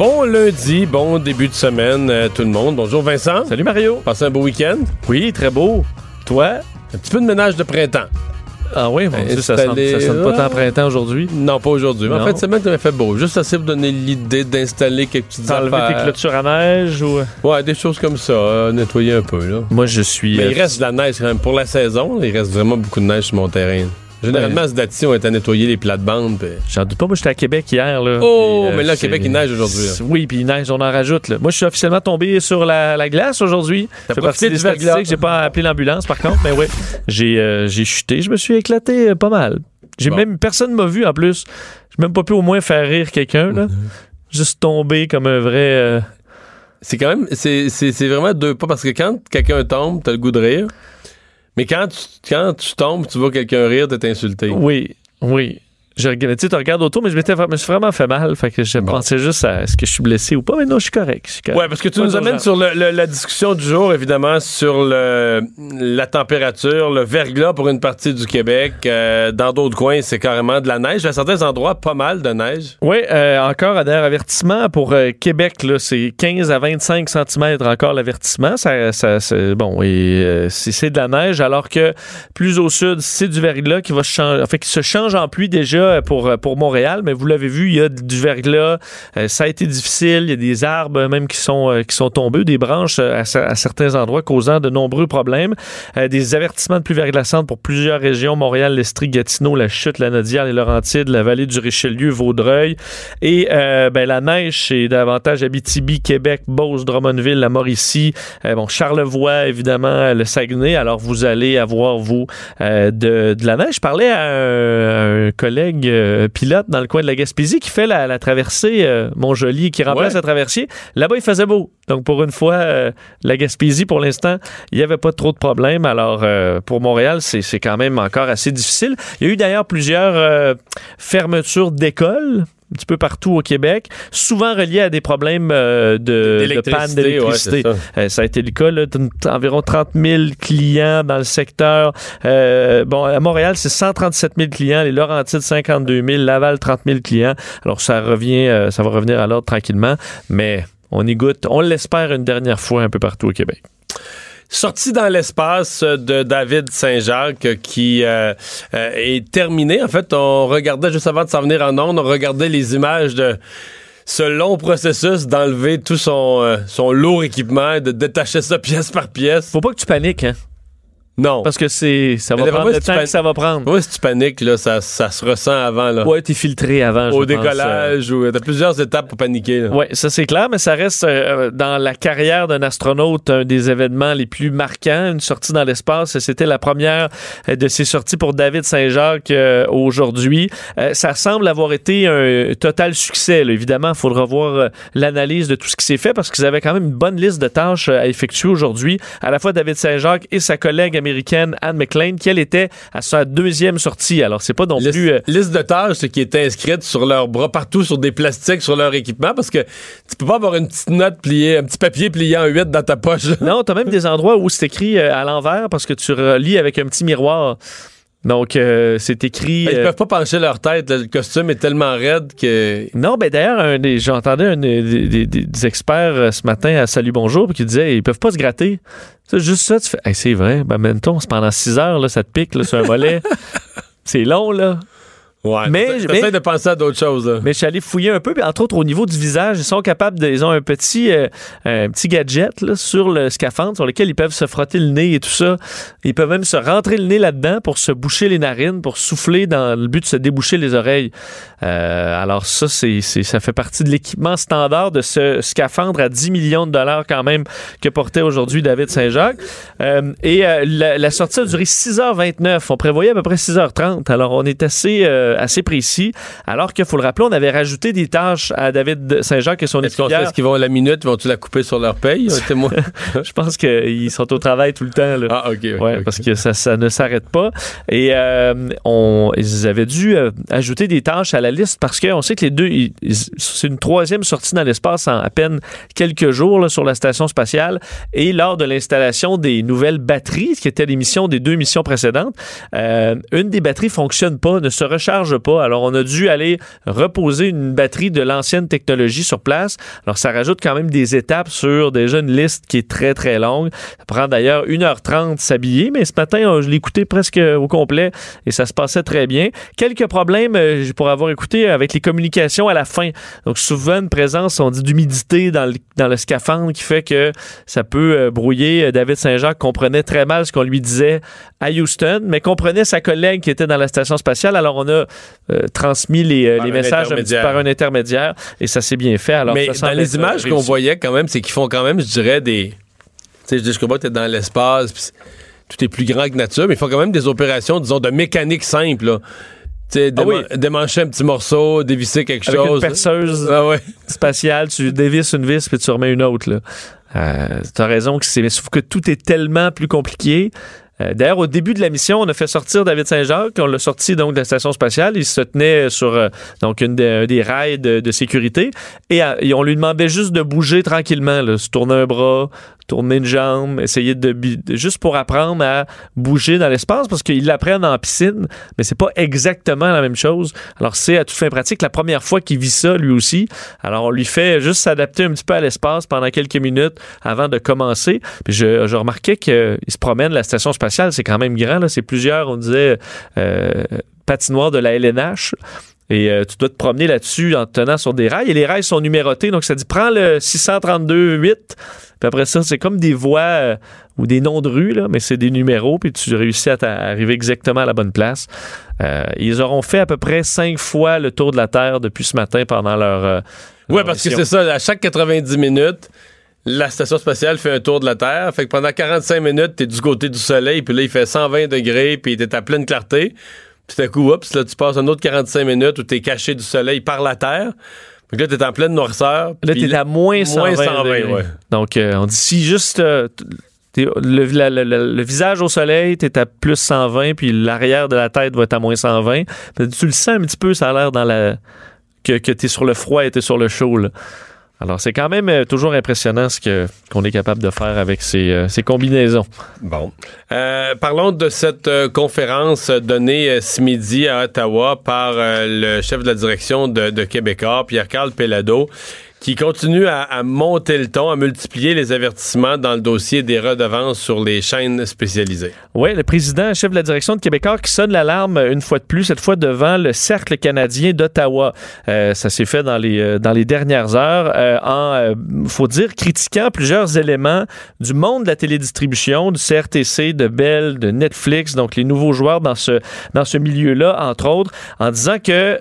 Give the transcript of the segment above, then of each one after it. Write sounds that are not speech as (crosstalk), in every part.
Bon lundi, bon début de semaine, euh, tout le monde. Bonjour Vincent. Salut Mario. Passez un beau week-end? Oui, très beau. Toi? Un petit peu de ménage de printemps. Ah oui, mon Dieu, ça sonne, Installé- ça sonne pas tant printemps aujourd'hui. Non, pas aujourd'hui. Mais en Non. fait, semaine, ça m'a fait beau. Juste assez pour donner l'idée d'installer quelques petites T'as enlevé tes affaires. clôtures à neige ou... Ouais, des choses comme ça. euh, nettoyer un peu, là. Moi, je suis... Mais euh, il reste de la neige quand même. Pour la saison, il reste vraiment beaucoup de neige sur mon terrain. Généralement, ce date-ci, on est à nettoyer les plates-bandes. puis- J'en doute pas, moi j'étais à Québec hier. Là, Oh, euh, mais là, Québec, il neige aujourd'hui. là. Oui, puis il neige, on en rajoute. Là. Moi, je suis officiellement tombé sur la, la glace aujourd'hui. T'as profité partie des statistiques. J'ai pas appelé l'ambulance, par contre, mais oui, j'ai euh, j'ai chuté. Je me suis éclaté euh, pas mal. J'ai Bon. même personne m'a vu en plus. J'ai même pas pu au moins faire rire quelqu'un là. Juste tombé comme un vrai. euh, C'est quand même, c'est, c'est, c'est vraiment deux pas parce que quand quelqu'un tombe, t'as le goût de rire. Mais quand tu, quand tu tombes, tu vois quelqu'un rire, t'es insulté. Oui, oui. Je regarde, tu sais, regardes autour, mais je m'étais, me suis vraiment fait mal. Fait que je Bon. pensais juste à est-ce que je suis blessé ou pas? Mais non, je suis correct. je suis correct. Ouais, parce que tu Pas nous amènes sur le- le- la discussion du jour, évidemment, sur le, la température, le verglas pour une partie du Québec. Euh, dans d'autres coins, c'est carrément de la neige. À certains endroits, pas mal de neige. Oui, euh, encore un dernier avertissement pour euh, Québec, là, c'est 15 à 25 cm encore l'avertissement. Ça, ça, c'est- bon, et euh, c'est, c'est de la neige, alors que plus au sud, c'est du verglas qui va changer, en fait, qui se change en pluie déjà pour, pour Montréal. Mais vous l'avez vu, il y a du verglas. Euh, ça a été difficile. Il y a des arbres même qui sont, euh, qui sont tombés, des branches euh, à, cer- à certains endroits causant de nombreux problèmes. Euh, des avertissements de pluie verglaçante pour plusieurs régions, Montréal, l'Estrie, Gatineau, la Chute, la Nodière, les Laurentides, la vallée du Richelieu, Vaudreuil. Et euh, ben, la neige, c'est davantage Abitibi, Québec, Beauce, Drummondville, la Mauricie, euh, bon, Charlevoix, évidemment, le Saguenay. Alors, vous allez avoir, vous, euh, de, de la neige. Je parlais à un collègue euh, pilote dans le coin de la Gaspésie qui fait la, la traversée euh, Montjoli, qui remplace Ouais. la traversier. Là-bas, il faisait beau. Donc, pour une fois, euh, la Gaspésie, pour l'instant, il n'y avait pas trop de problèmes. Alors, euh, pour Montréal, c'est quand même encore assez difficile. Il y a eu d'ailleurs plusieurs fermetures d'écoles un petit peu partout au Québec, souvent reliées à des problèmes euh, de, de panne D'électricité, ouais, ça. Euh, ça a été le cas, là, environ 30 000 clients dans le secteur. Euh, bon, à Montréal, c'est 137 000 clients, les Laurentides, 52 000, Laval, 30 000 clients. Alors, ça revient, ça va revenir à l'ordre tranquillement, mais on y goûte, on l'espère une dernière fois un peu partout au Québec. Sortie dans l'espace de David Saint-Jacques qui euh, euh, est terminé. En fait, on regardait juste avant de s'en venir en ondes, on regardait les images de ce long processus d'enlever tout son, euh, son lourd équipement de détacher ça (laughs) pièce par pièce. Faut pas que tu paniques, hein, Non. parce que c'est, ça va prendre le si temps pan- que ça va prendre. Ouais, si tu paniques, là, ça, ça se ressent avant. Là. Ouais, t'es filtré avant. je Au pense, euh, décollage, ou t'as plusieurs étapes pour paniquer. Oui, ça c'est clair, mais ça reste euh, dans la carrière d'un astronaute un des événements les plus marquants, une sortie dans l'espace. C'était la première euh, de ces sorties pour David Saint-Jacques euh, aujourd'hui. Euh, ça semble avoir été un total succès. là. Évidemment, il faudra voir euh, l'analyse de tout ce qui s'est fait parce qu'ils avaient quand même une bonne liste de tâches euh, à effectuer aujourd'hui. À la fois David Saint-Jacques et sa collègue américaine Anne McLean, qui elle était à sa deuxième sortie. Alors c'est pas non Liste, plus... euh, liste de tâches qui est inscrite sur leurs bras partout sur des plastiques sur leur équipement parce que tu peux pas avoir une petite note pliée, un petit papier plié en huit dans ta poche. Non, t'as même des endroits où c'est écrit euh, à l'envers parce que tu relis avec un petit miroir. Donc, euh, c'est écrit. Ils euh, peuvent pas pencher leur tête. là. Le costume est tellement raide que. Non, ben d'ailleurs, un des- j'entendais un des, des- experts euh, ce matin à Salut Bonjour puis qui disait ils peuvent pas se gratter. C'est juste ça, tu fais Hey, c'est vrai, ben mettons, c'est pendant 6 heures, là, ça te pique là, sur un volet. (laughs) c'est long, là. Ouais, Mais- t'essaies de penser à d'autres choses. là. Mais je suis allé fouiller un peu, puis entre autres au niveau du visage, ils sont capables de, ils ont un petit, euh, un petit gadget là, sur le scaphandre sur lequel ils peuvent se frotter le nez et tout ça. Ils peuvent même se rentrer le nez là-dedans pour se boucher les narines, pour souffler dans le but de se déboucher les oreilles. Euh, alors ça, c'est, ça fait partie de l'équipement standard de ce scaphandre à 10 millions de dollars quand même que portait aujourd'hui David Saint-Jacques. Euh, et la, la sortie a duré 6h29. On prévoyait à peu près 6h30. Alors on est assez, assez précis. Alors qu'il faut le rappeler, on avait rajouté des tâches à David Saint-Jacques et son équipière. est-ce qu'ils vont à la minute, vont-tu la couper sur leur paye? (laughs) (laughs) Je pense qu'ils sont au travail tout le temps. Là. ah, ok. ok, Ouais, parce que ça, ça ne s'arrête pas. Et euh, on, ils avaient dû euh, ajouter des tâches à la liste parce qu'on sait que les deux, c'est une troisième sortie dans l'espace en à peine quelques jours là, sur la station spatiale. Et lors de l'installation des nouvelles batteries, qui était l'émission des deux missions précédentes, euh, une des batteries fonctionne pas, ne se recharge Alors on a dû aller reposer une batterie de l'ancienne technologie sur place. Alors ça rajoute quand même des étapes sur déjà une liste qui est très très longue. Ça prend d'ailleurs 1h30 s'habiller, mais ce matin, je écouté presque au complet et ça se passait très bien. Quelques problèmes euh, pour avoir écouté avec les communications à la fin. Donc souvent une présence, on dit d'humidité dans le, dans le scaphandre qui fait que ça peut euh, brouiller. David Saint-Jacques comprenait très mal ce qu'on lui disait à Houston, mais comprenait sa collègue qui était dans la station spatiale. Alors on a euh, transmis les, euh, Par les un messages un par un intermédiaire et ça s'est bien fait. Alors Mais ça dans les images euh, qu'on voyait quand même, c'est qu'ils font quand même, je dirais, des. Tu sais, je dis, je t'es dans l'espace, puis c'est- tout est plus grand que nature, mais ils font quand même des opérations, disons, de mécanique simple, là. Tu sais, Ah oui. déman- démancher un petit morceau, dévisser quelque Avec une chose. perceuse. Ah ouais. spatial, tu dévisses une vis puis tu remets une autre. Là. Euh, tu as raison que c'est. Sauf que tout est tellement plus compliqué. Euh, D'ailleurs, au début de la mission, on a fait sortir David Saint-Jacques. On l'a sorti donc de la station spatiale. Il se tenait sur euh, donc une des, rails de, sécurité et, euh, et on lui demandait juste de bouger tranquillement, là, se tourner un bras, tourner une jambe, essayer de, juste pour apprendre à bouger dans l'espace parce qu'ils l'apprennent en piscine, mais c'est pas exactement la même chose. Alors c'est à toute fin pratique la première fois qu'il vit ça lui aussi. Alors on lui fait juste s'adapter un petit peu à l'espace pendant quelques minutes avant de commencer. Puis je, remarquais qu'il se promène la station spatiale, c'est quand même grand c'est plusieurs, on disait euh, patinoires de la LNH. Et euh, tu dois te promener là-dessus en te tenant sur des rails. Et les rails sont numérotés. Donc, ça dit prends le 632-8. Puis après ça, c'est comme des voies euh, ou des noms de rues, là, mais c'est des numéros. Puis tu réussis à arriver exactement à la bonne place. Euh, ils auront fait à peu près cinq fois le tour de la Terre depuis ce matin pendant leur. euh, leur parce que c'est ça, à chaque 90 minutes, la station spatiale fait un tour de la Terre. Fait que pendant 45 minutes, t'es du côté du soleil, puis là, il fait 120 degrés, puis t'es à pleine clarté. Puis tout à coup, oups, là, tu passes un autre 45 minutes où t'es caché du soleil par la Terre. Fait que là, t'es en pleine noirceur. Là, t'es à moins 120. moins 120, degrés. ouais. Donc, euh, on dit si juste euh, le, la- la- la- le visage au soleil, t'es à plus 120, puis l'arrière de la tête va être à moins 120. Puis Tu le sens un petit peu, ça a l'air dans la que, que t'es sur le froid et t'es sur le chaud. là. Alors, c'est quand même euh, toujours impressionnant ce que qu'on est capable de faire avec ces, euh, ces combinaisons. Bon. Euh, parlons de cette euh, conférence donnée euh, ce midi à Ottawa par euh, le chef de la direction de, de Québécois, Pierre-Carl Pellado, qui continue à, monter le ton, à multiplier les avertissements dans le dossier des redevances sur les chaînes spécialisées. Oui, le président, chef de la direction de Québécois, qui sonne l'alarme une fois de plus, cette fois devant le Cercle canadien d'Ottawa. Euh, ça s'est fait dans les, euh, dans les dernières heures euh, en, euh, faut dire, critiquant plusieurs éléments du monde de la télédistribution, du CRTC, de Bell, de Netflix, donc les nouveaux joueurs dans ce, dans ce milieu-là, entre autres, en disant que,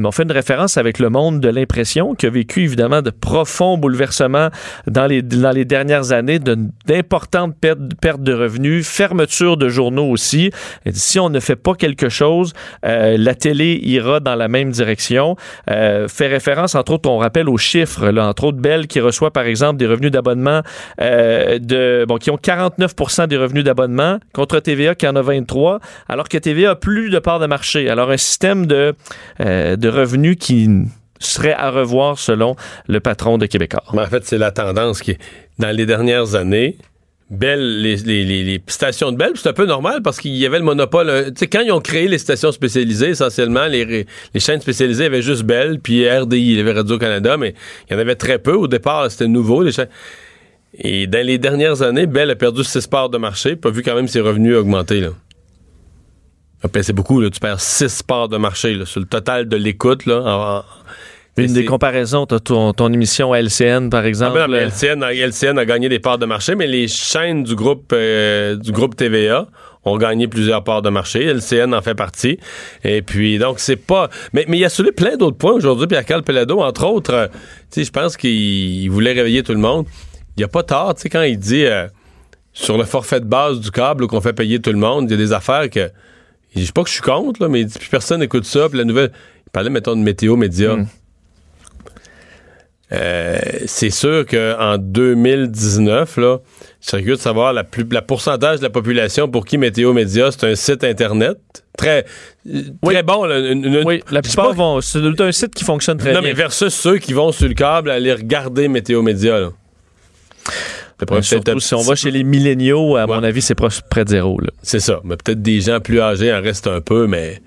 on fait une référence avec le monde de l'impression, qui a vécu évidemment de profonds bouleversements dans les, dans les dernières années, d'importantes pertes, de revenus, fermeture de journaux aussi. Si on ne fait pas quelque chose, euh, la télé ira dans la même direction. Euh, fait référence, entre autres, on rappelle aux chiffres, entre autres Bell qui reçoit par exemple des revenus d'abonnement euh, de bon qui ont 49% des revenus d'abonnement contre TVA qui en a 23, alors que TVA a plus de parts de marché. Alors un système de de revenus qui serait à revoir selon le patron de Québécois. Mais en fait, c'est la tendance qui dans les dernières années, Bell, les, stations de Bell, c'est un peu normal parce qu'il y avait le monopole. euh, Tu sais, quand ils ont créé les stations spécialisées, essentiellement, les, les chaînes spécialisées avaient juste Bell, puis RDI, il y avait Radio-Canada, mais il y en avait très peu. Au départ, c'était nouveau, les chaînes. Et dans les dernières années, Bell a perdu 6 parts de marché, pas vu quand même ses revenus augmenter. C'est beaucoup, tu perds 6 parts de marché sur le total de l'écoute. Une des comparaisons, t'as ton, ton émission à LCN, par Ah exemple. ben non, mais LCN, a- LCN a gagné des parts de marché, mais les chaînes du groupe, euh, du groupe TVA ont gagné plusieurs parts de marché. LCN en fait partie. Et puis, donc, c'est pas. Mais, mais il a soulevé plein d'autres points aujourd'hui, Pierre-Carl Pelado, entre autres. euh, tu sais, je pense qu'il il voulait réveiller tout le monde. Il a pas tort, tu sais, quand il dit euh, sur le forfait de base du câble qu'on fait payer tout le monde, il y a des affaires que. Je dis pas que je suis contre, là, mais il dit, personne n'écoute ça. Puis la nouvelle. Il parlait, mettons, de météo média. Euh, c'est sûr qu'en 2019, là, je serais curieux de savoir la, plus, la pourcentage de la population pour qui Météo Média, c'est un site Internet. Très, euh, très bon. là, une- une- Oui, la plupart vont. C'est un site qui fonctionne très Non, bien. mais versus ceux qui vont sur le câble aller regarder Météo Média. Là. Ouais, surtout si on va chez les milléniaux, à Ouais. mon avis, c'est proche- près de zéro. C'est ça. Mais peut-être des gens plus âgés en restent un peu, mais.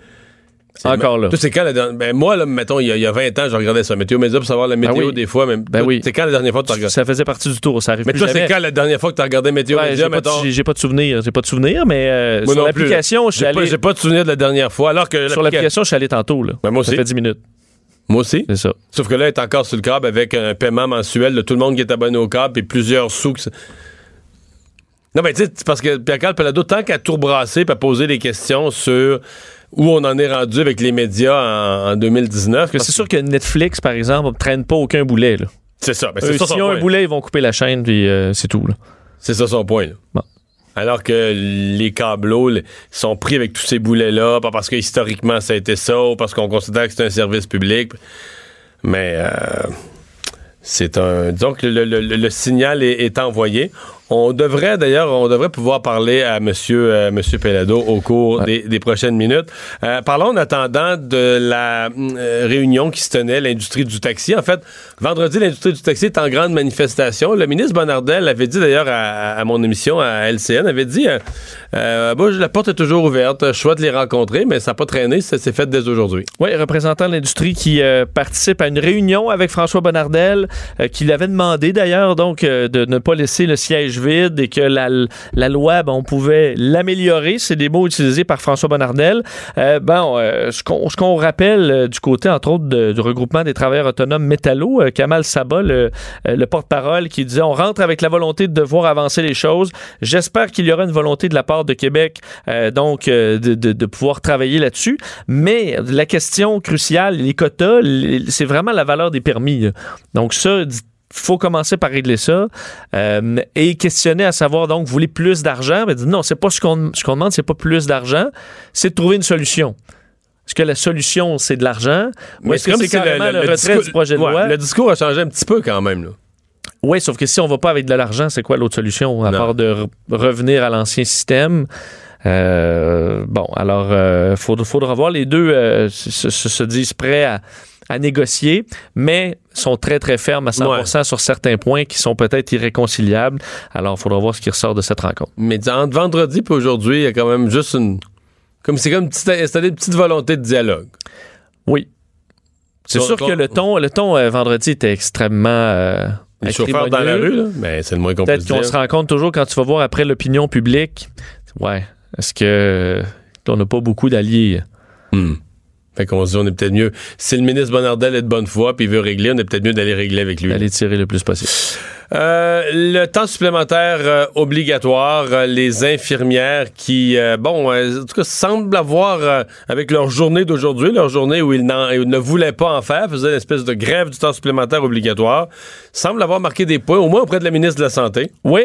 Encore là. C'est quand la dernière- ben, moi, là, mettons, il y, a, il y a 20 ans, je regardais ça. Météo Média pour savoir la météo oui. des fois. Mais Ben oui. C'est quand la dernière fois que tu regardé Ça faisait partie du tour, ça arrive Mais plus toi, c'est quand la dernière fois que tu as regardé Météo Ouais, Média, j'ai, pas de, mettons? j'ai- pas de souvenir. J'ai pas de souvenir, mais euh, sur l'application, je suis J'ai pas, allé. j'ai pas de souvenir de la dernière fois. Alors que Sur l'application, je suis allé tantôt. Là. Ben, moi Ça aussi. fait 10 minutes. Moi aussi. C'est ça. Sauf que là, elle est encore sur le câble avec un paiement mensuel de tout le monde qui est abonné au câble et plusieurs sous. que ça- Non, mais tu sais, parce que Pierre-Carl Pelado, tant qu'à tout rebrasser et à poser des questions sur où on en est rendu avec les médias en, en 2019. Parce que c'est sûr que Netflix, par exemple, ne traîne pas aucun boulet. Là. C'est ça. Ben, son S'ils ont un boulet, ils vont couper la chaîne, puis euh, c'est tout. C'est ça son point. là. Bon. Alors que les câbleaux les- sont pris avec tous ces boulets-là, pas parce que historiquement ça a été ça, ou parce qu'on considère que c'est un service public. Mais euh, c'est un. Disons que le, le- le- le signal est, est envoyé. On devrait d'ailleurs, on devrait pouvoir parler à Monsieur, euh, Monsieur Pelado au cours Ouais. des, des prochaines minutes. Euh, parlons en attendant de la euh, réunion qui se tenait, l'industrie du taxi. En fait, vendredi, l'industrie du taxi est en grande manifestation. Le ministre Bonardel avait dit d'ailleurs à, à mon émission à LCN, avait dit euh, euh, la porte est toujours ouverte, je souhaite les rencontrer, mais ça n'a pas traîné, ça s'est fait dès aujourd'hui. Oui, représentant de l'industrie qui participe à une réunion avec François Bonnardel, euh, qui l'avait demandé d'ailleurs donc de ne pas laisser le siège vide et que la, la loi, ben, on pouvait l'améliorer. C'est des mots utilisés par François Bonnardel. Euh, euh, ce qu'on rappelle euh, du côté, entre autres, du regroupement des travailleurs autonomes métallo, euh, Kamal Saba, le, euh, le porte-parole, qui disait on rentre avec la volonté de devoir avancer les choses. J'espère qu'il y aura une volonté de la part de Québec, donc, de, de- pouvoir travailler là-dessus. Mais la question cruciale, les quotas, c'est vraiment la valeur des permis. Donc ça, faut commencer par régler ça euh, et questionner à savoir donc vous voulez plus d'argent? Mais dit, non c'est pas ce qu'on ce qu'on demande c'est pas plus d'argent c'est de trouver une solution est-ce que la solution c'est de l'argent ou est-ce que comme c'est carrément le, retrait discours- du projet de ouais, loi? Le discours a changé un petit peu quand même. Là. oui, sauf que si on va pas avec de l'argent, c'est quoi l'autre solution à Non. part de re- revenir à l'ancien système? Euh, bon, alors, il faudra voir. Les deux euh, se, se- se disent prêts à, à négocier, mais sont très, très fermes à 100 sur certains points qui sont peut-être irréconciliables. Alors, il faudra voir ce qui ressort de cette rencontre. Mais entre vendredi et aujourd'hui, il y a quand même juste une. Comme c'est comme une petite, installer une petite volonté de dialogue. Oui. C'est sûr que le ton, le ton euh, vendredi était extrêmement... euh, Les chauffeurs dans la rue, là, mais c'est le moins qu'on peut Peut-être qu'on se rend compte toujours quand tu vas voir après l'opinion publique. Ouais. Est-ce que euh, on n'a pas beaucoup d'alliés? Hmm. Fait qu'on se dit, on est peut-être mieux. Si le ministre Bonardel est de bonne foi puis il veut régler, on est peut-être mieux d'aller régler avec lui. D'aller tirer le plus possible. Euh, le temps supplémentaire euh, obligatoire, euh, les infirmières qui, bon, en tout cas, semblent avoir, avec leur journée d'aujourd'hui, leur journée où ils, ne voulaient pas en faire, faisaient une espèce de grève du temps supplémentaire obligatoire, semblent avoir marqué des points, au moins auprès de la ministre de la Santé. Oui,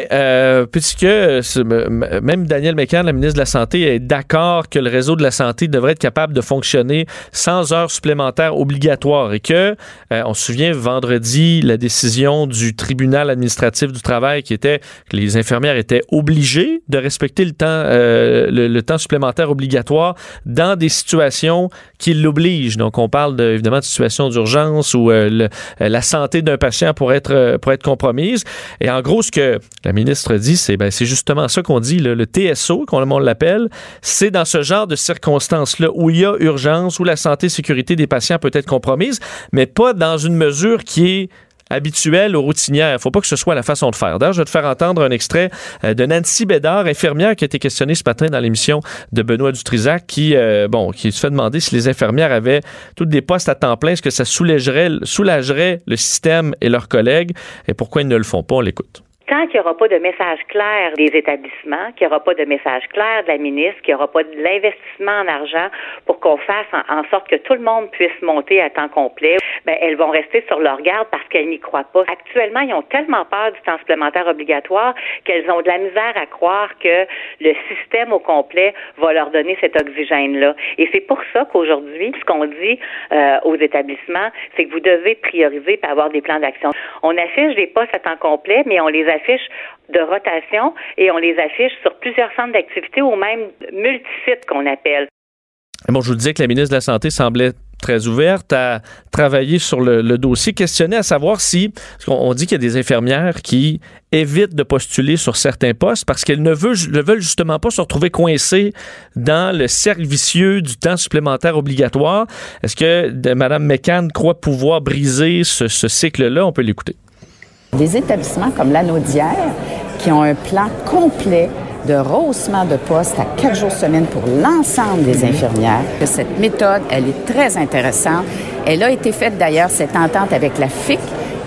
puisque même Daniel Mécan, la ministre de la Santé, est d'accord que le réseau de la santé devrait être capable de fonctionner sans heures supplémentaires obligatoires et que, on se souvient vendredi, la décision du tribunal du travail qui était que les infirmières étaient obligées de respecter le temps, euh, le, le temps supplémentaire obligatoire dans des situations qui l'obligent. Donc, on parle de, évidemment de situations d'urgence où euh, le- euh, la santé d'un patient pourrait être, pourrait être compromise. Et en gros, ce que la ministre dit, c'est ben, justement ça qu'on dit, là, le TSO, comme on l'appelle, c'est dans ce genre de circonstances-là où il y a urgence, où la santé et sécurité des patients peut être compromise, mais pas dans une mesure qui est habituelle ou routinière. Il faut pas que ce soit la façon de faire. D'ailleurs, je vais te faire entendre un extrait euh, de Nancy Bédard, infirmière, qui a été questionnée ce matin dans l'émission de Benoît Dutrisac, qui, euh, bon, qui se fait demander si les infirmières avaient toutes des postes à temps plein, est-ce que ça soulagerait, soulagerait le système et leurs collègues? Et pourquoi ils ne le font pas? On l'écoute tant qu'il n'y aura pas de message clair des établissements, qu'il n'y aura pas de message clair de la ministre, qu'il n'y aura pas de l'investissement en argent pour qu'on fasse en, sorte que tout le monde puisse monter à temps complet, ben, elles vont rester sur leur garde parce qu'elles n'y croient pas. Actuellement, ils ont tellement peur du temps supplémentaire obligatoire qu'elles ont de la misère à croire que le système au complet va leur donner cet oxygène-là. Et c'est pour ça qu'aujourd'hui, ce qu'on dit euh, aux établissements, c'est que vous devez prioriser et avoir des plans d'action. On affiche des postes à temps complet, mais on les affiche de rotation et on les affiche sur plusieurs centres d'activité ou même multisites qu'on appelle. Bon, je vous disais que la ministre de la Santé semblait très ouverte à travailler sur le, dossier, questionner à savoir si, parce qu'on dit qu'il y a des infirmières qui évitent de postuler sur certains postes parce qu'elles ne veulent, justement pas se retrouver coincées dans le cercle vicieux du temps supplémentaire obligatoire. Est-ce que Mme McCann croit pouvoir briser ce cycle-là? On peut l'écouter. Des établissements comme l'Anaudière qui ont un plan complet de rehaussement de postes à quatre jours semaine pour l'ensemble des infirmières. Cette méthode, elle est très intéressante. Elle a été faite d'ailleurs, cette entente avec la FIC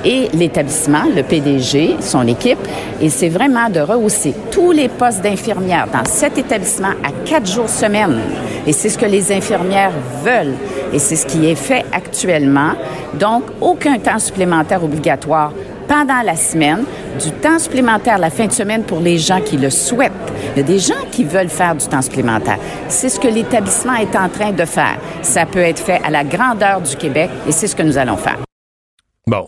et l'établissement, le PDG, son équipe, et c'est vraiment de rehausser tous les postes d'infirmières dans cet établissement à quatre jours semaine. Et c'est ce que les infirmières veulent, et c'est ce qui est fait actuellement. Donc, aucun temps supplémentaire obligatoire pendant la semaine, du temps supplémentaire la fin de semaine pour les gens qui le souhaitent. Il y a des gens qui veulent faire du temps supplémentaire. C'est ce que l'établissement est en train de faire. Ça peut être fait à la grandeur du Québec et c'est ce que nous allons faire. Bon.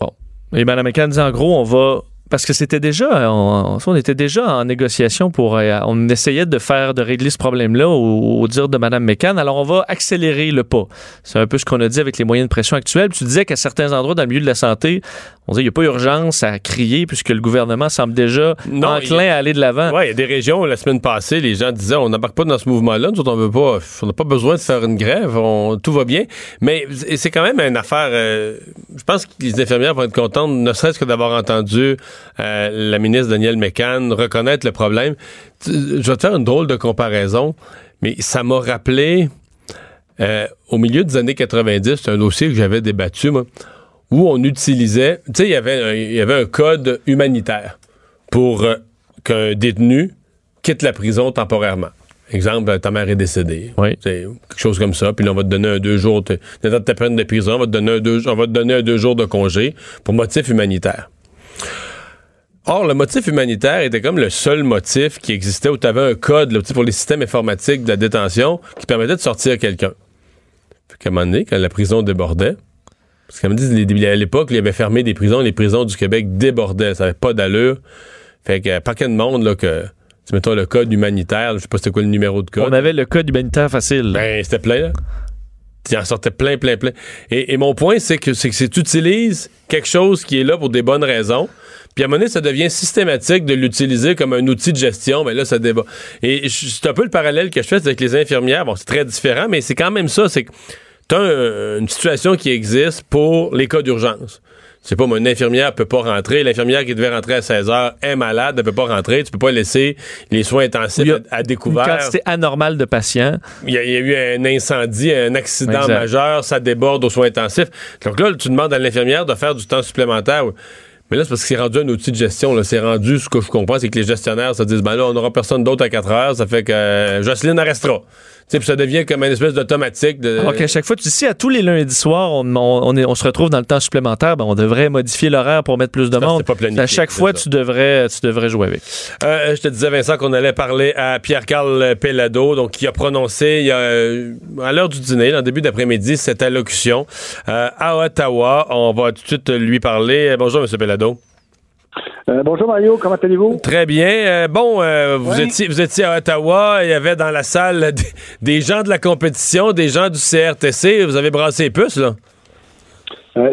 Et Mme McCann dit en gros, on va parce que c'était déjà, on, on, était déjà en négociation pour, euh, on essayait de faire, de régler ce problème-là au, dire de Mme McCann. Alors, on va accélérer le pas. C'est un peu ce qu'on a dit avec les moyens de pression actuels. Tu disais qu'à certains endroits dans le milieu de la santé, on dit qu'il n'y a pas urgence à crier puisque le gouvernement semble déjà enclin à aller de l'avant. Oui, il y a des régions, la semaine passée, les gens disaient on n'embarque pas dans ce mouvement-là, nous on veut pas, on n'a pas besoin de faire une grève, tout va bien. Mais c'est quand même une affaire, euh, je pense que les infirmières vont être contentes, ne serait-ce que d'avoir entendu euh, la ministre Danielle Mécan reconnaître le problème. Je vais te faire une drôle de comparaison, mais ça m'a rappelé euh, au milieu des années 90, c'est un dossier que j'avais débattu, moi où on utilisait, tu sais, il y avait un code humanitaire pour euh, qu'un détenu quitte la prison temporairement. Exemple, ta mère est décédée. Oui. Quelque chose comme ça. Puis là, on va te donner un deux jours. Dans ta peine de prison, on va te donner un deux, on va te donner un deux jours de congé pour motif humanitaire. Or, le motif humanitaire était comme le seul motif qui existait où tu avais un code là, pour les systèmes informatiques de la détention qui permettait de sortir quelqu'un. Fait qu'à un moment donné, quand la prison débordait, parce qu'elle me dit, à l'époque, il avait fermé des prisons, les prisons du Québec débordaient, ça n'avait pas d'allure. Fait que, pas de monde, là, que, tu mettons le code humanitaire, je sais pas c'était quoi le numéro de code. On avait le code humanitaire facile. Ben, c'était plein, là. Il en sortait plein, plein, plein. Et, mon point, c'est que c'est que tu utilises quelque chose qui est là pour des bonnes raisons, puis à un moment donné, ça devient systématique de l'utiliser comme un outil de gestion, mais ben là, ça débat. Et c'est un peu le parallèle que je fais avec les infirmières. Bon, c'est très différent, mais c'est quand même ça, c'est que tu as une situation qui existe pour les cas d'urgence. C'est pas, une infirmière peut pas rentrer. L'infirmière qui devait rentrer à 16 heures est malade, elle peut pas rentrer. Tu peux pas laisser les soins intensifs à, découvert. Une quantité anormale de patients. Il y, a, eu un incendie, un accident majeur, ça déborde aux soins intensifs. Donc là, tu demandes à l'infirmière de faire du temps supplémentaire. Mais là, c'est parce que c'est rendu un outil de gestion. C'est rendu, ce que je comprends, c'est que les gestionnaires se disent, ben là, on n'aura personne d'autre à 4 heures, ça fait que euh, Jocelyne restera puis ça devient comme une espèce d'automatique. De... OK, à chaque fois, tu dis, si à tous les lundis soirs, on, on, se retrouve dans le temps supplémentaire, ben, on devrait modifier l'horaire pour mettre plus de monde. à chaque fois, tu devrais, tu devrais jouer avec. Euh, je te disais, Vincent, qu'on allait parler à Pierre-Carl Pellado, donc, qui a prononcé il y a, euh, à l'heure du dîner, en début d'après-midi, cette allocution euh, à Ottawa. On va tout de suite lui parler. Bonjour, M. Pellado. Euh, bonjour Mario, comment allez-vous? Très bien. Euh, bon, euh, vous, étiez, vous étiez à Ottawa, il y avait dans la salle (laughs) des, gens de la compétition, des gens du CRTC. Vous avez brassé les puces, là?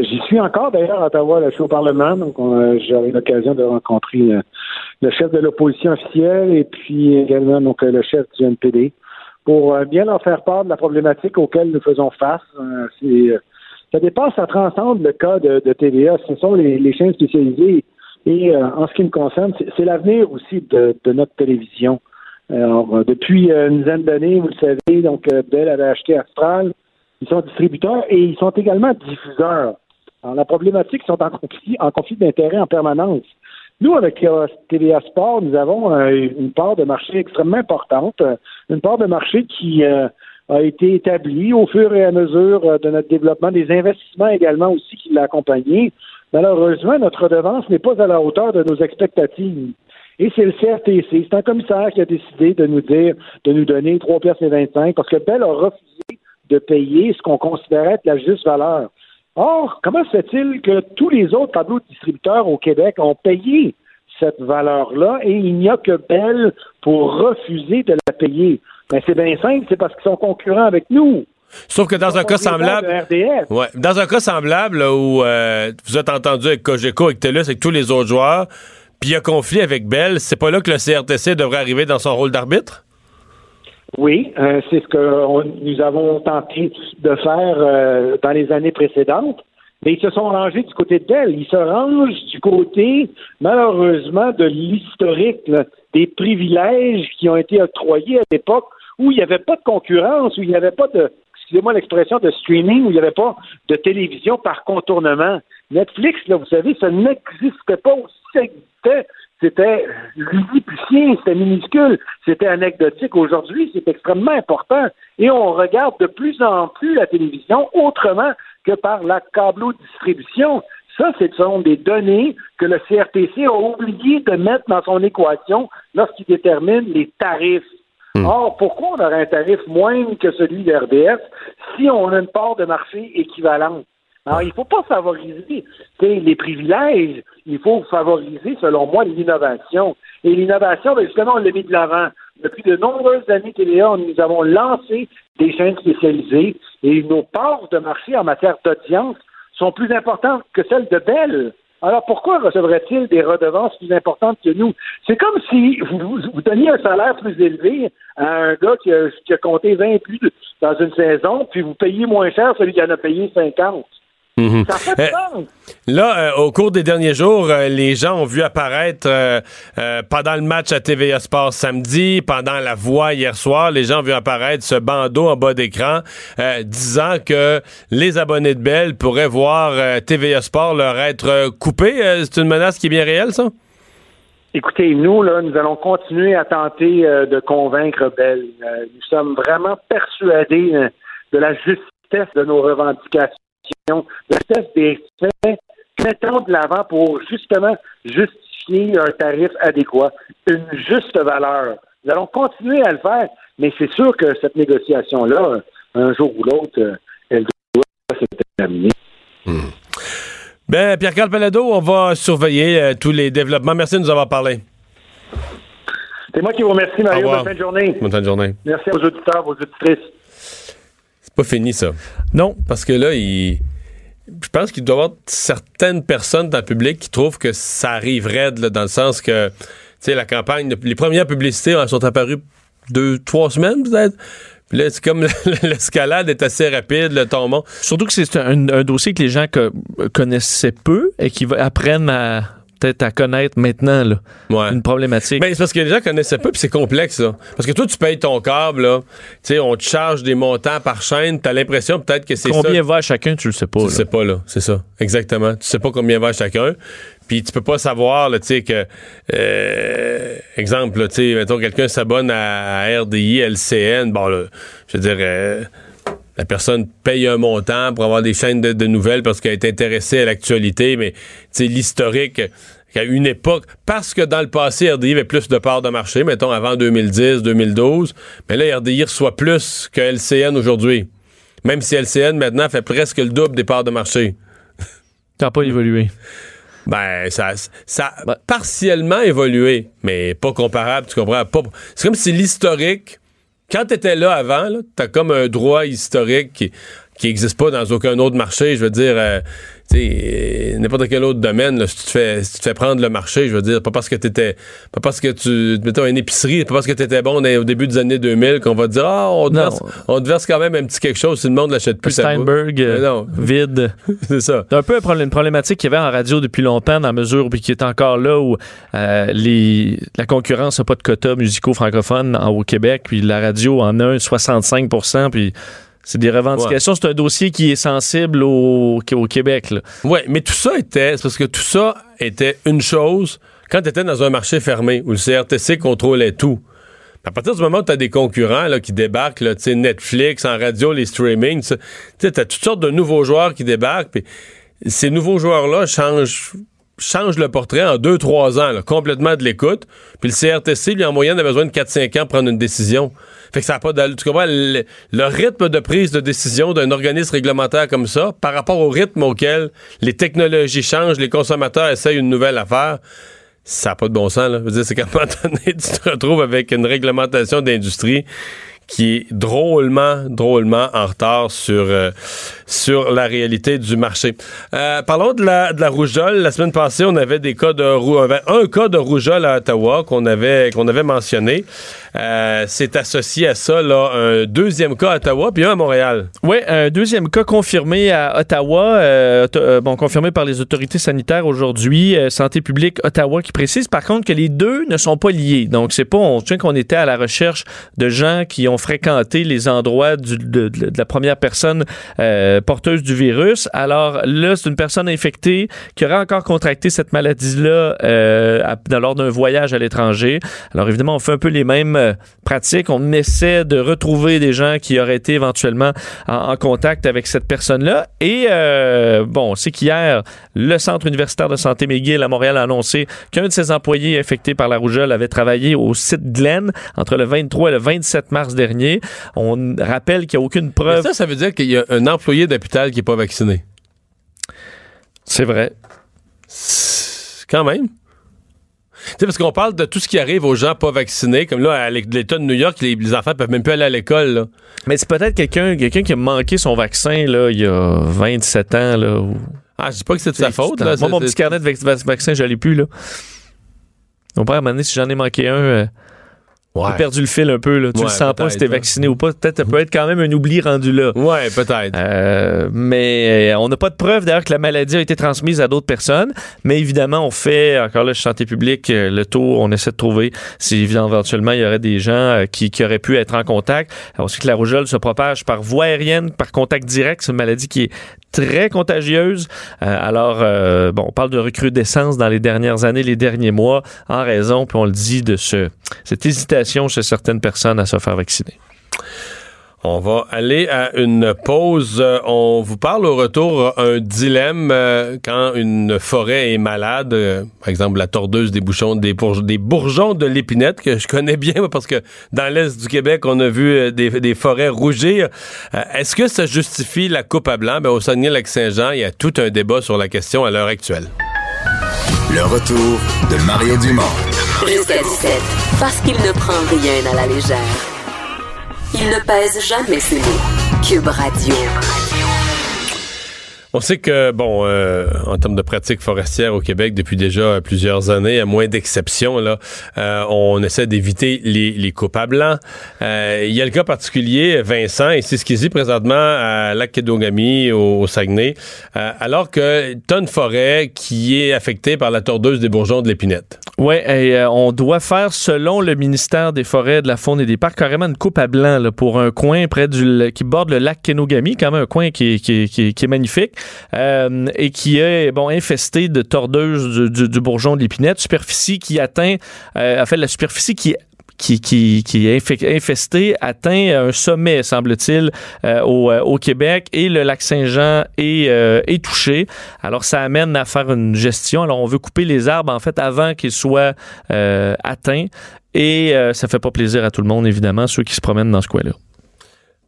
J'y suis encore d'ailleurs à Ottawa, là, je suis au Parlement, donc j'aurai l'occasion de rencontrer le chef de l'opposition officielle et puis également donc le chef du NPD pour bien leur faire part de la problématique auquel nous faisons face. Ça dépasse, ça transcende le cas de, de TVA. Ce sont les, les chaînes spécialisées. Et euh, en ce qui me concerne, c'est- l'avenir aussi de, de notre télévision. Alors, euh, depuis euh, une dizaine d'années, vous le savez, donc Bell avait acheté Astral. Ils sont distributeurs et ils sont également diffuseurs. Alors, la problématique, ils sont en conflit, en conflit d'intérêt en permanence. Nous, avec TVA Sport, nous avons une part de marché extrêmement importante, une part de marché qui euh, a été établie au fur et à mesure de notre développement, des investissements également aussi qui l'ont accompagné. Malheureusement, notre redevance n'est pas à la hauteur de nos expectatives. Et c'est le CRTC, c'est un commissaire qui a décidé de nous dire, de nous donner 3 pièces et 25 parce que Bell a refusé de payer ce qu'on considérait être la juste valeur. Or, comment se fait-il que tous les autres tableaux de distributeurs au Québec ont payé cette valeur-là et il n'y a que Bell pour refuser de la payer? Ben, c'est bien simple, c'est parce qu'ils sont concurrents avec nous. Sauf que dans un cas semblable. Ouais. Dans un cas semblable là, où euh, vous êtes entendu avec Cogeco, avec TELUS, avec tous les autres joueurs, puis il y a conflit avec Bell, c'est pas là que le CRTC devrait arriver dans son rôle d'arbitre? Oui, euh, c'est ce que on- nous avons tenté de faire euh, dans les années précédentes. Mais ils se sont rangés du côté de Bell. Ils se rangent du côté, malheureusement, de l'historique, des privilèges qui ont été octroyés à l'époque où il n'y avait pas de concurrence, où il n'y avait pas de, excusez-moi l'expression, de streaming, où il n'y avait pas de télévision par contournement. Netflix, là, vous savez, ça n'existait pas aussi ça existait. C'était lilliputien, c'était minuscule, c'était anecdotique. Aujourd'hui, c'est extrêmement important. Et on regarde de plus en plus la télévision autrement que par la câblo-distribution. Ça, ce sont des données que le CRTC a oublié de mettre dans son équation lorsqu'il détermine les tarifs. Or, pourquoi on aurait un tarif moindre que celui de RDS si on a une part de marché équivalente? Alors, il ne faut pas favoriser les privilèges, il faut favoriser, selon moi, l'innovation. Et l'innovation, ben, justement, on l'a mis de l'avant. Depuis de nombreuses années, TVA, nous avons lancé des chaînes spécialisées et nos parts de marché en matière d'audience sont plus importantes que celles de Bell. Alors pourquoi recevrait-il des redevances plus importantes que nous? C'est comme si vous, vous donniez un salaire plus élevé à un gars qui a, qui a compté 20 plus dans une saison, puis vous payez moins cher celui qui en a payé 50. Ça fait de sens. Là, euh, au cours des derniers jours, euh, les gens ont vu apparaître euh, euh, pendant le match à TVA Sport samedi, pendant la voix hier soir, les gens ont vu apparaître ce bandeau en bas d'écran euh, disant que les abonnés de Bell pourraient voir euh, TVA Sport leur être euh, coupé. Euh, C'est une menace qui est bien réelle, ça? Écoutez, nous, là, nous allons continuer à tenter euh, de convaincre Bell. Euh, nous sommes vraiment persuadés euh, de la justesse de nos revendications, la justesse des faits mettons de l'avant pour justement justifier un tarif adéquat, une juste valeur. Nous allons continuer à le faire, mais c'est sûr que cette négociation-là, un jour ou l'autre, euh, elle doit se terminer. Ben, Pierre-Carl Pelado, on va surveiller euh, tous les développements. Merci de nous avoir parlé. C'est moi qui vous remercie, Mario. Bonne fin de journée. Bonne fin de journée. Merci aux auditeurs, aux auditrices. C'est pas fini, ça. Non. Parce que là, il... je pense qu'il doit y avoir certaines personnes dans le public qui trouvent que ça arrive raide, là, dans le sens que, tu sais, la campagne, les premières publicités elles sont apparues deux, trois semaines, peut-être. Puis là, c'est comme (laughs) l'escalade est assez rapide, le ton monte. Surtout que c'est un, un dossier que les gens co- connaissaient peu et qui apprennent à peut-être à connaître maintenant là, Ouais. une problématique. Ben, c'est parce que les gens connaissaient pas, puis c'est complexe, ça. Parce que toi, tu payes ton câble, là. Tu sais, on te charge des montants par chaîne, t'as l'impression peut-être que c'est ça. Combien va à chacun, tu le sais pas. Tu là. sais pas, là. C'est ça. Exactement. Tu sais pas combien va chacun. Puis tu peux pas savoir, là, tu sais, que. euh, exemple, là, tu sais, mettons, quelqu'un s'abonne à, à RDI, LCN. Bon, là, je veux dire. euh, la personne paye un montant pour avoir des chaînes de, de nouvelles parce qu'elle est intéressée à l'actualité, mais l'historique, qu'à une époque, parce que dans le passé, RDI avait plus de parts de marché, mettons avant 2010, 2012, mais là, RDI reçoit plus que LCN aujourd'hui. Même si LCN maintenant fait presque le double des parts de marché. (laughs) Ça n'a pas évolué. Ben, ça, ça a partiellement évolué, mais pas comparable, tu comprends? Pas- C'est comme si l'historique, quand tu étais là avant, t'as comme un droit historique qui n'existe pas dans aucun autre marché. Je veux dire, euh, tu n'importe quel autre domaine, là, si, tu te fais, si tu te fais prendre le marché, je veux dire, pas parce que tu étais, pas parce que tu, mettons, une épicerie, pas parce que tu étais bon au début des années 2000 qu'on va te dire, ah, on, te verse, on te verse quand même un petit quelque chose si le monde l'achète plus. Steinberg, euh, vide. (laughs) c'est ça. C'est un peu une problématique qu'il y avait en radio depuis longtemps, dans la mesure puis qui est encore là où euh, les, la concurrence n'a pas de quotas musicaux francophones au Québec, puis la radio en a un 65 puis c'est des revendications. C'est un dossier qui est sensible au, au Québec. Oui, mais tout ça était. C'est parce que tout ça était une chose quand tu étais dans un marché fermé où le CRTC contrôlait tout. À partir du moment où tu as des concurrents là, qui débarquent, là, Netflix, en radio, les streamings, tu as toutes sortes de nouveaux joueurs qui débarquent. Puis ces nouveaux joueurs-là changent change le portrait en 2-3 ans, complètement de l'écoute. Puis le CRTC, lui, en moyenne, a besoin de 4-5 ans pour prendre une décision. Fait que ça n'a pas d'allure. Tu comprends? Le, rythme de prise de décision d'un organisme réglementaire comme ça, par rapport au rythme auquel les technologies changent, les consommateurs essayent une nouvelle affaire, ça n'a pas de bon sens. Là. Je veux dire, c'est qu'à un moment donné, tu te retrouves avec une réglementation d'industrie qui est drôlement, drôlement en retard sur, euh, la réalité du marché. Euh, parlons de la, rougeole. La semaine passée, on avait des cas de un cas de rougeole à Ottawa qu'on avait, mentionné. Euh, c'est associé à ça un deuxième cas à Ottawa puis un à Montréal. Oui, un deuxième cas confirmé à Ottawa, confirmé par les autorités sanitaires aujourd'hui. Santé publique Ottawa qui précise par contre que les deux ne sont pas liés. Donc, c'est pas, on tient qu'on était à la recherche de gens qui ont fréquenté les endroits de, la première personne porteuse du virus. Alors là, c'est une personne infectée qui aurait encore contracté cette maladie-là euh, lors d'un voyage à l'étranger. Alors évidemment, on fait un peu les mêmes euh, pratiques. On essaie de retrouver des gens qui auraient été éventuellement en, contact avec cette personne-là. Et euh, bon, c'est qu'hier, le Centre universitaire de santé McGill à Montréal a annoncé qu'un de ses employés infectés par la rougeole avait travaillé au site Glen entre le 23 et le 27 mars dernier. On rappelle qu'il n'y a aucune preuve. ça, ça veut dire qu'il y a un employé d'hôpital qui n'est pas vacciné. C'est vrai. Quand même. Tu sais, parce qu'on parle de tout ce qui arrive aux gens pas vaccinés, comme là, à l'État de New York, les, enfants peuvent même plus aller à l'école. Mais c'est peut-être quelqu'un quelqu'un qui a manqué son vaccin là, il y a 27 ans. Là, Ah, je dis pas que c'est de sa faute. Moi, mon petit carnet de vaccin, je l'ai plus. Là. Mon père m'a dit si j'en ai manqué un, euh, Ouais. J'ai perdu le fil un peu. Là. Tu le sens pas si t'es vacciné ou pas. Peut-être ça peut être quand même un oubli rendu là. Ouais, peut-être. Euh, mais euh, on n'a pas de preuve d'ailleurs que la maladie a été transmise à d'autres personnes. Mais évidemment, on fait, encore là, santé publique, euh, le tour, on essaie de trouver si éventuellement il y aurait des gens qui, qui auraient pu être en contact. On sait que la rougeole se propage par voie aérienne, par contact direct. C'est une maladie qui est très contagieuse. alors, bon, on parle de recrudescence dans les dernières années, les derniers mois, en raison, puis on le dit, de ce, cette hésitation chez certaines personnes à se faire vacciner. On va aller à une pause. On vous parle au retour un dilemme euh, quand une forêt est malade. Euh, par exemple, la tordeuse des bouchons, des, bourgeons de l'épinette que je connais bien (laughs) parce que dans l'est du Québec, on a vu euh, des, forêts rougir. Est-ce que ça justifie la coupe à blanc? Ben, au Saguenay-Lac-Saint-Jean, il y a tout un débat sur la question à l'heure actuelle. Le retour de Mario Dumont. Jusqu'à 17, parce qu'il ne prend rien à la légère. Il ne pèse jamais ses mots. Cube Radio. On sait que, bon, euh, en termes de pratique forestière au Québec, depuis déjà plusieurs années, à moins d'exceptions, là, euh, on essaie d'éviter les, les coupes à blanc. Euh, il y a le cas particulier, Vincent, et c'est ce qu'il dit présentement à Lac-Kédogami, au, Saguenay, alors que tu une forêt qui est affectée par la tordeuse des bourgeons de l'épinette. Oui, et on doit faire, selon le ministère des Forêts, de la Faune et des Parcs, carrément une coupe à blanc là, pour un coin près du qui borde le lac Kenogami, quand même un coin qui, qui, qui, qui est magnifique. Euh, et qui est bon infesté de tordeuses du, bourgeon de l'épinette, superficie qui atteint, euh, en fait, la superficie qui qui, qui, qui, est infestée atteint un sommet, semble-t-il, euh, au, Québec et le lac Saint-Jean est, est, touché. Alors, ça amène à faire une gestion. Alors, on veut couper les arbres, en fait, avant qu'ils soient atteints. Et ça fait pas plaisir à tout le monde, évidemment, ceux qui se promènent dans ce coin-là.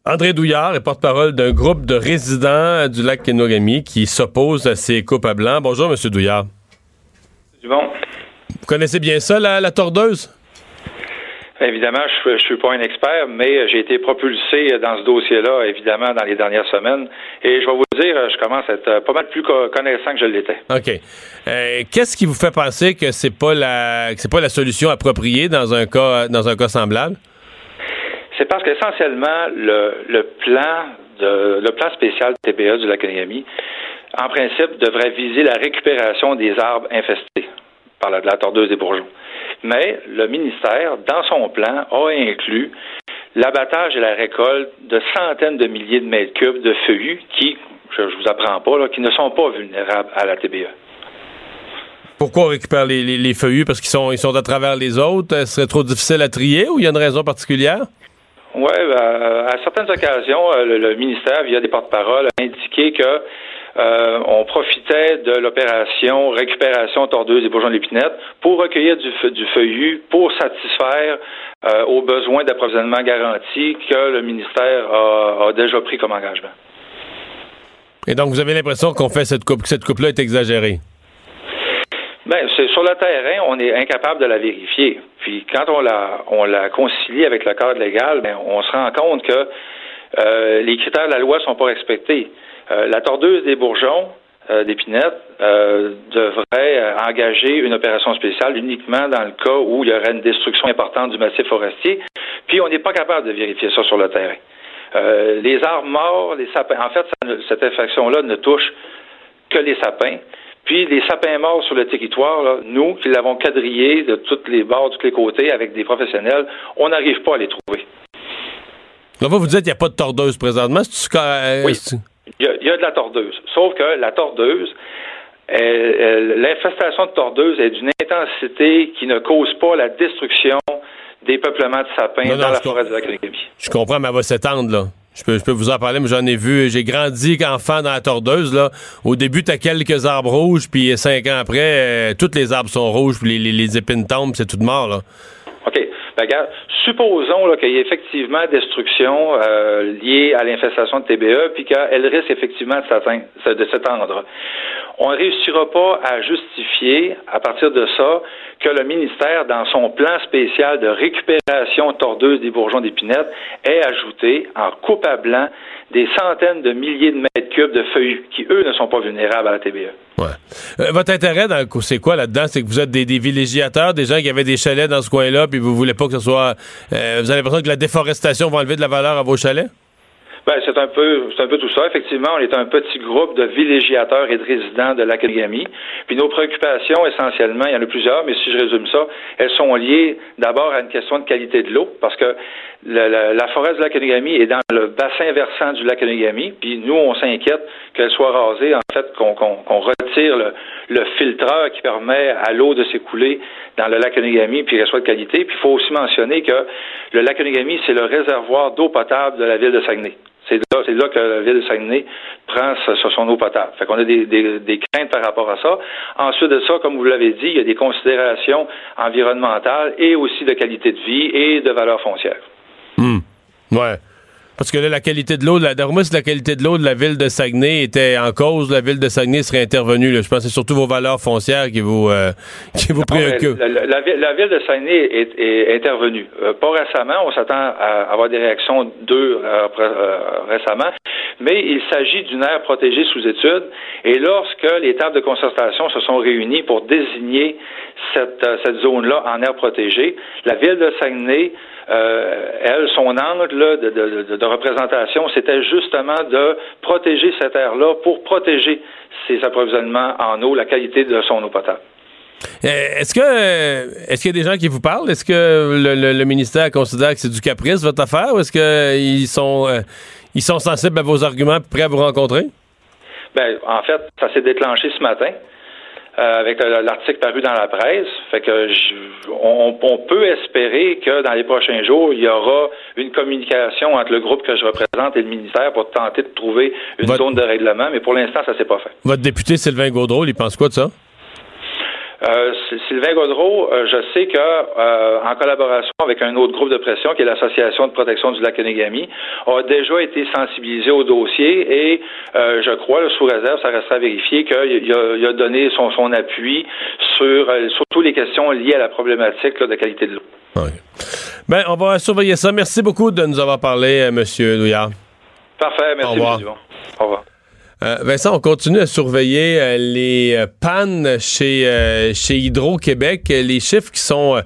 André Douillard est porte-parole d'un groupe de résidents du lac Kenogami qui s'oppose à ces coupes à blanc. Bonjour, M. Douillard. Bon. Vous connaissez bien ça, la, tordeuse? Évidemment, je ne suis pas un expert, mais j'ai été propulsé dans ce dossier-là, évidemment, dans les dernières semaines. Et je vais vous dire, je commence à être pas mal plus connaissant que je l'étais. OK. Euh, qu'est-ce qui vous fait penser que c'est pas la c'est pas la solution appropriée dans un cas dans un cas semblable? C'est parce qu'essentiellement, le, plan de le plan spécial TBA du lac en principe, devrait viser la récupération des arbres infestés par la, tordeuse des bourgeons. Mais le ministère, dans son plan, a inclus l'abattage et la récolte de centaines de milliers de mètres cubes de feuillus qui, je, ne vous apprends pas, qui ne sont pas vulnérables à la TBE. Pourquoi on récupère les, feuillus? Parce qu'ils sont, sont à travers les autres? Ce serait trop difficile à trier ou il y a une raison particulière? Oui, ben, à certaines occasions, euh, le, ministère, via des porte-paroles, a indiqué que euh, on profitait de l'opération récupération tordeuse des bourgeons de l'épinette pour recueillir du, du feuillu pour satisfaire euh, aux besoins d'approvisionnement garantis que le ministère a, déjà pris comme engagement. Et donc, vous avez l'impression qu'on fait cette coupe, que cette coupe-là est exagérée? Bien, c'est sur le terrain, on est incapable de la vérifier. Puis quand on la, on la concilie avec le cadre légal, bien, on se rend compte que euh, les critères de la loi sont pas respectés. Euh, la tordeuse des bourgeons euh, d'épinette euh, devrait engager une opération spéciale uniquement dans le cas où il y aurait une destruction importante du massif forestier. Puis on n'est pas capable de vérifier ça sur le terrain. les arbres morts, les sapins. En fait, cette infection-là ne touche que les sapins. Puis les sapins morts sur le territoire, nous qui l'avons quadrillé de tous les bords, de tous les côtés avec des professionnels, on n'arrive pas à les trouver. Là, vous, vous dites qu'il n'y a pas de tordeuse présentement. oui. Il y, a, de la tordeuse. Sauf que la tordeuse, l'infestation de tordeuse est d'une intensité qui ne cause pas la destruction des peuplements de sapins dans la forêt de la Je comprends, mais elle va s'étendre, là. Je peux, vous en parler, mais j'en ai vu. J'ai grandi enfant dans la tordeuse. Là. Au début, tu as quelques arbres rouges, puis cinq ans après, euh, tous les arbres sont rouges, puis les, épines tombent, c'est tout mort. Là. OK. Ben, supposons qu'il y ait effectivement destruction euh, liée à l'infestation de TBE, puis qu'elle risque effectivement de s'étendre. On ne réussira pas à justifier, à partir de ça, que le ministère, dans son plan spécial de récupération tordeuse des bourgeons d'épinette, ait ajouté en coupable blanc des centaines de milliers de mètres cubes de feuillus qui, eux, ne sont pas vulnérables à la TBE. Ouais. Euh, votre intérêt, c'est quoi là-dedans? C'est que vous êtes des, villégiateurs, des gens qui avaient des chalets dans ce coin-là, puis vous voulez pas que ce soit... Euh, vous avez l'impression que la déforestation va enlever de la valeur à vos chalets? Ben, c'est un peu, c'est un peu tout ça. Effectivement, on est un petit groupe de villégiateurs et de résidents de l'Académie. Puis nos préoccupations, essentiellement, il y en a plusieurs, mais si je résume ça, elles sont liées d'abord à une question de qualité de l'eau, parce que la, forêt de l'Académie est dans le bassin versant du lac Onegami, puis nous, on s'inquiète qu'elle soit rasée, en fait, qu'on retire le, filtreur qui permet à l'eau de s'écouler dans le lac Onegami, puis qu'elle soit de qualité. Puis il faut aussi mentionner que le lac Onegami, c'est le réservoir d'eau potable de la ville de Saguenay. C'est là, là que la ville de Saguenay prend sur son eau potable. Fait qu'on a des, des, craintes par rapport à ça. Ensuite de ça, comme vous l'avez dit, il y a des considérations environnementales et aussi de qualité de vie et de valeur foncière. Hmm. Ouais. Parce que là, la qualité de l'eau, la, si la qualité de l'eau de la ville de Saguenay était en cause, la ville de Saguenay serait intervenue. Je pense que c'est surtout vos valeurs foncières qui vous, euh, (laughs) qui vous préoccupent. La, ville de Saguenay est, intervenue. Euh, pas récemment, on s'attend à avoir des réactions d'eux euh, récemment, mais il s'agit d'une aire protégée sous étude. Et lorsque les tables de concertation se sont réunies pour désigner cette, cette zone-là en aire protégée, la ville de Saguenay euh, elle, son angle de, représentation, c'était justement de protéger cette aire-là pour protéger ses approvisionnements en eau, la qualité de son eau potable. Euh, est-ce que est-ce qu'il y a des gens qui vous parlent? Est-ce que le, ministère considère que c'est du caprice votre affaire ou est-ce qu'ils sont euh, ils sont sensibles à vos arguments et prêts à vous rencontrer? Ben, en fait, ça s'est déclenché ce matin. Euh, avec l'article paru dans la presse. Fait que on, peut espérer que dans les prochains jours, il y aura une communication entre le groupe que je représente et le ministère pour tenter de trouver une zone de règlement, mais pour l'instant, ça s'est pas fait. Votre député Sylvain Gaudreau, il pense quoi de ça? Euh, Sylvain Gaudreau, euh, je sais que euh, en collaboration avec un autre groupe de pression, qui est l'Association de protection du lac Onegami, a déjà été sensibilisé au dossier et je crois, sous réserve, ça restera vérifié qu'il a, a, donné son, son appui sur surtout les questions liées à la problématique de qualité de l'eau. Ben, on va surveiller ça. Merci beaucoup de nous avoir parlé, Monsieur Douillard. Parfait, merci, Au revoir. Au revoir. Euh, Vincent, on continue à surveiller euh, les euh, pannes chez, chez Hydro-Québec. Les chiffres qui sont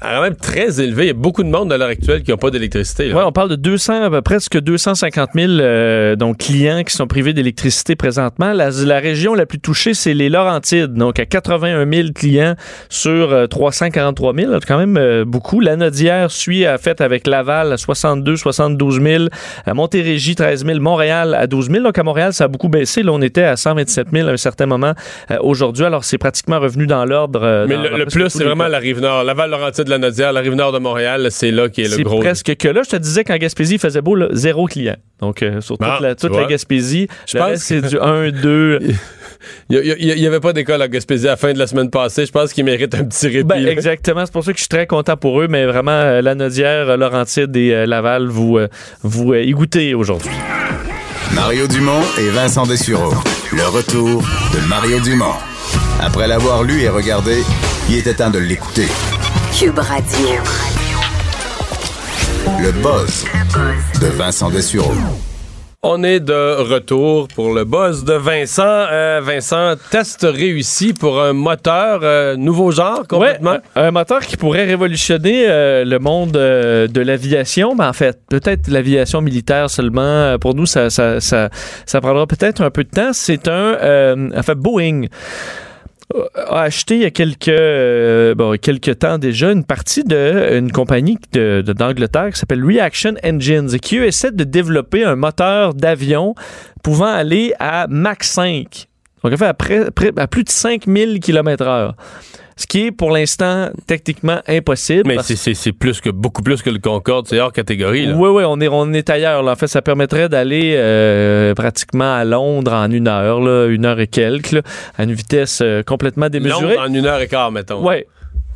quand même très élevés. Il y a beaucoup de monde à l'heure actuelle qui n'ont pas d'électricité. Ouais, on parle de 200, euh, presque 250 000 euh, donc, clients qui sont privés d'électricité présentement. La, la région la plus touchée, c'est les Laurentides, donc à 81 000 clients sur euh, 343 000, quand même euh, beaucoup. La Nodière suit à fait avec Laval à 62, 72 000, à Montérégie 13 000, Montréal à 12 000. Donc à Montréal, ça a beaucoup baissé. Là, on était à 127 000 à un certain moment euh, aujourd'hui. Alors c'est pratiquement revenu dans l'ordre. euh, Mais le, plus, c'est vraiment cas. la rive nord. Laval-Laurentide, la Nodière, la rive nord de Montréal, c'est là qui est le C'est gros. presque que là. Je te disais qu'en Gaspésie, il faisait beau, là, zéro client. Donc, euh, sur toute, Ah, la, toute la. Gaspésie, Je pense c'est du 1, 2. (laughs) Il n'y avait pas d'école à Gaspésie à la fin de la semaine passée. Je pense qu'ils méritent un petit répit. Ben, exactement. C'est pour ça que je suis très content pour eux. Mais vraiment, euh, la Nodière, euh, Laurentide et euh, Laval, vous, euh, vous euh, y goûtez aujourd'hui. Mario Dumont et Vincent Dessureau. Le retour de Mario Dumont. Après l'avoir lu et regardé, il était temps de l'écouter. Cube Radio. Le buzz de Vincent Dessureau. On est de retour pour le buzz de Vincent. Euh, Vincent, test réussi pour un moteur euh, nouveau genre complètement. Ouais, un un moteur qui pourrait révolutionner euh, le monde euh, de l'aviation, mais en fait, peut-être l'aviation militaire seulement. Pour nous, ça, ça, ça, ça prendra peut-être un peu de temps. C'est un, euh, en fait, Boeing a acheté il y a quelques, euh, bon, quelques temps déjà une partie d'une compagnie de- de- d'Angleterre qui s'appelle Reaction Engines et qui eux, essaie de développer un moteur d'avion pouvant aller à Mach 5. Donc, en fait, à, à plus de 5000 km/h. Ce qui est pour l'instant techniquement impossible. Mais parce- c'est- plus que beaucoup plus que le Concorde, c'est hors catégorie. Là. oui, oui, on est, on est ailleurs. là. En fait, ça permettrait d'aller euh, pratiquement à Londres en une heure, là, une heure et quelques, là, à une vitesse euh, complètement démesurée. Londres en une heure et quart, mettons. Ouais.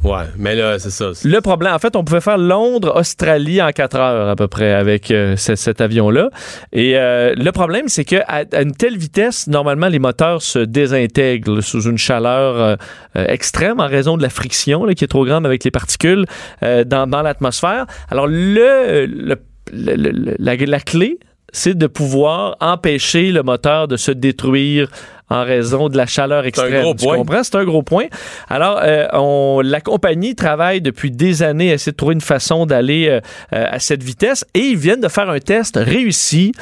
Ouais, mais là, c'est ça. Le problème, en fait, on pouvait faire Londres-Australie en quatre heures à peu près avec euh, ce- cet avion-là. Et euh, le problème, c'est qu'à à une telle vitesse, normalement, les moteurs se désintègrent sous une chaleur euh, euh, extrême en raison de la friction là, qui est trop grande avec les particules dans, dans l'atmosphère. Alors, le, le- le- le- la clé, c'est de pouvoir empêcher le moteur de se détruire en raison de la chaleur extrême. gros Tu comprends? C'est un gros point. Alors, euh, on, la compagnie travaille depuis des années à essayer de trouver une façon d'aller euh, euh, à cette vitesse et ils viennent de faire un test réussi.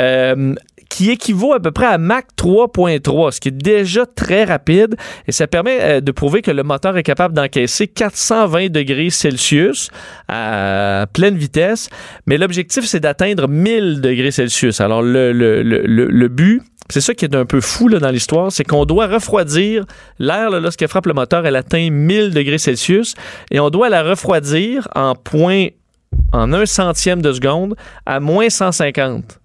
euh, qui équivaut à peu près à Mach 3.3, ce qui est déjà très rapide et ça permet euh, de prouver que le moteur est capable d'encaisser 420 degrés Celsius à pleine vitesse, mais l'objectif c'est d'atteindre 1000 degrés Celsius. Alors le, le, le, le- but, c'est ça qui est un peu fou là, dans l'histoire, c'est qu'on doit refroidir l'air lorsqu'elle frappe le moteur, elle atteint 1000 degrés Celsius et on doit la refroidir en point en un centième de seconde à moins 150.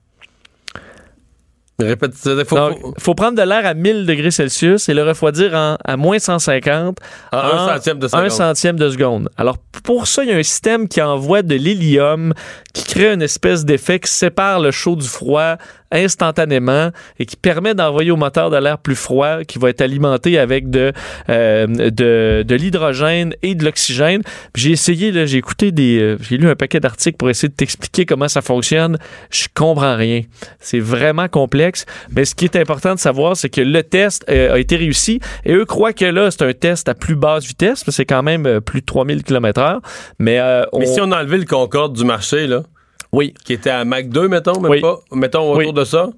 Répète, faut, Donc, faut- il faut prendre de l'air à 1000 degrés Celsius et le refroidir en- à moins 150 en un centième de un centième de seconde. Alors, pour ça, il y a un système qui envoie de l'hélium, qui crée une espèce d'effet qui sépare le chaud du froid instantanément et qui permet d'envoyer au moteur de l'air plus froid qui va être alimenté avec de, euh, de, de l'hydrogène et de l'oxygène. J'ai essayé, j'ai écouté des... euh, j'ai lu un paquet d'articles pour essayer de t'expliquer comment ça fonctionne. Je comprends rien. C'est vraiment complexe. Mais ce qui est important de savoir, c'est que le test euh, a été réussi et eux croient que là, c'est un test à plus basse vitesse, c'est quand même plus de 3000 km/h. Mais, euh, Mais on- si on a enlevé le Concorde du marché, là, Oui. qui était à Mach 2, mettons, même Oui. pas, mettons autour Oui. de ça.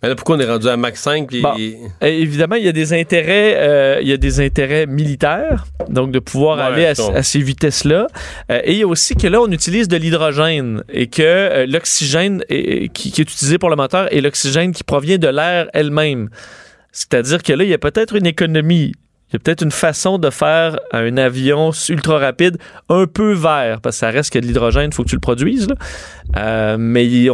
Mais là, pourquoi on est rendu à Mach 5? puis- Bon. Euh, évidemment, il y a des intérêts, euh, il y a des intérêts militaires, donc de pouvoir Ouais, aller à, ces vitesses-là. Euh, et il y a aussi que là, on utilise de l'hydrogène et que euh, l'oxygène qui, qui est utilisé pour le moteur est l'oxygène qui provient de l'air elle-même. C'est-à-dire que là, il y a peut-être une économie. Il y a peut-être une façon de faire un avion ultra rapide un peu vert, parce que ça reste que de l'hydrogène, il faut que tu le produises. Euh, mais ils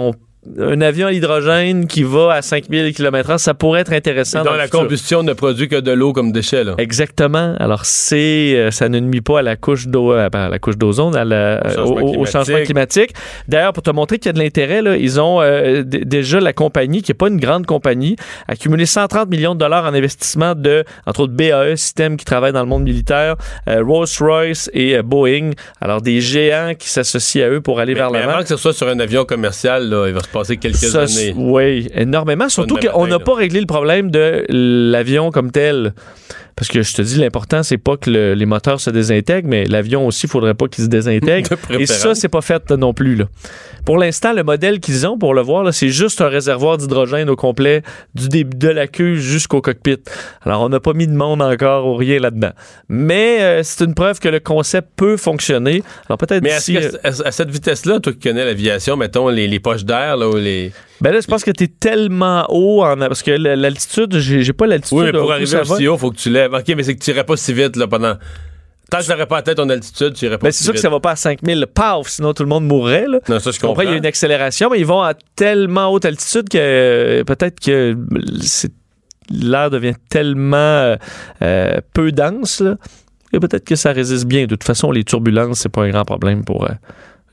un avion à l'hydrogène qui va à 5000 km/h, ça pourrait être intéressant. dans, la combustion ne produit que de l'eau comme déchet. Là. Exactement. Alors, c'est, euh, ça ne nuit pas à la couche d'eau, à ben, la couche d'ozone, au, changement climatique. D'ailleurs, pour te montrer qu'il y a de l'intérêt, là, ils ont euh, déjà la compagnie, qui n'est pas une grande compagnie, accumulé 130 millions de dollars en investissement de, entre autres, BAE System qui travaille dans le monde militaire, euh, Rolls-Royce et Boeing. Alors, des géants qui s'associent à eux pour aller vers l'avant. Avant que ce soit sur un avion commercial, là, il va se passer quelques années. Oui, énormément. Surtout qu'on n'a pas réglé le problème de l'avion comme tel. Parce que je te dis, l'important, c'est pas que les moteurs se désintègrent, mais l'avion aussi, il faudrait pas qu'il se désintègre. (laughs) Et ça, c'est pas fait non plus. Là. Pour l'instant, le modèle qu'ils ont, pour le voir, c'est juste un réservoir d'hydrogène au complet du début de la queue jusqu'au cockpit. Alors, on n'a pas mis de monde encore ou rien là-dedans. Mais euh, c'est une preuve que le concept peut fonctionner. Alors, peut-être Mais à, cette vitesse-là, toi qui connais l'aviation, mettons les, poches d'air, là, ou les. Ben là, je pense que tu es tellement haut en, parce que l'altitude, j'ai pas l'altitude. Oui, mais pour arriver aussi haut, faut que tu lèves. OK, mais c'est que tu irais pas si vite là, pendant. Tant que tu n'aurais pas atteint ton altitude, tu irais pas. Ben, c'est sûr que ça va pas à 5000, paf, sinon tout le monde mourrait. Là. Non, ça, je comprends. Après, il y a une accélération, mais ils vont à tellement haute altitude que euh, peut-être que l'air devient tellement euh, euh, peu dense, là, et peut-être que ça résiste bien. De toute façon, les turbulences, c'est pas un grand problème pour.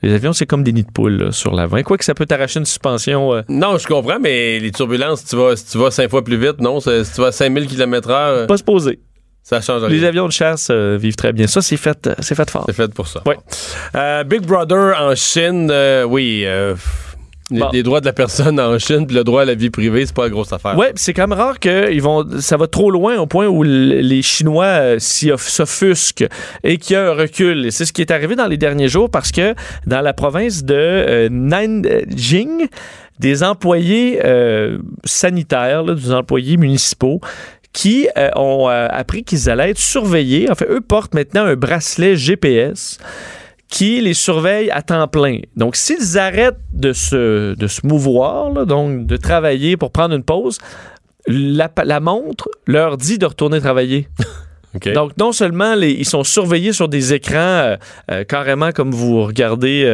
Les avions, c'est comme des nids de poules sur l'avant. Quoi que ça peut t'arracher une suspension. Non, je comprends, mais les turbulences, tu vas, si tu vas cinq fois plus vite, non? Si tu vas à 5000 km/h. Pas se poser. Ça change Les avions de chasse euh, vivent très bien. Ça, c'est fait, euh, c'est fait fort. C'est fait pour ça. Oui. Euh, Big Brother en Chine, oui. Les, droits de la personne en Chine puis le droit à la vie privée, c'est pas une grosse affaire. Oui, c'est quand même rare que ils vont, ça va trop loin au point où les Chinois s'offusquent et qu'il y a un recul. C'est ce qui est arrivé dans les derniers jours parce que dans la province de Nanjing, des employés sanitaires, des employés municipaux, qui euh, ont euh, appris qu'ils allaient être surveillés. En fait, eux portent maintenant un bracelet GPS qui les surveille à temps plein. Donc, s'ils arrêtent de se, de se mouvoir, donc de travailler pour prendre une pause, la, montre leur dit de retourner travailler. (laughs) Donc, non seulement ils sont surveillés sur des écrans euh, carrément comme vous regardez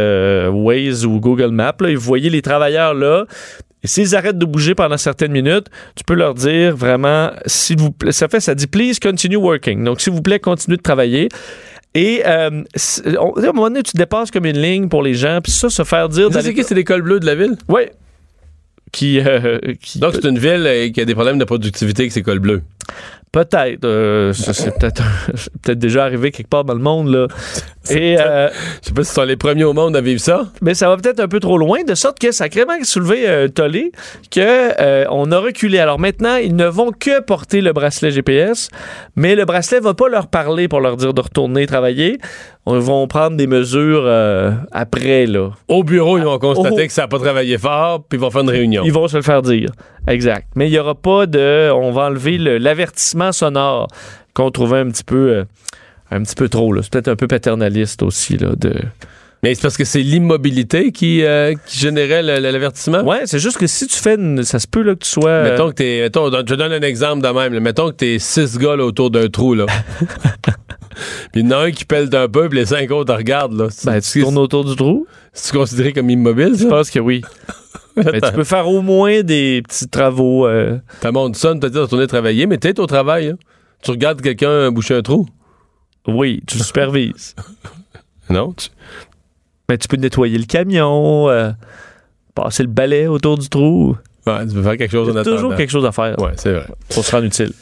Waze ou Google Maps, et vous voyez les travailleurs là, et s'ils arrêtent de bouger pendant certaines minutes, tu peux leur dire vraiment, s'il vous plaît, ça fait, ça dit please continue working. Donc, s'il vous plaît, continuez de travailler. Et euh, à un moment donné, tu dépasses comme une ligne pour les gens, puis ça, se faire dire. C'est qui, c'est l'école bleue de la ville? Oui. Qui, euh, Donc, c'est une ville euh, qui a des problèmes de productivité avec ses cols bleus. Peut-être. Euh, c'est peut-être (laughs) peut déjà arrivé quelque part dans le monde. Là. Et, euh, je sais pas si ce sont les premiers au monde à vivre ça. Mais ça va peut-être un peu trop loin, de sorte que ça a vraiment soulevé un tollé qu'on on a reculé. Alors maintenant, ils ne vont que porter le bracelet GPS, mais le bracelet va pas leur parler pour leur dire de retourner travailler. Ils vont prendre des mesures euh, après. Là. Au bureau, ils vont constater que ça n'a pas travaillé fort, puis ils vont faire une réunion. Ils vont se le faire dire. Exact. Mais il n'y aura pas de. On va enlever l'avertissement sonore qu'on trouvait un petit peu, euh, un petit peu trop. C'est peut-être un peu paternaliste aussi. Là, de... Mais c'est parce que c'est l'immobilité qui, euh, qui générait l'avertissement? Ouais, c'est juste que si tu fais. Ça se peut là, que tu sois. Mettons que t'es. Mettons, je te donne un exemple de même. Mettons que t'es six gars autour d'un trou. là. (laughs) puis il y en a un qui pèle d'un peu, puis les cinq autres regardent. Là. Ben, tu tournes autour du trou? C'est considéré comme immobile, ça? Je pense que oui. Mais tu peux faire au moins des petits travaux. Euh... Ta montre sonne, t'as dit de retourner travailler, mais t'es au travail. Hein. Tu regardes quelqu'un boucher un trou? Oui, tu supervises. (laughs) non, tu... Mais tu peux nettoyer le camion, euh, passer le balai autour du trou. Ouais, tu peux faire quelque chose en attendant. toujours quelque chose à faire. Ouais, c'est vrai. Pour se rendre utile.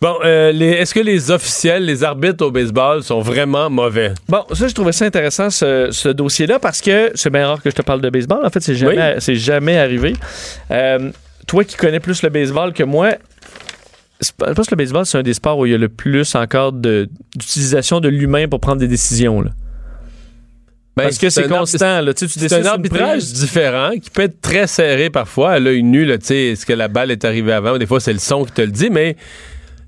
Bon, euh, est-ce que les officiels, les arbitres au baseball sont vraiment mauvais? Bon, ça, je trouvais ça intéressant, ce, dossier-là, parce que c'est bien rare que je te parle de baseball. En fait, c'est jamais, jamais arrivé. Euh, toi qui connais plus le baseball que moi, je pense que le baseball, c'est un des sports où il y a le plus encore d'utilisation de, l'humain pour prendre des décisions. Là. Ben, parce que c'est constant. Là, tu c'est un arbitrage différent qui peut être très serré parfois à l'œil nu. Est-ce que la balle est arrivée avant? Des fois, c'est le son qui te le dit, mais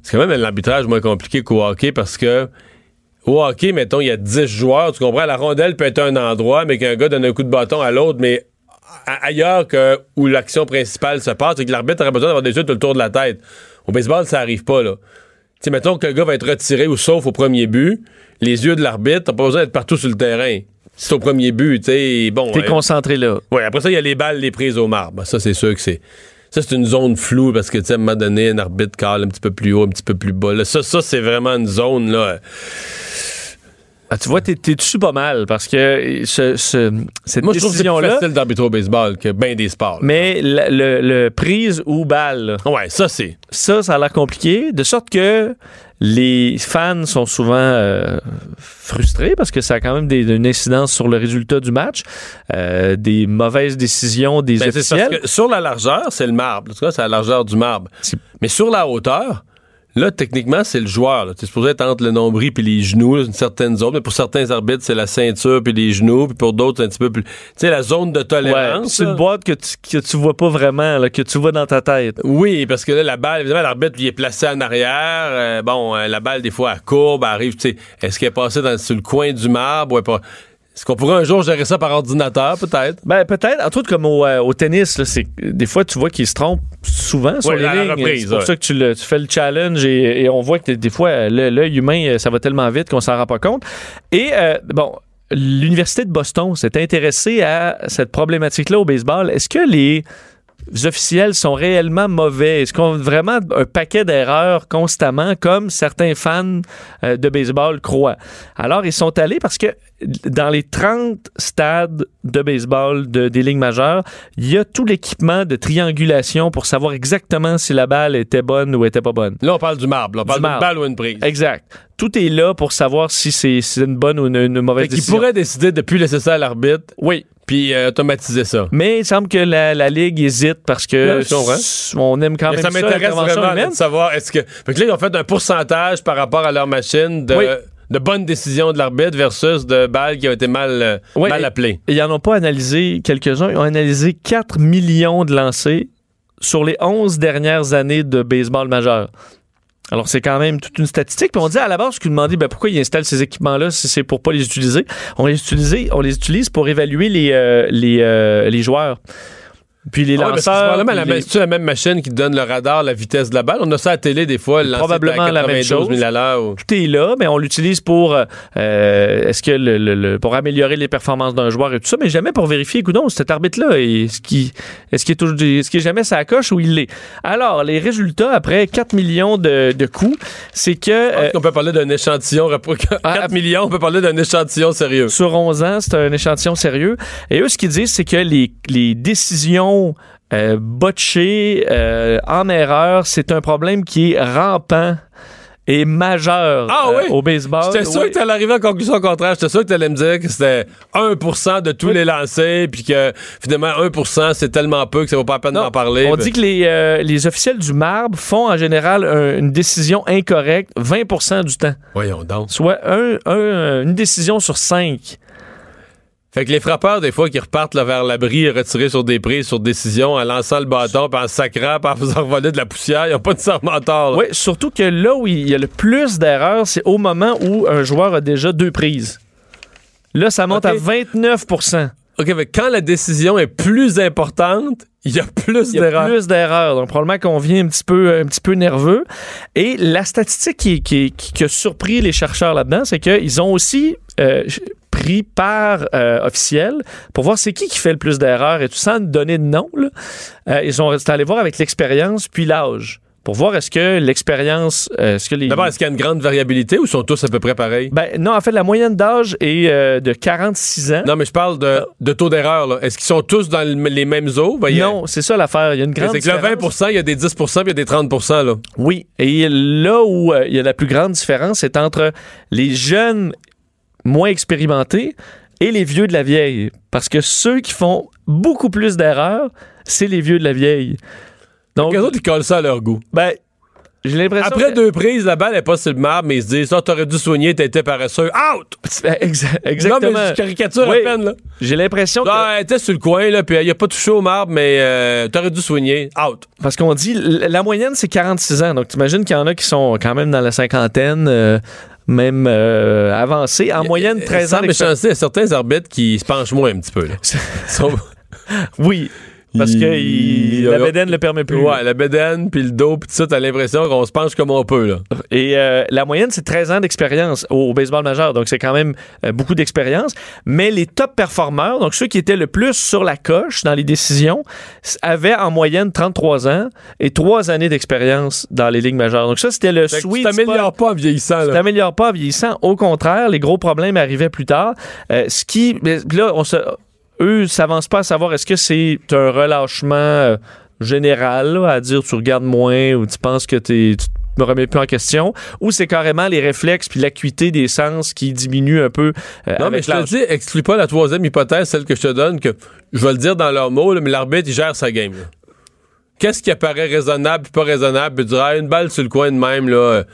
c'est quand même un arbitrage moins compliqué qu'au hockey parce que au hockey, mettons, il y a 10 joueurs, tu comprends, la rondelle peut être un endroit, mais qu'un gars donne un coup de bâton à l'autre, mais ailleurs que où l'action principale se passe, et que l'arbitre aurait besoin d'avoir des yeux tout le tour de la tête. Au baseball, ça arrive pas, là. Tu sais, mettons que le gars va être retiré ou sauf au premier but, les yeux de l'arbitre, t'as pas besoin d'être partout sur le terrain. c'est ton premier but, tu sais, bon. T'es euh, concentré là. Ouais, après ça, il y a les balles, les prises au marbre. Ça, c'est sûr que c'est. Ça, c'est une zone floue parce que, tu sais, à un moment donné, un arbitre cale un petit peu plus haut, un petit peu plus bas. Là, ça, ça c'est vraiment une zone, là. Ah, tu vois, t'es, dessus pas mal? Parce que ce, ce- cette Moi, je trouve que c'est plus facile d'arbitrer au baseball que bien des sports. là. Mais le, le- le prise ou balle, là, Ouais, ça, c'est. ça, ça a l'air compliqué, de sorte que les fans sont souvent euh, frustrés parce que ça a quand même des- une incidence sur le résultat du match, euh, des mauvaises décisions des Ben, officiels. parce que sur la largeur, c'est le marbre. En tout cas, c'est la largeur du marbre. Mais sur la hauteur, là, techniquement, c'est le joueur. Tu es supposé être entre le nombril puis les genoux, là, une certaine zone. Mais pour certains arbitres, c'est la ceinture puis les genoux. Puis pour d'autres, c'est un petit peu plus. Tu sais, la zone de Ouais, tolérance. c'est là. une boîte que tu, que tu vois pas vraiment, là, que tu vois dans ta tête. Oui, parce que là, la balle, évidemment, l'arbitre, lui, est placé en arrière. Euh, bon, euh, la balle, des fois, elle courbe, elle arrive, tu sais, est-ce qu'elle est passée dans, sur le coin du marbre? Ou elle pas... Est-ce qu'on pourrait un jour gérer ça par ordinateur, peut-être? Ben, peut-être, entre autres, comme au, euh, au tennis, là, c'est, des fois, tu vois qu'ils se trompent souvent sur Ouais, les lignes. reprise, c'est pour ouais. ça que tu, le- tu fais le challenge et, et on voit que des fois, l'œil humain, euh, ça va tellement vite qu'on s'en rend pas compte. Et, euh, bon, l'Université de Boston s'est intéressée à cette problématique-là au baseball. Est-ce que les officiels sont réellement mauvais? Est-ce qu'on a vraiment un paquet d'erreurs constamment, comme certains fans euh, de baseball croient? Alors, ils sont allés parce que dans les 30 stades de baseball de, des ligues majeures, il y a tout l'équipement de triangulation pour savoir exactement si la balle était bonne ou était pas bonne. Là, on parle du marbre. là. On parle d'une balle ou une prise. Exact. Tout est là pour savoir si c'est si une bonne ou une, une mauvaise Fait décision. pourrait décider de plus laisser ça à l'arbitre, Oui. Puis euh, automatiser ça. Mais il semble que la, la Ligue hésite parce que s- on aime quand Mais même ça ça, m'intéresse vraiment humaine. de savoir est-ce que. Fait que là, ils ont fait un pourcentage par rapport à leur machine de, Oui. de bonnes décisions de l'arbitre versus de balles qui ont été mal, euh, mal appelées. Ils n'en ont pas analysé quelques-uns. Ils ont analysé 4 millions de lancers sur les 11 dernières années de baseball majeur. Alors, c'est quand même toute une statistique. Puis on dit à la base, qu'ils demandaient ben, pourquoi ils installent ces équipements-là si c'est pour pas les utiliser? On les utilise, on les utilise pour évaluer les, euh, les, euh, les joueurs. Puis les Ah c'est lanceurs. la puis même- les- la même machine qui donne le radar, la vitesse de la balle. On a ça à la télé des fois, le Probablement à la même 92 000 chose. à ou- tout est là, mais on l'utilise pour euh, euh, est-ce que le, le- le- pour améliorer les performances d'un joueur et tout ça, mais jamais pour vérifier, écoute donc, cet arbitre-là, est-ce qu'il est, qu'il est jamais sa coche ou il l'est? Alors, les résultats après 4 millions de, de coûts, c'est que euh, on peut parler d'un échantillon. 4 (laughs) Ah, millions, on peut parler d'un échantillon sérieux. sur 11 ans, c'est un échantillon sérieux. Et eux, ce qu'ils disent, c'est que les, les décisions euh, botchées euh, en erreur, c'est un problème qui est rampant et majeur Ah euh, au baseball. J'étais sûr Oui. que t'allais arriver à la conclusion contraire. J'étais sûr que t'allais me dire que c'était 1% de tous les lancers, puis que finalement 1% c'est tellement peu que ça vaut pas la peine d'en parler. On Ben, dit que les, euh, les officiels du marbre font en général un- une décision incorrecte 20% du temps, Voyons donc. soit un- un- une décision sur cinq. Fait que les frappeurs, des fois, qui repartent là, vers l'abri, retirés sur des prises, sur décision, en lançant le bâton, puis en sacrant, puis en faisant voler de la poussière, ils n'ont pas tort. là. Oui, surtout que là où il y a le plus d'erreurs, c'est au moment où un joueur a déjà deux prises. Là, ça monte à 29% OK, mais quand la décision est plus importante, il y a plus Il y a d'erreurs. plus d'erreurs. Donc, probablement qu'on vient un petit peu, un petit peu nerveux. Et la statistique qui, qui- qui- qui a surpris les chercheurs là-dedans, c'est qu'ils ont aussi euh, pris par euh, officiel pour voir c'est qui qui fait le plus d'erreurs et tout sans donner de nom. là. Euh, ils sont allés voir avec l'expérience puis l'âge pour voir est-ce que l'expérience, euh, est-ce que les D'abord, est-ce qu'il y a une grande variabilité ou sont tous à peu près pareils? ben, non, en fait, la moyenne d'âge est euh, de 46 ans. Non, mais je parle de, de taux d'erreur. là. Est-ce qu'ils sont tous dans le- les mêmes eaux? Ben, y a- Non, c'est ça l'affaire. Il y a une grande C'est que différence. 20 il y a des 10 puis il y a des 30 là. Oui, et là où euh, il y a la plus grande différence, c'est entre les jeunes moins expérimentés et les vieux de la vieille. Parce que ceux qui font beaucoup plus d'erreurs, c'est les vieux de la vieille. Donc, Les autres, ils collent ça à leur goût. ben, j'ai l'impression Après que- deux prises, la balle n'est pas sur le marbre, mais ils se disent, ça, t'aurais dû soigner, t'étais paresseux. Out! (laughs) Ben, exa- exactement. Non, mais je caricature Oui. à peine, là. J'ai l'impression que... Ah, elle était sur le coin, là, puis il a pas touché au marbre, mais euh, t'aurais dû soigner. Out. Parce qu'on dit, la moyenne, c'est 46 ans. Donc, t'imagines qu'il y en a qui sont quand même dans la cinquantaine, euh, même euh, avancés. En moyenne, 13 ans Sans méchanceté, il y a certains arbitres qui se penchent moins un petit peu, là. (laughs) Oui. Parce que il- la bédaine ne le permet plus. Ouais, la bédaine, puis le dos, puis tout ça, t'as l'impression qu'on se penche comme on peut, là. Et euh, la moyenne, c'est 13 ans d'expérience au, baseball majeur. Donc, c'est quand même euh, beaucoup d'expérience. Mais les top performeurs, donc ceux qui étaient le plus sur la coche dans les décisions, avaient en moyenne 33 ans et 3 années d'expérience dans les ligues majeures. Donc, ça, c'était le Fait tu sweet spot. t'améliores pas en vieillissant, Tu t'améliores pas en vieillissant. Au contraire, les gros problèmes arrivaient plus tard. Euh, ce qui, là, on se, eux s'avancent pas à savoir est-ce que c'est un relâchement euh, général là, à dire tu regardes moins ou tu penses que t'es- tu me remets plus en question ou c'est carrément les réflexes puis l'acuité des sens qui diminue un peu euh, Non, mais je te dis, exclue pas la troisième hypothèse, celle que je te donne, que je vais le dire dans leurs mots, là, mais l'arbitre, il gère sa game. là. Qu'est-ce qui apparaît raisonnable puis pas raisonnable? Puis dire, ah, une balle sur le coin de même, là.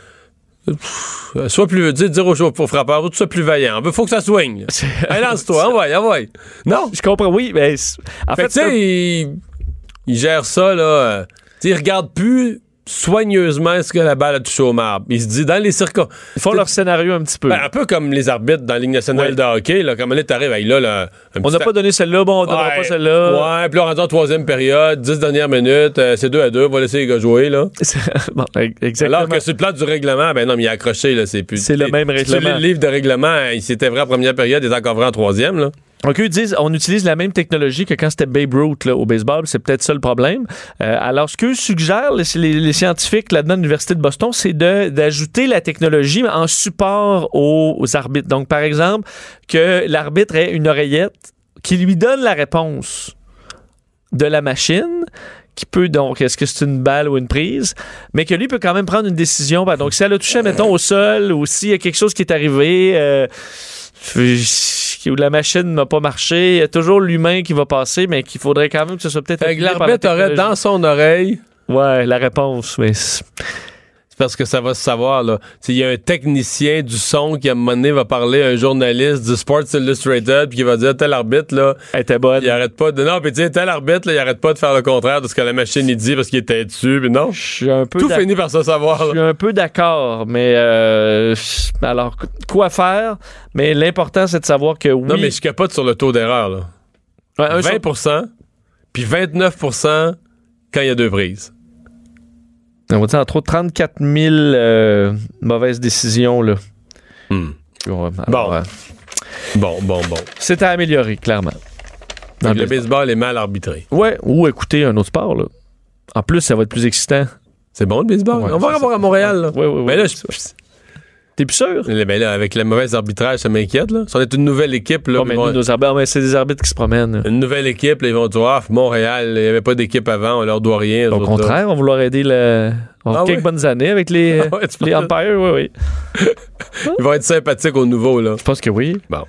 Euh, pff, euh, Sois plus, dire, dire aux joueurs pour frappeur, sois plus vaillant. Il faut que ça swing. (laughs) Hey, lance-toi, (laughs) envoie, envoie. Non? Je comprends, oui, mais en Fait tu sais, il, il gère ça, là. euh, tu sais, il regarde plus soigneusement est-ce que la balle a touché au marbre? Il se dit, dans les circonstances. ils font leur scénario un petit peu. Ben, un peu comme les arbitres dans la Ligue nationale Ouais. de hockey, là, comme là, t'arrives, hey, là, on n'a pas donné celle-là, bon, on donnera Ouais. pas celle-là. Ouais, puis là, on rentre en troisième période, 10 dernières minutes, euh, c'est 2 à 2, on va laisser les gars jouer, là. (laughs) bon, exactement. Alors que sur le plan du règlement, ben non, mais il est accroché, là, c'est plus. C'est le même Sur règlement. le livre de règlement, il s'était vrai en première période, il est encore vrai en troisième, là. Donc, eux disent on utilise la même technologie que quand c'était Babe Ruth au baseball. C'est peut-être ça le problème. Euh, alors, ce qu'eux suggèrent, les, scientifiques là-dedans de l'Université de Boston, c'est d'ajouter la technologie en support aux, arbitres. Donc, par exemple, que l'arbitre ait une oreillette qui lui donne la réponse de la machine qui peut donc, est-ce que c'est une balle ou une prise, mais que lui peut quand même prendre une décision. Donc, si elle a touché, mettons, au sol ou s'il y a quelque chose qui est arrivé, euh, où la machine n'a pas marché, il y a toujours l'humain qui va passer, mais qu'il faudrait quand même que ce soit peut-être. L'arbitre aurait dans son oreille, Ouais, la réponse, mais. Parce que ça va se savoir, là. S'il y a un technicien du son qui, à un moment donné, va parler à un journaliste du Sports Illustrated, puis qui va dire, tel arbitre, là, Elle était bonne. il arrête pas de. Non, puis tel arbitre, là, il arrête pas de faire le contraire de ce que la machine, il dit parce qu'il était dessus, puis non. Je suis un peu. Tout finit par se savoir, Je suis un peu d'accord, mais euh, alors quoi faire? Mais l'important c'est de savoir que oui. Non, mais je capote sur le taux d'erreur, là. Ouais, un sur- 20% puis 29% quand il y a deux prises. On va dire entre autres 34 000 euh, mauvaises décisions là. Hmm. Bon, Bon. euh, Bon, bon, bon. c'est à améliorer clairement. Dans le le baseball est mal arbitré. Ouais, ou écouter un autre sport là. En plus, ça va être plus excitant. C'est bon, le baseball? Ouais, On va avoir à Montréal, là. Ouais, ouais, ouais. Mais là, je- T'es plus sûr? Ben là, avec le mauvais arbitrage, ça m'inquiète, là. Si on est une nouvelle équipe, là, mais vont- nos arbitres, c'est des arbitres qui se promènent. une nouvelle équipe, là, ils vont dire, ah, Montréal, il n'y avait pas d'équipe avant, on leur doit rien. Au là. contraire, on va vouloir aider le. Ah quelques bonnes années avec les, (laughs) Ah ouais, les umpires, oui, oui. (laughs) Ils vont être sympathiques au nouveau, là. Je pense que oui. Bon.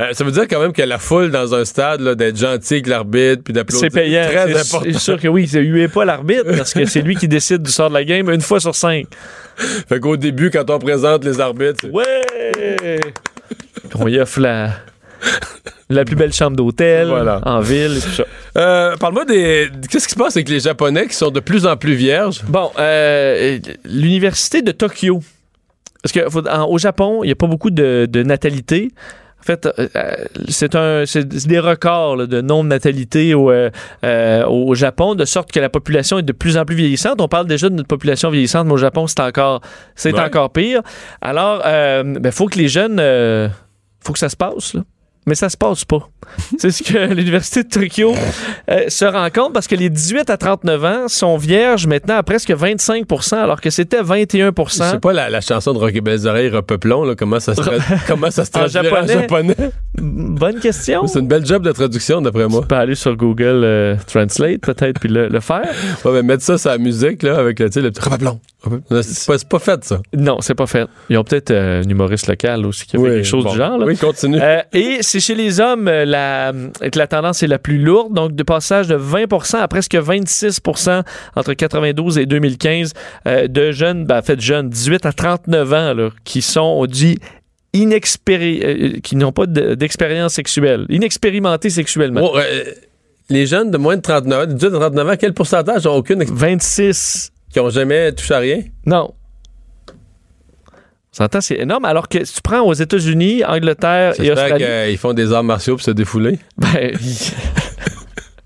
Euh, ça veut dire quand même que la foule dans un stade, là, d'être gentil avec l'arbitre, puis d'applaudir. C'est payant. Très C'est important. c'est sûr que oui. C'est huez pas l'arbitre parce que c'est lui qui décide du sort de la game une fois sur cinq. Fait qu'au début, quand on présente les arbitres, c'est- Ouais! On y offre la, (laughs) la plus belle chambre d'hôtel Voilà. en ville et tout ça. Euh, Parle-moi des. Qu'est-ce qui se passe avec les Japonais qui sont de plus en plus vierges? Bon, euh, l'université de Tokyo. Parce que faut- en- au Japon, il n'y a pas beaucoup de, de natalité. En fait, euh, c'est un, c'est des records là, de nombre de natalité au, euh, au Japon, de sorte que la population est de plus en plus vieillissante. On parle déjà de notre population vieillissante, mais au Japon, c'est encore, c'est Ouais. encore pire. Alors, il ben, faut que les jeunes, euh, faut que ça se passe. Là. Mais ça se passe pas. (laughs) c'est ce que l'Université de Tokyo euh, se rend compte parce que les 18 à 39 ans sont vierges maintenant à presque 25 alors que c'était 21 C'est pas la, la chanson de Rocky Belles Oreilles, Repeuplons, là, comment ça se, (laughs) comment ça se traduit en japonais? japonais? Bonne question. C'est une belle job de traduction, d'après moi. Tu peux aller sur Google euh, Translate peut-être puis le, le faire. Ouais, mais mettre ça sur la musique, là, avec le, le petit Repeuplons. C'est pas, fait, ça. Non, c'est pas fait. Ils ont peut-être euh, un humoriste local aussi qui a fait quelque chose bon. du genre. là. Oui, continue. Euh, et c'est chez les hommes euh, la, que la tendance est la plus lourde, donc de passage de 20% à presque 26% entre 92 et 2015 euh, de jeunes, ben, en fait jeunes, 18 à 39 ans, là, qui sont, on dit, inexpéri euh, qui n'ont pas de- d'expérience sexuelle, inexpérimentés sexuellement. Euh, les jeunes de moins de 39 ans, de 18 à 39 ans, quel pourcentage ont aucune ex- 26 qui ont jamais touché à rien? Non. S'entend, c'est énorme. Alors que si tu prends aux États-Unis, Angleterre et Australie, qu'ils font des arts martiaux pour se défouler. ben,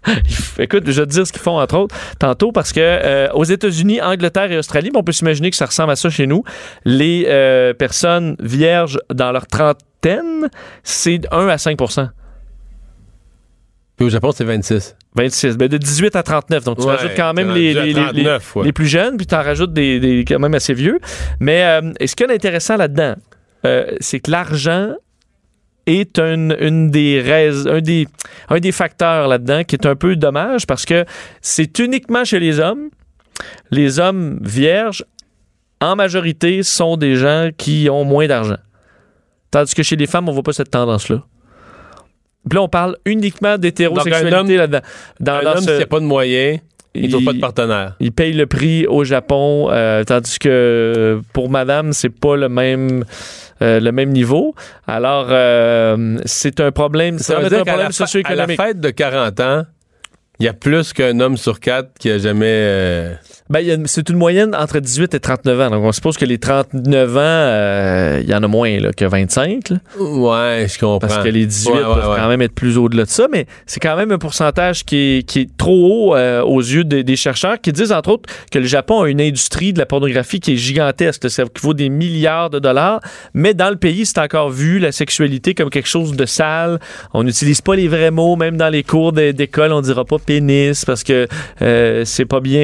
(laughs) Écoute, je vais te dire ce qu'ils font entre autres tantôt parce que euh, aux États-Unis, Angleterre et Australie, on peut s'imaginer que ça ressemble à ça chez nous. Les euh, personnes vierges dans leur trentaine, c'est 1 à 5 Puis au Japon, c'est 26. 26. Ben de 18 à 39. Donc, tu Ouais, rajoutes quand même les, les, les- 39, ouais. les plus jeunes, puis tu en rajoutes des, des quand même assez vieux. Mais euh, ce qu'il y a d'intéressant là-dedans, euh, c'est que l'argent est une, une des rais- un, des, un des facteurs là-dedans qui est un peu dommage parce que c'est uniquement chez les hommes. Les hommes vierges, en majorité, sont des gens qui ont moins d'argent. Tandis que chez les femmes, on voit pas cette tendance-là. Puis là, on parle uniquement d'hétérosexualité là-dedans. Dans, Un dans homme, ce- s'il n'y a pas de moyens, il ne trouve pas de partenaire. il paye le prix au Japon, euh, tandis que euh, pour madame, c'est pas le même, euh, le même niveau. Alors, euh, c'est un problème, ça, veut un problème fa- à la socio-économique. fête de 40 ans, il y a plus qu'un homme sur quatre qui a jamais... euh, Ben, c'est une moyenne entre 18 et 39 ans. Donc, on suppose que les 39 ans, euh, il y en a moins là, que 25. là. Ouais, je comprends. Parce que les 18 Ouais, ouais, peuvent ouais. quand même être plus au-delà de ça, mais c'est quand même un pourcentage qui est, qui est trop haut euh, aux yeux des, des chercheurs qui disent entre autres que le Japon a une industrie de la pornographie qui est gigantesque, ça qui vaut des milliards de dollars, mais dans le pays, c'est encore vu la sexualité comme quelque chose de sale. On n'utilise pas les vrais mots, même dans les cours d'é- d'école, on dira pas pénis parce que euh, c'est pas bien.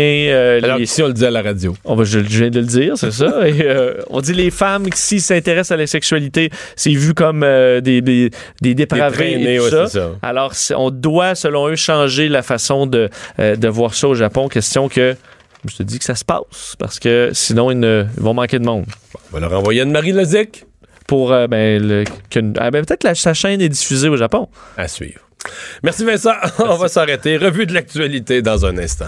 Alors qu'ici, on le dit à la radio. on va, je, je viens de le dire, c'est ça. Et, euh, on dit les femmes qui s'intéressent à la sexualité, c'est vu comme euh, des, des, des dépravés traînés, et tout ouais, ça. Alors, on doit, selon eux, changer la façon de, euh, de voir ça au Japon. Question que je te dis que ça se passe, parce que sinon, ils, ne- ils vont manquer de monde. On va leur envoyer une Marie Lozic Pour, ben, le- que- ah, ben, peut-être que sa chaîne est diffusée au Japon. à suivre. Merci Vincent. (laughs) On va s'arrêter. Revue de l'actualité dans un instant.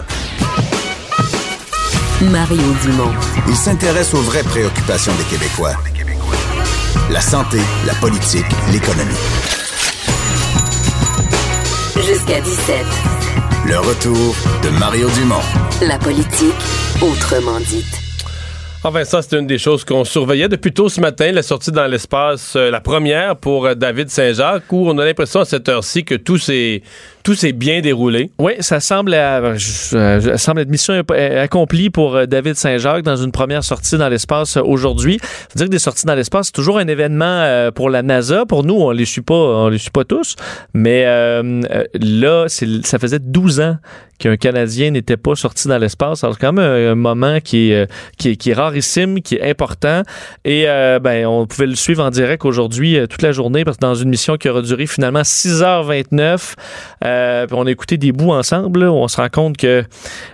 Mario Dumont. Il s'intéresse aux vraies préoccupations des Québécois. La santé, la politique, l'économie. Jusqu'à 17. Le retour de Mario Dumont. La politique, autrement dite. Enfin, ça, c'est une des choses qu'on surveillait depuis tôt ce matin, la sortie dans l'espace, euh, la première pour euh, David Saint-Jacques, où on a l'impression à cette heure-ci que tout s'est tout s'est bien déroulé. Oui, ça semble, euh, je- euh, semble être mission euh, accomplie pour euh, David Saint-Jacques dans une première sortie dans l'espace euh, aujourd'hui. Faut dire que des sorties dans l'espace, c'est toujours un événement euh, pour la NASA. Pour nous, on les suit pas, on les suit pas tous. Mais euh, euh, là, ça faisait 12 ans qu'un Canadien n'était pas sorti dans l'espace. Alors, c'est quand même un, moment qui est, euh, qui, qui est rarissime, qui est important. Et euh, ben, on pouvait le suivre en direct aujourd'hui euh, toute la journée parce que dans une mission qui aura duré finalement 6h29, euh, puis on a écouté des bouts ensemble. là, où on se rend compte que,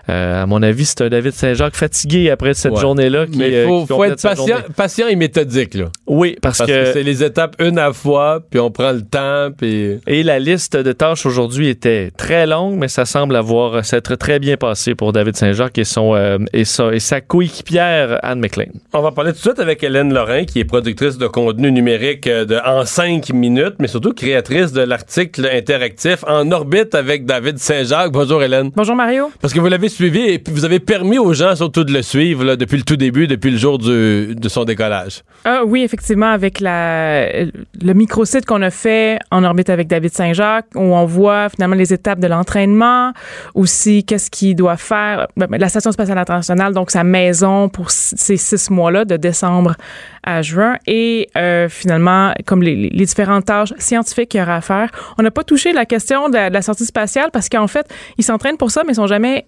euh, à mon avis, c'est un David Saint-Jacques fatigué après cette Ouais. journée-là. Qui, Mais il euh, faut, qui faut être patient, et méthodique. Là. Oui, parce, Parce que, que, c'est les étapes une à la fois, puis on prend le temps, puis... et la liste de tâches aujourd'hui était très longue, mais ça semble avoir euh, s'être très bien passé pour David Saint-Jacques et son euh, et sa, et sa coéquipière Anne McLean. On va parler tout de suite avec Hélène Lorrain, qui est productrice de contenu numérique euh, de En 5 minutes, mais surtout créatrice de l'article interactif En orbite avec David Saint-Jacques. Bonjour Hélène. Bonjour Mario. Parce que vous l'avez suivi et vous avez permis aux gens surtout de le suivre là, depuis le tout début, depuis le jour du- de son décollage. Ah oui, effectivement, avec la, le microsite qu'on a fait en orbite avec David Saint-Jacques, où on voit finalement les étapes de l'entraînement, aussi qu'est-ce qu'il doit faire, ben, la Station spatiale internationale, donc sa maison pour ces six mois-là, de décembre à juin, et euh, finalement, comme les, les différentes tâches scientifiques qu'il y aura à faire. On n'a pas touché la question de la, de la sortie spatiale parce qu'en fait, ils s'entraînent pour ça, mais ils sont jamais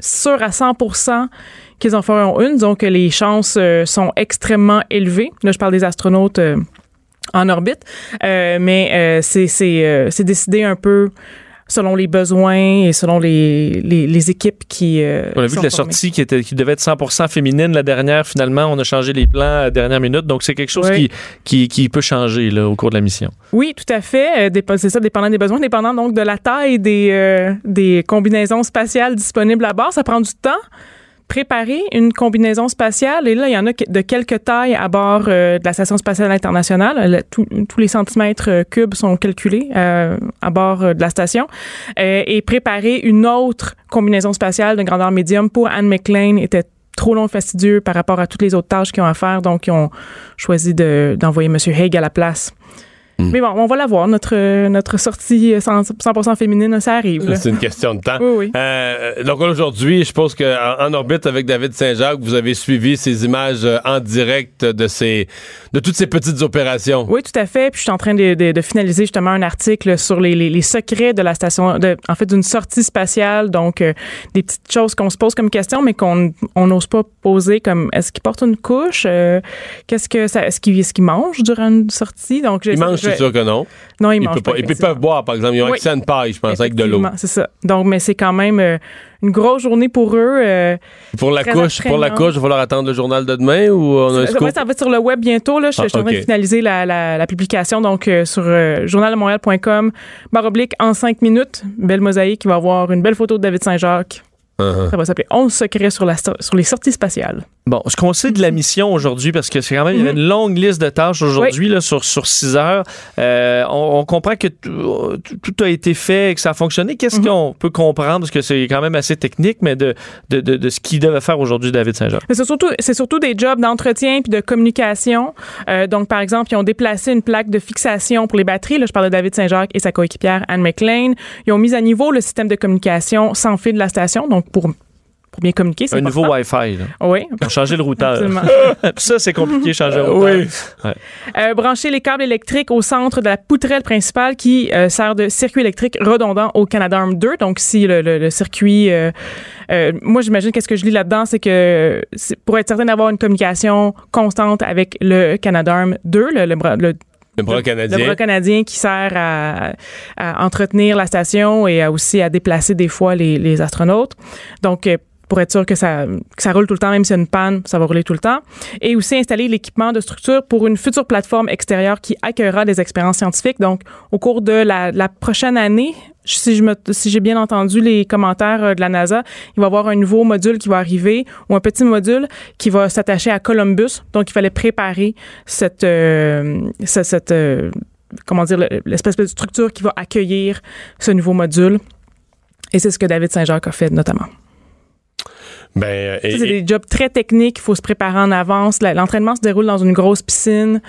sûrs à 100% qu'ils en feront une, donc les chances euh, sont extrêmement élevées. Là, je parle des astronautes euh, en orbite, Euh, mais c'est décidé un peu selon les besoins et selon les, les, les équipes qui euh, On a vu que la formées. sortie qui, était, qui devait être 100% féminine, la dernière, finalement, on a changé les plans à la dernière minute. Donc, c'est quelque chose Oui. qui, qui, qui peut changer là, au cours de la mission. Oui, tout à fait. Euh, c'est ça, dépendant des besoins, dépendant donc de la taille des, euh, des combinaisons spatiales disponibles à bord. Ça prend du temps. Préparer une combinaison spatiale, et là, il y en a de quelques tailles à bord euh, de la Station spatiale internationale. Tous les centimètres euh, cubes sont calculés euh, à bord de la station. Et préparer une autre combinaison spatiale de grandeur médium pour Anne McLean était trop long fastidieux par rapport à toutes les autres tâches qu'ils ont à faire. Donc, ils ont choisi de- d'envoyer M. Haig à la place. Mais bon, on va la voir, notre, notre sortie 100%, féminine, ça arrive. C'est une question de temps. Oui, oui. Euh, donc aujourd'hui, je pense qu'en en orbite avec David Saint-Jacques, vous avez suivi ces images euh, en direct de ces de toutes ces petites opérations. Oui, tout à fait. Puis je suis en train de, de- de finaliser justement un article sur les, les- les secrets de la station, de, en fait, d'une sortie spatiale. Donc, euh, des petites choses qu'on se pose comme question, mais qu'on on n'ose pas poser, comme est-ce qu'il porte une couche? Euh, Qu'est-ce que ça, est-ce qu'il est-ce qu'il mange durant une sortie? Donc, je- Ils mangent, je- c'est sûr que non. Non, ils Ils mangent peuvent pas. ils peuvent boire, par exemple. Ils ont Oui. accès à une paille, je pense, avec de l'eau. C'est ça. Donc, mais c'est quand même euh, une grosse journée pour eux. euh, Pour la couche, pour la couche, il va falloir attendre le journal de demain ou on a un scoop? ouais, ça va être sur le web bientôt. Là. Je, Ah, je suis en train ok. de finaliser la, la- la publication donc euh, sur journaldemontréal.com. Barre oblique en cinq minutes. Belle mosaïque. Il va y avoir une belle photo de David Saint-Jacques. Uh-huh. Ça va s'appeler 11 secrets sur, la, sto- sur les sorties spatiales. Bon, ce qu'on sait de la mission aujourd'hui, parce que c'est quand même, il y avait une longue liste de tâches aujourd'hui là, sur, sur six heures. Euh, on, on comprend que tout, tout- a été fait et que ça a fonctionné. Qu'est-ce qu'on peut comprendre, parce que c'est quand même assez technique, mais de, de, de, de ce qu'il devait faire aujourd'hui David Saint-Jacques? Mais c'est surtout, c'est surtout des jobs d'entretien puis de communication. Euh, donc, par exemple, ils ont déplacé une plaque de fixation pour les batteries. Là, je parle de David Saint-Jacques et sa coéquipière Anne McLean. Ils ont mis à niveau le système de communication sans fil de la station, donc pour, pour bien communiquer. c'est Un nouveau. Wi-Fi. Là. Oui. Pour changer le routeur. Absolument. (laughs) ça, c'est compliqué, changer le routeur. Oui. Ouais. Euh, brancher les câbles électriques au centre de la poutrelle principale qui euh, sert de circuit électrique redondant au Canadarm 2. Donc, si le, le- le circuit... euh, euh, moi, j'imagine qu'est-ce que je lis là-dedans, c'est que c'est pour être certain d'avoir une communication constante avec le Canadarm 2, le, le, bras- le Le bras canadien. le bras canadien qui sert à, à entretenir la station et à aussi à déplacer des fois les, les astronautes. Donc, pour être sûr que ça, que ça roule tout le temps, même s'il y a une panne, ça va rouler tout le temps. Et aussi installer l'équipement de structure pour une future plateforme extérieure qui accueillera des expériences scientifiques. Donc, au cours de la, prochaine année, si je si j'ai bien entendu les commentaires euh, de la NASA, il va y avoir un nouveau module qui va arriver ou un petit module qui va s'attacher à Columbus. Donc, il fallait préparer cette, euh, ce- cette, euh, comment dire, le- l'espèce de structure qui va accueillir ce nouveau module. Et c'est ce que David Saint-Jacques a fait notamment. Ben, euh, c'est des jobs très techniques. Il faut se préparer en avance. L'entraînement se déroule dans une grosse piscine.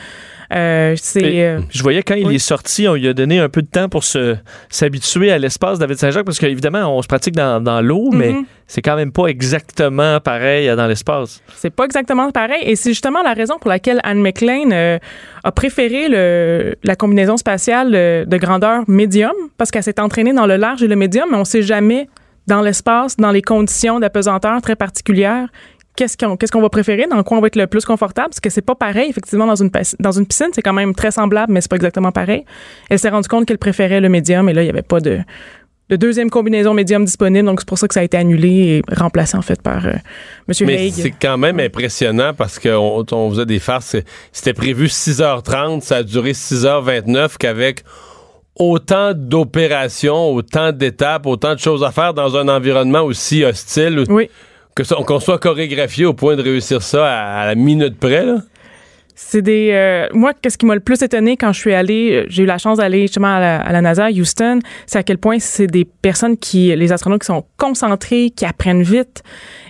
Euh, euh, Je voyais quand il oui. est sorti, on lui a donné un peu de temps pour se s'habituer à l'espace David Saint-Jacques parce qu'évidemment, on se pratique dans, dans l'eau, mais Mhm. c'est quand même pas exactement pareil dans l'espace. C'est pas exactement pareil. Et c'est justement la raison pour laquelle Anne McLean euh, a préféré le, la combinaison spatiale de grandeur médium, parce qu'elle s'est entraînée dans le large et le médium, mais on sait jamais dans l'espace, dans les conditions d'apesanteur très particulières, qu'est-ce qu'on va préférer, dans quoi on va être le plus confortable, parce que c'est pas pareil, effectivement, dans une, pas- dans une piscine, c'est quand même très semblable, mais c'est pas exactement pareil. Elle s'est rendue compte qu'elle préférait le médium, et là, il y avait pas de de deuxième combinaison médium disponible, donc c'est pour ça que ça a été annulé et remplacé en fait par euh, Monsieur Mais c'est quand même impressionnant parce qu'on on faisait des farces. C'était prévu 6h30, ça a duré 6h29 qu'avec autant d'opérations, autant d'étapes, autant de choses à faire dans un environnement aussi hostile, Oui. que qu'on soit chorégraphié au point de réussir ça à, à la minute près. Là? C'est des. euh, moi, qu'est-ce qui m'a le plus étonné quand je suis allée, euh, j'ai eu la chance d'aller justement à la, à la NASA, à Houston, c'est à quel point c'est des personnes qui, les astronautes qui sont concentrés, qui apprennent vite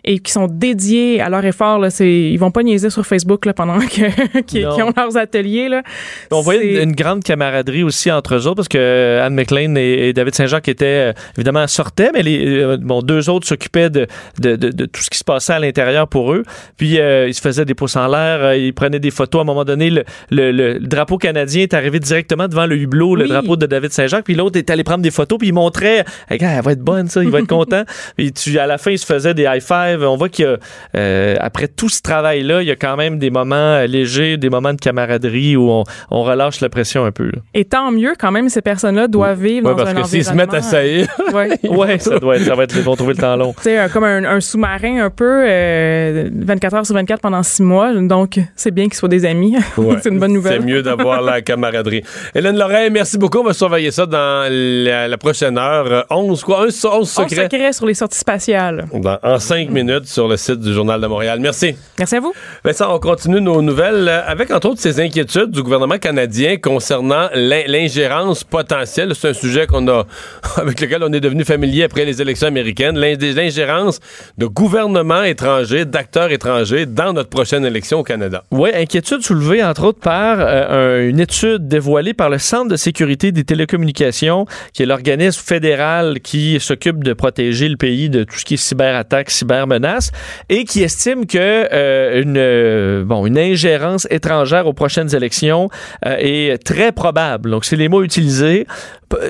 et qui sont dédiés à leur effort. Là, ils vont pas niaiser sur Facebook là, pendant (laughs) que, qu'ils, ont leurs ateliers. Là. On voyait une, une grande camaraderie aussi entre eux autres parce que euh, Anne McLean et, et David Saint-Jacques étaient euh, évidemment sortaient, mais les euh, bon, deux autres s'occupaient de, de, de- de tout ce qui se passait à l'intérieur pour eux. Puis euh, ils se faisaient des pouces en l'air, ils prenaient des photos. À un moment donné, le, le- le- le drapeau canadien est arrivé directement devant le hublot, le drapeau de David Saint-Jacques. Puis l'autre est allé prendre des photos, puis il montrait, Hey, elle va être bonne, ça, il va être (laughs) content. Puis tu, à la fin, il se faisait des high On voit a, euh, tout ce travail-là, il y a quand même des moments euh, légers, des moments de camaraderie où on, on relâche la pression un peu. là. Et tant mieux, quand même, ces personnes-là doivent vivre Ouais, dans parce un que s'ils se mettent à environnement, saillir, Ouais. (laughs) Ouais, ça doit être, ça va être, ils vont trouver le temps long. Un- comme un, un sous-marin un peu, euh, 24 heures sur 24 pendant six mois. Donc, c'est bien qu'ils soient des amis. (laughs) Ouais. c'est une bonne nouvelle. C'est mieux d'avoir la (laughs) camaraderie. Hélène Lorrain, merci beaucoup. On va surveiller ça dans la, la prochaine heure. Euh, 11, quoi? 11, 11 On secrets. secret sur les sorties spatiales. Dans- en 5 minutes. Minutes sur le site du Journal de Montréal. Merci. Merci à vous. Vincent, on continue nos nouvelles euh, avec, entre autres, ces inquiétudes du gouvernement canadien concernant l'in- l'ingérence potentielle. C'est un sujet qu'on a, (laughs) avec lequel on est devenu familier après les élections américaines. L'in- L'ingérence de gouvernements étrangers, d'acteurs étrangers dans notre prochaine élection au Canada. Oui, inquiétude soulevée entre autres par euh, un- une étude dévoilée par le Centre de sécurité des télécommunications, qui est l'organisme fédéral qui s'occupe de protéger le pays de tout ce qui est cyberattaque, cybermenace, et qui estime que euh, une, euh, bon, une ingérence étrangère aux prochaines élections euh, est très probable. Donc, c'est les mots utilisés,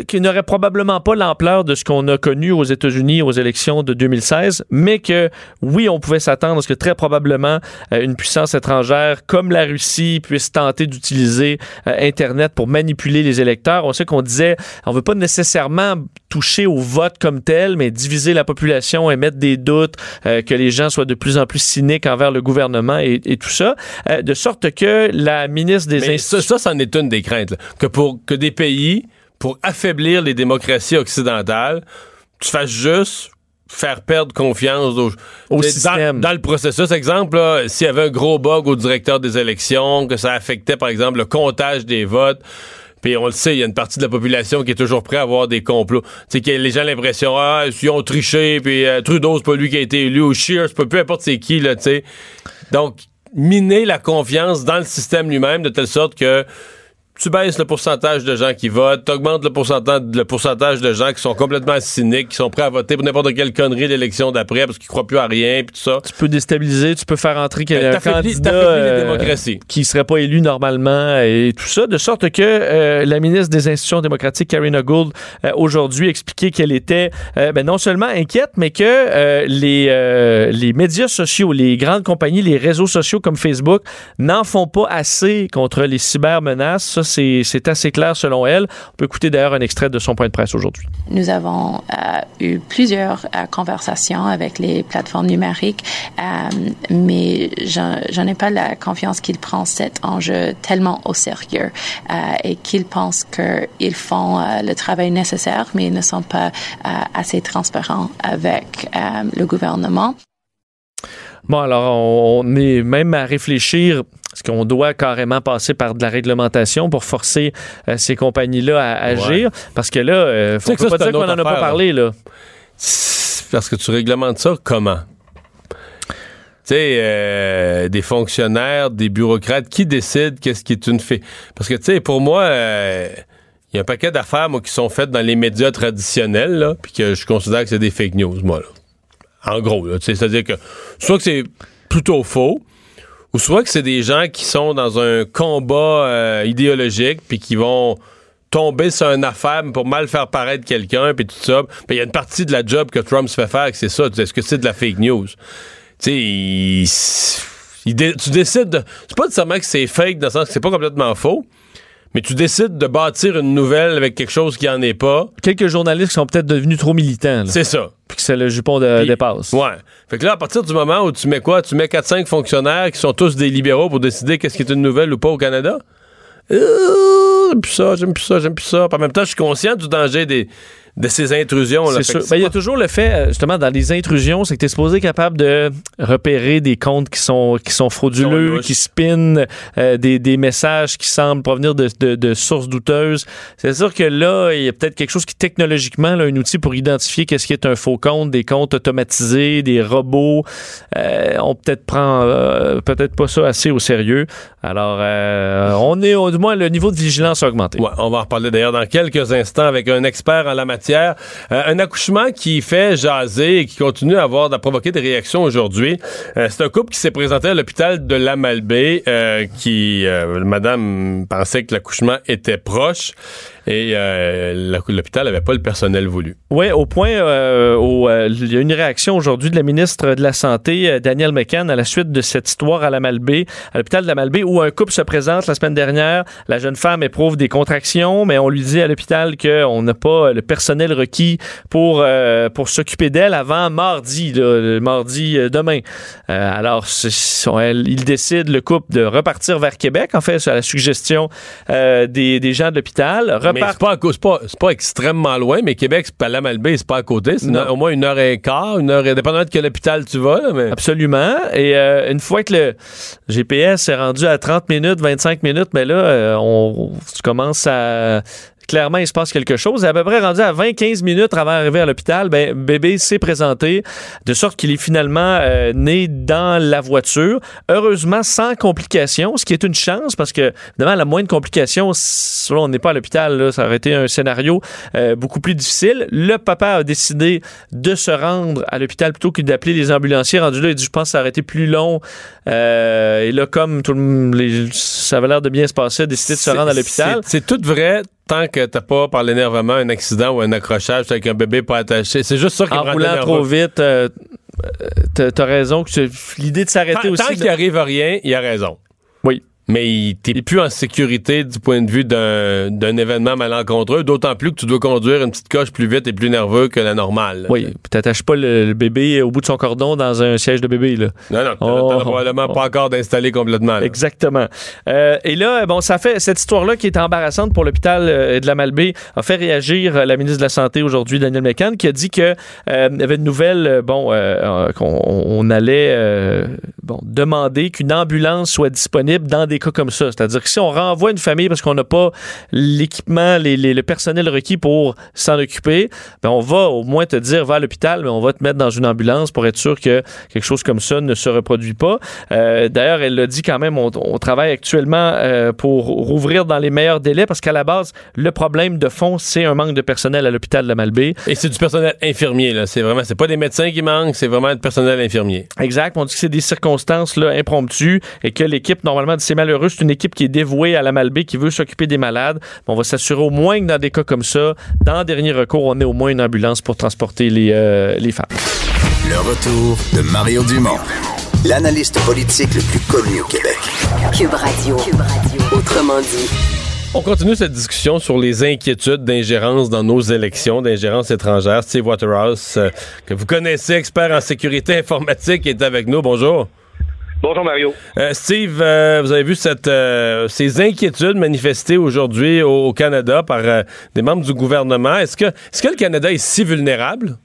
qui n'aurait probablement pas l'ampleur de ce qu'on a connu aux États-Unis aux élections de 2016, mais que oui, on pouvait s'attendre à ce que très probablement une puissance étrangère comme la Russie puisse tenter d'utiliser Internet pour manipuler les électeurs. On sait qu'on disait, on veut pas nécessairement toucher au vote comme tel, mais diviser la population et mettre des doutes, euh, que les gens soient de plus en plus cyniques envers le gouvernement et, et tout ça, euh, de sorte que la ministre des Mais ça, ça, c'en est une des craintes. là. Que pour que des pays, pour affaiblir les démocraties occidentales, tu fasses juste faire perdre confiance au, système. Dans, dans le processus, exemple, s'il y avait un gros bug au directeur des élections, que ça affectait, par exemple, le comptage des votes, puis on le sait, il y a une partie de la population qui est toujours prêt à avoir des complots. Sais, que les gens ont l'impression, ah, ils ont triché, puis euh, Trudeau, c'est pas lui qui a été élu, ou c'est pas peu importe c'est qui, là, tu sais. Donc, miner la confiance dans le système lui-même de telle sorte que tu baisses le pourcentage de gens qui votent, tu augmentes le pourcentage, le pourcentage de gens qui sont complètement cyniques, qui sont prêts à voter pour n'importe quelle connerie l'élection d'après parce qu'ils croient plus à rien, puis tout ça. Tu peux déstabiliser, tu peux faire entrer Ben, un candidat euh, qui serait pas élu normalement et tout ça, de sorte que euh, la ministre des Institutions démocratiques, Karina Gould, euh, aujourd'hui expliquait qu'elle était euh, ben, non seulement inquiète, mais que euh, les, les médias sociaux, les grandes compagnies, les réseaux sociaux comme Facebook n'en font pas assez contre les cybermenaces. Ça, c'est assez clair selon elle. On peut écouter d'ailleurs un extrait de son point de presse aujourd'hui. Nous avons euh, eu plusieurs euh, conversations avec les plateformes numériques, euh, mais j'en j'en ai pas la confiance qu'ils prennent cet enjeu tellement au sérieux et qu'ils pensent qu'ils font le travail nécessaire, mais ils ne sont pas assez transparents avec le gouvernement. Bon, alors, on est même à réfléchir. Est-ce qu'on doit carrément passer par de la réglementation pour forcer euh, ces compagnies-là à agir? Parce que là, euh, faut faut ça, pas dire qu'on n'en a pas parlé, là. Parce que tu réglementes ça comment? Tu sais, euh, des fonctionnaires, des bureaucrates, qui décident qu'est-ce qui est une fée? Parce que, tu sais, pour moi, euh, il y a un paquet d'affaires, moi, qui sont faites dans les médias traditionnels, là, puis que je considère que c'est des fake news, moi, là. En gros, là, tu sais, c'est-à-dire que soit que c'est plutôt faux, ou soit que c'est des gens qui sont dans un combat euh, idéologique, puis qui vont tomber sur une affaire pour mal faire paraître quelqu'un, puis tout ça. Puis il y a une partie de la job que Trump se fait faire, que c'est ça. Est-ce que c'est de la fake news? Tu sais, tu décides de... C'est pas nécessairement que c'est fake, dans le sens que c'est pas complètement faux, mais tu décides de bâtir une nouvelle avec quelque chose qui en est pas. Quelques journalistes qui sont peut-être devenus trop militants, C'est ça. puis que c'est le jupon de dépasse. Ouais. Fait que là, à partir du moment où tu mets quoi? Tu mets 4-5 fonctionnaires qui sont tous des libéraux pour décider qu'est-ce qui est une nouvelle ou pas au Canada? Euh, j'aime plus ça, j'aime plus ça, j'aime plus ça. Puis en même temps, je suis conscient du danger des, de ces intrusions. là. C'est Fait sûr. Ben, il y a toujours le fait, euh, justement, dans les intrusions, c'est que tu es supposé être capable de repérer des comptes qui sont, qui sont frauduleux, qui spinent euh, des, des messages qui semblent provenir de, de- de sources douteuses. C'est sûr que là, il y a peut-être quelque chose qui, technologiquement, là, un outil pour identifier qu'est-ce qui est un faux compte, des comptes automatisés, des robots. Euh, on peut-être prend euh, peut-être pas ça assez au sérieux. Alors, on est, au du moins, le niveau de vigilance a augmenté. Ouais, on va en reparler d'ailleurs dans quelques instants avec un expert en la matière. Euh, un accouchement qui fait jaser et qui continue à avoir provoquer des réactions aujourd'hui. Euh, c'est un couple qui s'est présenté à l'hôpital de la euh, qui madame pensait que l'accouchement était proche et euh, l'hôpital n'avait pas le personnel voulu. Oui, au point euh, où euh, il y a une réaction aujourd'hui de la ministre de la Santé, euh, Danielle McCann, à la suite de cette histoire à la à l'hôpital de la Malbaie, où un couple se présente la semaine dernière. La jeune femme éprouve des contractions, mais on lui dit à l'hôpital qu'on n'a pas le personnel requis pour, euh, pour s'occuper d'elle avant mardi, mardi euh, demain. Euh, alors, il décide, le couple, de repartir vers Québec, en fait, à la suggestion euh, des, des gens de l'hôpital, c'est pas, pas, c'est pas extrêmement loin, mais Québec, c'est pas la Malbaie, c'est pas à côté. C'est au moins une heure et quart, une heure, dépendamment de quel hôpital tu vas. là, mais... Absolument. Et euh, une fois que le GPS est rendu à 30 minutes, 25 minutes, mais là, euh, on, tu commences à... Clairement, il se passe quelque chose. Et à peu près rendu à 20-15 minutes avant d'arriver à l'hôpital, ben, bébé s'est présenté de sorte qu'il est finalement euh, né dans la voiture. Heureusement, sans complications, ce qui est une chance parce que, évidemment, la moindre complication, si là, on n'est pas à l'hôpital, là, ça aurait été un scénario euh, beaucoup plus difficile. Le papa a décidé de se rendre à l'hôpital plutôt que d'appeler les ambulanciers. Rendu là, il dit, je pense que ça aurait été plus long. Euh, et là, comme tout le, les- ça avait l'air de bien se passer, a décidé de se rendre à l'hôpital. C'est c'est tout vrai tant que t'as pas, par l'énervement, un accident ou un accrochage avec un bébé pas attaché. C'est juste ça qui En roulant trop vite, euh, euh, t'as raison. que L'idée de s'arrêter aussi... tant qu'il arrive à rien, il a raison. Oui. Mais t'es plus en sécurité du point de vue d'un événement malencontreux, d'autant plus que tu dois conduire une petite coche plus vite et plus nerveux que la normale. Oui, t'attaches pas le, le bébé au bout de son cordon dans un siège de bébé, là. Non, non, t'en Oh, as probablement oh. pas encore d'installer complètement. là. Exactement. Euh, et là, bon, ça fait cette histoire-là qui est embarrassante pour l'hôpital euh, de la Malbaie a fait réagir euh, la ministre de la Santé aujourd'hui, Daniel McCann, qui a dit que euh, y avait une nouvelle, euh, bon, euh, euh, qu'on on allait euh, bon demander qu'une ambulance soit disponible dans des cas comme ça. C'est-à-dire que si on renvoie une famille parce qu'on n'a pas l'équipement, les, les- le personnel requis pour s'en occuper, ben on va au moins te dire va à l'hôpital, mais on va te mettre dans une ambulance pour être sûr que quelque chose comme ça ne se reproduit pas. Euh, D'ailleurs, elle l'a dit quand même, on, on travaille actuellement euh, pour rouvrir dans les meilleurs délais parce qu'à la base, le problème de fond, c'est un manque de personnel à l'hôpital de la Malbaie. Et c'est du personnel infirmier, là. C'est vraiment, c'est pas des médecins qui manquent, c'est vraiment du personnel infirmier. Exact. On dit que c'est des circonstances là, impromptues et que l'équipe, normalement, c'est malheureux, c'est une équipe qui est dévouée à la Malbaie, qui veut s'occuper des malades. On va s'assurer au moins que dans des cas comme ça, dans dernier recours, on ait au moins une ambulance pour transporter les, euh, les femmes. Le retour de Mario Dumont, l'analyste politique le plus connu au Québec. Cube Radio. Autrement dit. On continue cette discussion sur les inquiétudes d'ingérence dans nos élections, d'ingérence étrangère. Steve Waterhouse, euh, que vous connaissez, expert en sécurité informatique, est avec nous. Bonjour. Bonjour Mario. Euh, Steve, euh, vous avez vu cette, euh, ces inquiétudes manifestées aujourd'hui au, au Canada par des membres du gouvernement. Est-ce que, le Canada est si vulnérable?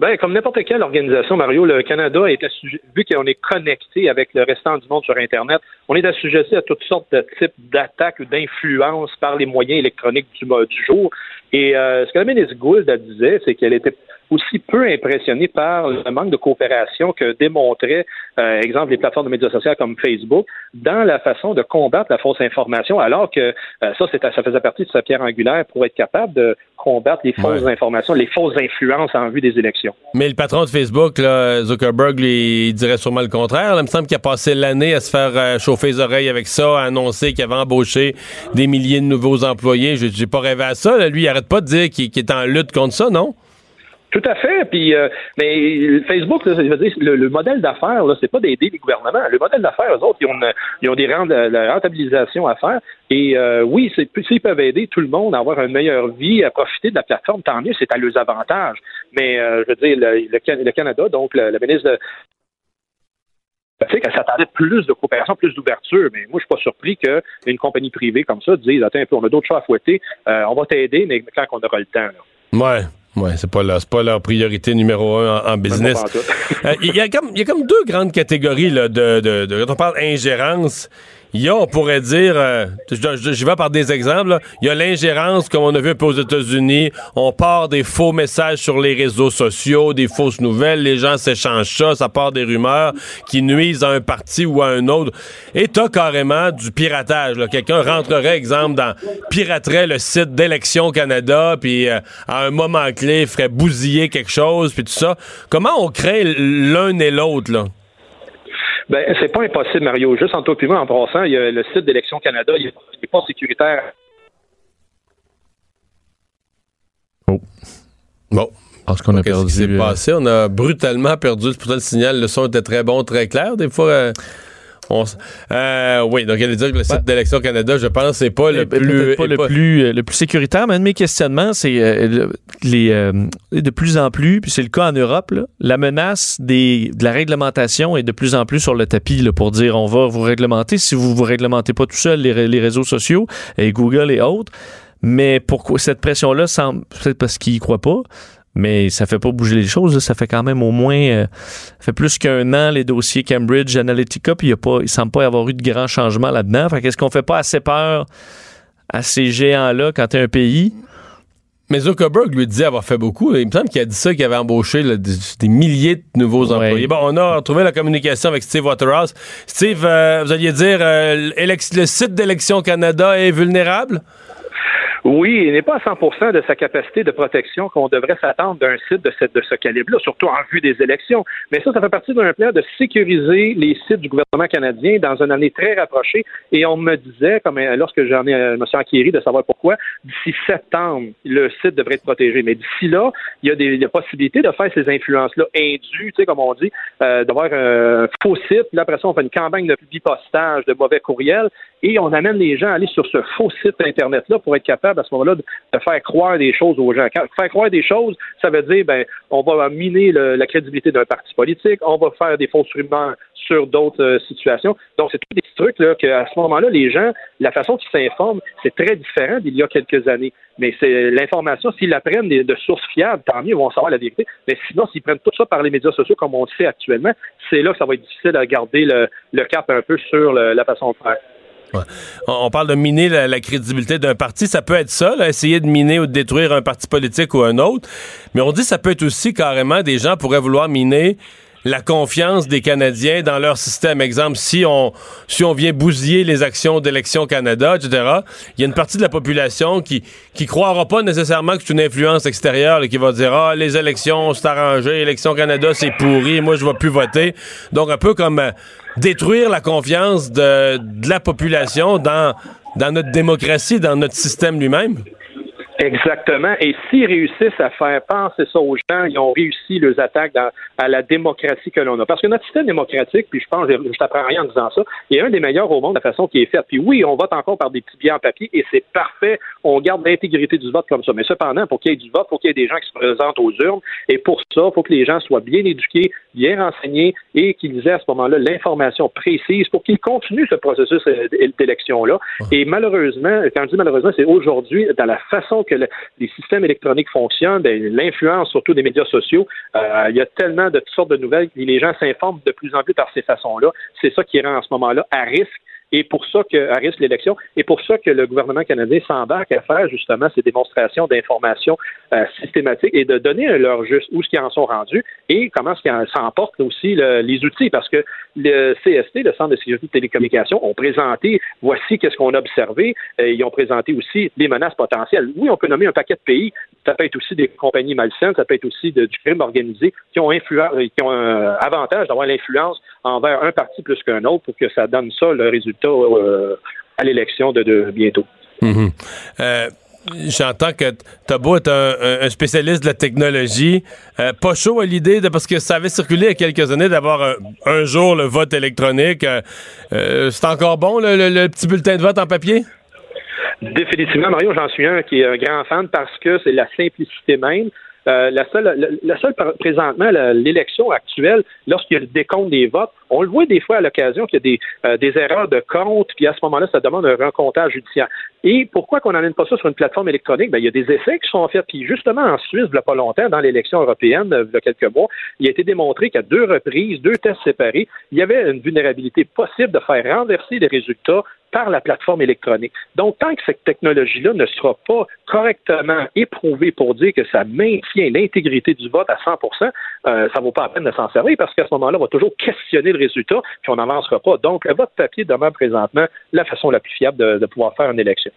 Ben, comme n'importe quelle organisation, Mario, le Canada est assujetti, vu qu'on est connecté avec le restant du monde sur Internet, on est assujetti à toutes sortes de types d'attaques ou d'influences par les moyens électroniques du, du jour. Et euh, ce que la ministre Gould elle disait, c'est qu'elle était aussi peu impressionnée par le manque de coopération que démontraient, euh, exemple, les plateformes de médias sociaux comme Facebook, dans la façon de combattre la fausse information, alors que euh, ça, ça faisait partie de sa pierre angulaire pour être capable de combattre les fausses Ouais. informations, les fausses influences en vue des élections. Mais le patron de Facebook, là, Zuckerberg, lui, il dirait sûrement le contraire. Là, il me semble qu'il a passé l'année à se faire euh, chauffer les oreilles avec ça, à annoncer qu'il avait embauché des milliers de nouveaux employés. J'ai j'ai pas rêvé à ça. là. Lui, il arrête pas de dire qu'il qu'il est en lutte contre ça, non? Tout à fait. Puis, euh, mais Facebook, je veux dire, le, le modèle d'affaires, là, c'est pas d'aider les gouvernements. Le modèle d'affaires, eux autres, ils ont, une- ils ont des rentes, la, la rentabilisation à faire. Et euh, oui, c'est- s'ils peuvent aider tout le monde à avoir une meilleure vie, à profiter de la plateforme, tant mieux, c'est à leurs avantages. Mais euh, je veux dire, le, le le Canada, donc le, le ministre de qu'elle s'attendait plus de coopération, plus d'ouverture, mais moi, je suis pas surpris qu'une compagnie privée comme ça dise, attends un peu, on a d'autres choses à fouetter, euh, on va t'aider, mais quand on aura le temps. Là. Ouais. Ouais, c'est pas leur, c'est pas leur priorité numéro un en, en business. Euh, Il y, a comme, il y a comme deux grandes catégories là, de, de, de- Quand on parle ingérence, il y a, on pourrait dire, euh, je, vais par des exemples, il y a l'ingérence, comme on a vu un peu aux États-Unis, on part des faux messages sur les réseaux sociaux, des fausses nouvelles, les gens s'échangent ça, ça part des rumeurs qui nuisent à un parti ou à un autre. Et t'as carrément du piratage. Quelqu'un rentrerait, exemple, dans piraterait le site d'Élections Canada, puis euh, à un moment clé, ferait bousiller quelque chose, puis tout ça. Comment on crée l'un et l'autre, là? Ben, c'est pas impossible, Mario. Juste en toi et moi, en passant, il y a le site d'Élections Canada, il n'est pas sécuritaire. Bon. Je pense qu'on a Qu'est-ce perdu. qui s'est euh, passé? On a brutalement perdu. C'est pourtant le signal. Le son était très bon, très clair. Des fois, euh, on euh, oui, donc elle dire que le site d'Élections Canada, je pense, c'est pas le Eh plus. pas est le pas- plus euh, le plus sécuritaire, mais un de mes questionnements, c'est euh, le- les euh, de plus en plus, puis c'est le cas en Europe, là, la menace des, de la réglementation est de plus en plus sur le tapis là, pour dire on va vous réglementer. Si vous vous réglementez pas tout seul les, les réseaux sociaux et Google et autres, Mais pourquoi cette pression-là semble peut-être parce qu'il y croit pas, mais ça fait pas bouger les choses. Ça fait quand même au moins euh, ça fait plus qu'un an les dossiers Cambridge Analytica, puis il y a pas, il semble pas y avoir eu de grands changements là-dedans. Fait qu'est-ce qu'on fait pas assez peur à ces géants-là quand t'es un pays? Mais Zuckerberg lui disait avoir fait beaucoup. Il me semble qu'il a dit ça, qu'il avait embauché là, des, des, milliers de nouveaux employés. Bon, on a retrouvé la communication avec Steve Waterhouse. Steve, euh, vous alliez dire euh, le site d'Élection Canada est vulnérable? Oui, il n'est pas à 100% de sa capacité de protection qu'on devrait s'attendre d'un site de, cette, de ce calibre-là, surtout en vue des élections. Mais ça, ça fait partie d'un plan de sécuriser les sites du gouvernement canadien dans une année très rapprochée. Et on me disait, comme euh, lorsque j'en ai, euh, me suis de savoir pourquoi, d'ici septembre, le site devrait être protégé. Mais d'ici là, il y a des, possibilités de faire ces influences-là indues, tu sais, comme on dit, euh, d'avoir un faux site. Là, après ça, on fait une campagne de bipostage, de mauvais courriels, et on amène les gens à aller sur ce faux site Internet-là pour être capable à ce moment-là de, faire croire des choses aux gens. faire croire des choses, ça veut dire ben on va miner la crédibilité d'un parti politique, on va faire des fausses rumeurs sur d'autres euh, situations. Donc c'est tous des trucs là qu'à ce moment-là les gens, la façon qu'ils s'informent, c'est très différent d'il y a quelques années. Mais c'est l'information, s'ils la prennent de, sources fiables, tant mieux, ils vont savoir la vérité. Mais sinon, s'ils prennent tout ça par les médias sociaux comme on le sait actuellement, c'est là que ça va être difficile à garder le, cap un peu sur la façon de faire. On parle de miner la, crédibilité d'un parti. Ça peut être ça, essayer de miner ou de détruire un parti politique ou un autre. Mais on dit ça peut être aussi carrément des gens pourraient vouloir miner la confiance des Canadiens dans leur système. Exemple, si on, si on vient bousiller les actions d'Élection Canada, etc., il y a une partie de la population qui qui croira pas nécessairement que c'est une influence extérieure qui va dire ah les élections c'est arrangé, Élection Canada c'est pourri, moi je vais plus voter. Donc un peu comme euh, détruire la confiance de, de la population dans dans notre démocratie, dans notre système lui-même. Exactement. Et s'ils réussissent à faire penser ça aux gens, ils ont réussi leurs attaques à la démocratie que l'on a. Parce que notre système démocratique, puis je pense, je t'apprends rien en disant ça, il est un des meilleurs au monde de la façon qui est faite. Puis oui, on vote encore par des petits billets en papier et c'est parfait. On garde l'intégrité du vote comme ça. Mais cependant, pour qu'il y ait du vote, faut qu'il y ait des gens qui se présentent aux urnes. Et pour ça, il faut que les gens soient bien éduqués, bien renseignés et qu'ils aient à ce moment-là l'information précise pour qu'ils continuent ce processus euh, d'élection-là. Et malheureusement, quand je dis malheureusement, c'est aujourd'hui, dans la façon que les systèmes électroniques fonctionnent, ben, l'influence surtout des médias sociaux, euh, il y a tellement de toutes sortes de nouvelles et les gens s'informent de plus en plus par ces façons-là. C'est ça qui rend en ce moment-là à risque et pour ça que, à risque l'élection, et pour ça que le gouvernement canadien s'embarque à faire justement ces démonstrations d'information euh, systématiques et de donner leur juste où ce qu'ils en sont rendus et comment ce qu'ils s'emportent aussi les outils, parce que le CST, le Centre de sécurité de télécommunications, ont présenté voici qu'est-ce qu'on a observé. Euh, ils ont présenté aussi les menaces potentielles. Oui, on peut nommer un paquet de pays. Ça peut être aussi des compagnies malsaines, ça peut être aussi du crime organisé qui ont influence, qui ont un avantage d'avoir l'influence envers un parti plus qu'un autre pour que ça donne ça le résultat euh, à l'élection de, bientôt. Mhm. Euh, j'entends que Tabo est un, spécialiste de la technologie. Euh, pas chaud à l'idée de parce que ça avait circulé il y a quelques années d'avoir un, jour le vote électronique. c'est encore bon le, petit bulletin de vote en papier? Définitivement, Mario, j'en suis un qui est un grand fan parce que c'est la simplicité même. Euh, la seule, la, seule présentement, l'élection actuelle, lorsqu'il y a le décompte des votes, on le voit des fois à l'occasion qu'il y a des, euh, des erreurs de compte, puis à ce moment-là, ça demande un rencontage judiciaire. Et pourquoi qu'on n'amène pas ça sur une plateforme électronique? Ben, il y a des essais qui sont faits. Puis justement, en Suisse, il n'y a pas longtemps, dans l'élection européenne, il y a quelques mois, il a été démontré qu'à deux reprises, deux tests séparés, il y avait une vulnérabilité possible de faire renverser les résultats par la plateforme électronique. Donc, tant que cette technologie-là ne sera pas correctement éprouvée pour dire que ça maintient l'intégrité du vote à 100% euh, ça ne vaut pas la peine de s'en servir parce qu'à ce moment-là, on va toujours questionner le résultat puis on n'avancera pas. Donc, le vote papier demeure présentement la façon la plus fiable de, pouvoir faire une élection.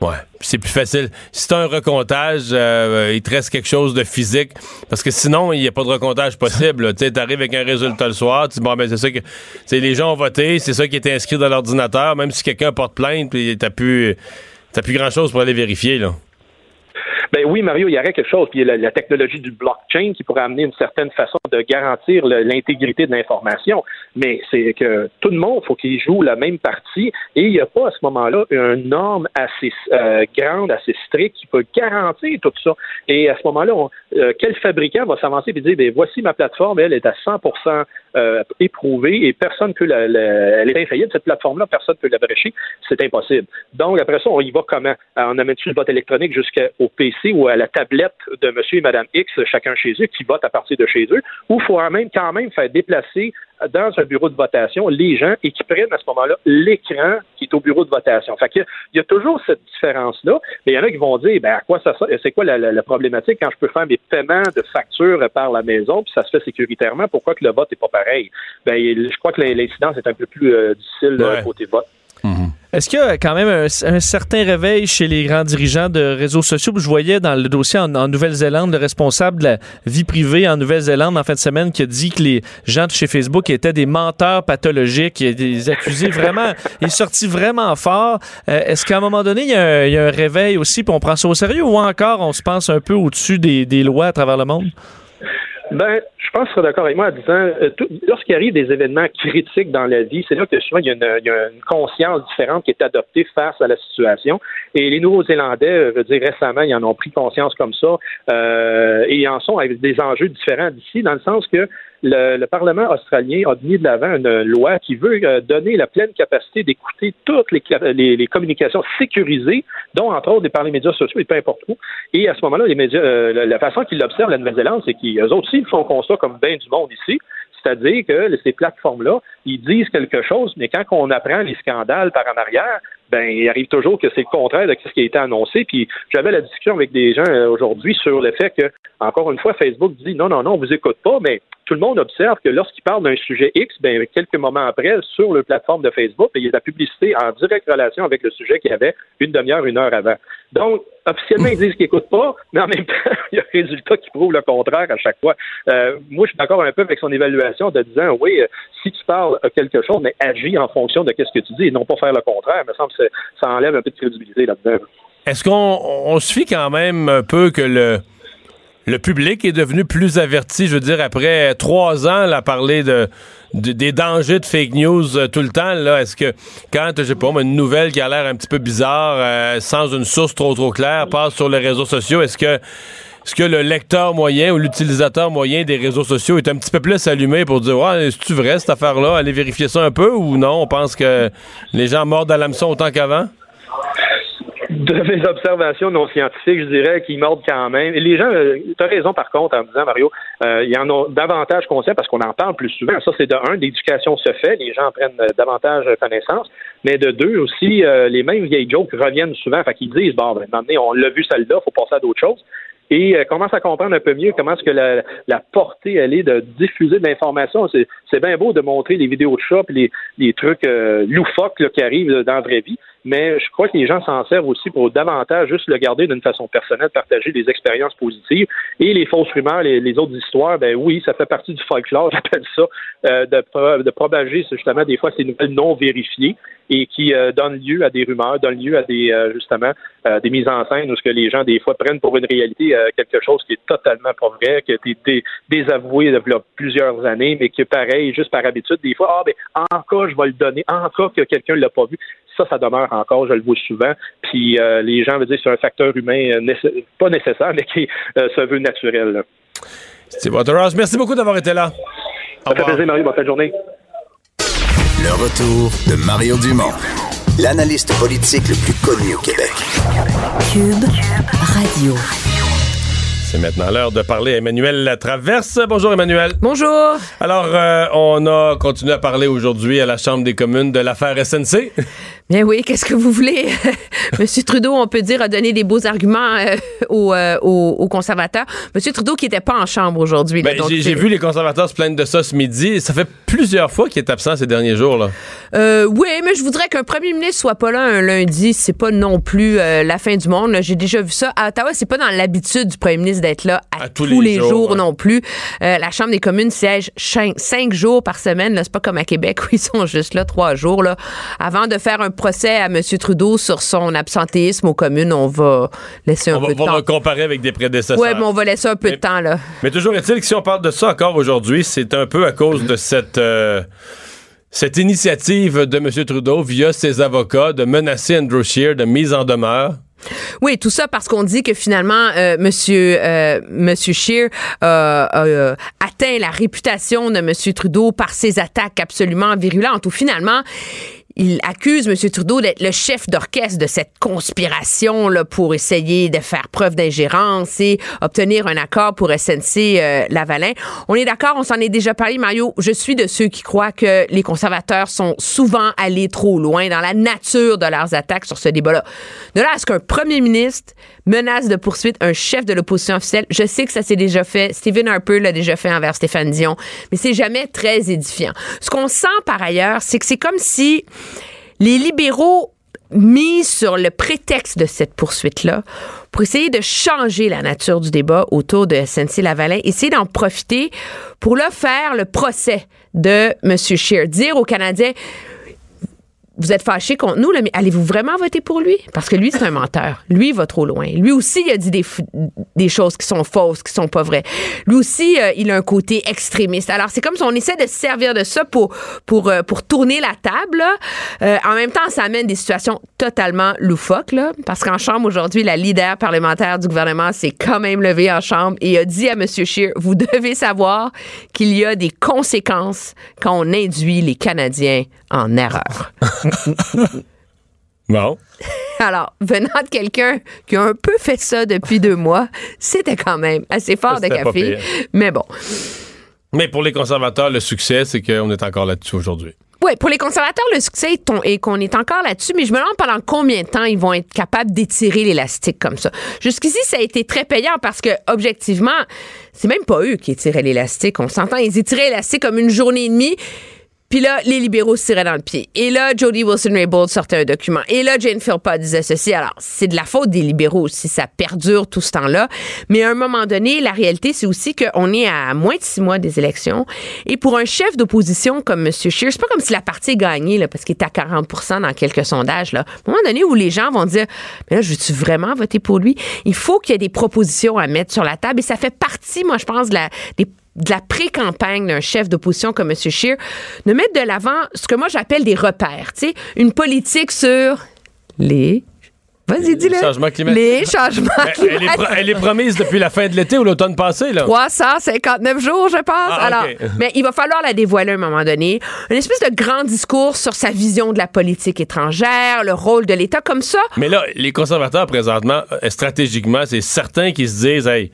Ouais, c'est plus facile. Si tu as un recomptage, euh, il te reste quelque chose de physique. Parce que sinon, il n'y a pas de recomptage possible. Tu arrives avec un résultat le soir, tu dis, bon, ben, c'est ça que. les gens ont voté, c'est ça qui était inscrit dans l'ordinateur, même si quelqu'un porte plainte, puis t'as plus, plus grand chose pour aller vérifier, là. Ben oui, Mario, il y aurait quelque chose. Puis la, la technologie du blockchain qui pourrait amener une certaine façon de garantir l'intégrité de l'information. Mais c'est que tout le monde, faut qu'il joue la même partie et il n'y a pas à ce moment-là une norme assez euh, grande, assez stricte qui peut garantir tout ça. Et à ce moment-là, euh, quel fabricant va s'avancer et dire, ben voici ma plateforme, elle est à 100% euh, éprouvée et personne peut la, la, elle est infaillible, cette plateforme-là, personne ne peut la c'est impossible. Donc, après ça, on y va comment? On amène-tu le vote électronique jusqu'au PC ou à la tablette de monsieur et madame X, chacun chez eux, qui votent à partir de chez eux, ou il faut même, quand même faire déplacer dans un bureau de votation les gens et qui prennent à ce moment-là l'écran qui est au bureau de votation. Fait que, il y a toujours cette différence-là, mais il y en a qui vont dire, ben, à quoi ça c'est quoi la, la, problématique quand je peux faire mes paiements de factures par la maison, puis ça se fait sécuritairement, pourquoi que le vote n'est pas pareil? Ben, je crois que l'incidence est un peu plus euh, difficile euh, côté vote. Est-ce qu'il y a quand même un, certain réveil chez les grands dirigeants de réseaux sociaux? Je voyais dans le dossier en, Nouvelle-Zélande le responsable de la vie privée en Nouvelle-Zélande en fin de semaine qui a dit que les gens de chez Facebook étaient des menteurs pathologiques, des accusés vraiment, il est sorti vraiment fort. Euh, est-ce qu'à un moment donné, il y, a un, réveil aussi, puis on prend ça au sérieux, ou encore on se pense un peu au-dessus des, des lois à travers le monde? Ben, je pense que tu d'accord avec moi en disant, euh, lorsqu'il arrive des événements critiques dans la vie, c'est là que souvent il y, a une, conscience différente qui est adoptée face à la situation. Et les Nouveaux-Zélandais, euh, je veux dire, récemment, ils en ont pris conscience comme ça, euh, et ils en sont avec des enjeux différents d'ici, dans le sens que le, Parlement australien a mis de l'avant une loi qui veut euh, donner la pleine capacité d'écouter toutes les, les, communications sécurisées, dont entre autres par les médias sociaux et peu importe où. Et à ce moment-là, les médias, euh, la façon qu'ils l'observent, la Nouvelle-Zélande, c'est qu'eux aussi ils font constat comme bien du monde ici. C'est-à-dire que ces plateformes-là, ils disent quelque chose, mais quand on apprend les scandales par en arrière, ben il arrive toujours que c'est le contraire de ce qui a été annoncé. Puis j'avais la discussion avec des gens euh, aujourd'hui sur le fait que, encore une fois, Facebook dit non, non, non, on vous écoute pas, mais tout le monde observe que lorsqu'il parle d'un sujet X, ben quelques moments après, sur le plateforme de Facebook, ben, il y a de la publicité en directe relation avec le sujet qu'il y avait une demi-heure, une heure avant. Donc, officiellement, ils disent qu'ils n'écoutent pas, mais en même temps, (laughs) il y a un résultat qui prouve le contraire à chaque fois. Euh, moi, je suis d'accord un peu avec son évaluation de disant, oui, euh, si tu parles quelque chose, mais agis en fonction de ce que tu dis et non pas faire le contraire. Il me semble que ça enlève un peu de crédibilité là-dedans. Est-ce qu'on se fie quand même un peu que le, le public est devenu plus averti, je veux dire, après trois ans à parler de, des dangers de fake news euh, tout le temps, là, est-ce que quand, je sais pas, une nouvelle qui a l'air un petit peu bizarre, euh, sans une source trop trop claire, passe sur les réseaux sociaux, est-ce que est-ce que le lecteur moyen ou l'utilisateur moyen des réseaux sociaux est un petit peu plus allumé pour dire Ouais, est-ce vrai cette affaire-là? Allez vérifier ça un peu ou non? On pense que les gens mordent à l'hameçon autant qu'avant? De mes observations non scientifiques, je dirais qu'ils mordent quand même. Les gens, euh, tu as raison par contre en disant, Mario, euh, il y en a davantage conscients parce qu'on en parle plus souvent. Ça, c'est de un, l'éducation se fait, les gens prennent euh, davantage connaissance, mais de deux aussi, les mêmes vieilles jokes reviennent souvent, fait qu'ils disent, bon, ben, on l'a vu celle-là, faut passer à d'autres choses et euh, commence à comprendre un peu mieux comment est-ce que la, la, portée elle est de diffuser de l'information? C'est bien beau de montrer les vidéos de chat et les, les trucs euh, loufoques là, qui arrivent dans la vraie vie, mais je crois que les gens s'en servent aussi pour davantage juste le garder d'une façon personnelle, partager des expériences positives. Et les fausses rumeurs, les, autres histoires, ben oui, ça fait partie du folklore, (laughs) j'appelle ça, euh, de, de propager justement des fois ces nouvelles non vérifiées et qui euh, donnent lieu à des rumeurs, donnent lieu à des euh, justement des mises en scène où ce que les gens des fois prennent pour une réalité quelque chose qui est totalement pas vrai, qui a été désavoué depuis plusieurs années, mais qui est pareil, juste par habitude, des fois, ah ben encore je vais le donner, encore que quelqu'un ne l'a pas vu. Ça, ça demeure encore, je le vois souvent. Puis les gens veulent dire que c'est un facteur humain pas nécessaire, (laughs) mais qui se veut naturel. Steve Waterhouse, merci beaucoup d'avoir été là. Ça fait plaisir, Marie. Bonne journée. Le retour de Mario Dumont, l'analyste politique le plus connu au Québec. Cube Radio. C'est maintenant l'heure de parler à Emmanuel Latraverse. Bonjour Emmanuel. Bonjour. Alors, euh, on a continué à parler aujourd'hui à la Chambre des communes de l'affaire SNC. Bien oui, qu'est-ce que vous voulez? (laughs) Monsieur Trudeau, on peut dire, a donné des beaux arguments euh, euh, aux, conservateurs. Monsieur Trudeau qui n'était pas en chambre aujourd'hui. Ben, j'ai vu les conservateurs se plaindre de ça ce midi. Ça fait plusieurs fois qu'il est absent ces derniers jours. là. Euh, oui, mais je voudrais qu'un premier ministre soit pas là un lundi. C'est pas non plus la fin du monde. J'ai déjà vu ça. À Ottawa, c'est pas dans l'habitude du premier ministre d'être là à, tous, les, jours, non plus. la Chambre des communes siège cinq, jours par semaine. C'est pas comme à Québec où ils sont juste là trois jours. Là, avant de faire un procès à M. Trudeau sur son absentéisme aux communes, on va laisser un peu de temps. On va comparer avec des prédécesseurs. Oui, mais on va laisser un peu de temps, là. Mais toujours est-il que si on parle de ça encore aujourd'hui, c'est un peu à cause de cette... Euh, cette initiative de M. Trudeau via ses avocats de menacer Andrew Scheer de mise en demeure Oui, tout ça parce qu'on dit que finalement, euh, Monsieur euh, Monsieur Scheer euh, atteint la réputation de Monsieur Trudeau par ses attaques absolument virulentes. Ou finalement, il accuse M. Trudeau d'être le chef d'orchestre de cette conspiration là, pour essayer de faire preuve d'ingérence et obtenir un accord pour SNC euh, Lavalin. On est d'accord, on s'en est déjà parlé, Mario. Je suis de ceux qui croient que les conservateurs sont souvent allés trop loin dans la nature de leurs attaques sur ce débat-là. De là à ce qu'un premier ministre menace de poursuite un chef de l'opposition officielle, je sais que ça s'est déjà fait. Stephen Harper l'a déjà fait envers Stéphane Dion, mais c'est jamais très édifiant. Ce qu'on sent par ailleurs, c'est que c'est comme si les libéraux mis sur le prétexte de cette poursuite-là pour essayer de changer la nature du débat autour de SNC-Lavalin, essayer d'en profiter pour faire le procès de M. Scheer, dire aux Canadiens vous êtes fâché contre nous, mais allez-vous vraiment voter pour lui? Parce que lui, c'est un menteur. Lui, il va trop loin. Lui aussi, il a dit des, choses qui sont fausses, qui sont pas vraies. Lui aussi, euh, il a un côté extrémiste. Alors, c'est comme si on essaie de se servir de ça pour, pour, euh, pour tourner la table. Euh, en même temps, ça amène des situations totalement loufoques, là, parce qu'en Chambre, aujourd'hui, la leader parlementaire du gouvernement s'est quand même levée en Chambre et a dit à M. Scheer, vous devez savoir qu'il y a des conséquences quand on induit les Canadiens en erreur. (laughs) (laughs) bon. Alors, venant de quelqu'un qui a un peu fait ça depuis deux mois, c'était quand même assez fort de café. Mais bon. Mais pour les conservateurs, le succès, c'est qu'on est encore là-dessus aujourd'hui. Oui, pour les conservateurs, le succès est qu'on est encore là-dessus, mais je me demande pendant combien de temps ils vont être capables d'étirer l'élastique comme ça. Jusqu'ici, ça a été très payant parce que, objectivement, c'est même pas eux qui étiraient l'élastique. On s'entend, ils étiraient l'élastique comme une journée et demie. Puis là, les libéraux se tiraient dans le pied. Et là, Jody Wilson-Raybould sortait un document. Et là, Jane Philpott disait ceci. Alors, c'est de la faute des libéraux si ça perdure tout ce temps-là. Mais à un moment donné, la réalité, c'est aussi qu'on est à moins de six mois des élections. Et pour un chef d'opposition comme M. Scheer, c'est pas comme si la partie gagnait, là, parce qu'il est à 40% dans quelques sondages. Là. À un moment donné où les gens vont dire, mais là, je veux-tu vraiment voter pour lui? Il faut qu'il y ait des propositions à mettre sur la table. Et ça fait partie, moi, je pense, de la, des de la pré-campagne d'un chef d'opposition comme M. Scheer, de mettre de l'avant ce que moi j'appelle des repères, tu sais, une politique sur les Vas-y, dis-le. Les changements climatiques. Les changements climatiques. Elle est, promise depuis la fin de l'été ou l'automne passé, là? 359 jours, je pense. Ah, Alors, mais il va falloir la dévoiler à un moment donné. Une espèce de grand discours sur sa vision de la politique étrangère, le rôle de l'État, comme ça. Mais là, les conservateurs, présentement, euh, stratégiquement, c'est certains qui se disent, hey,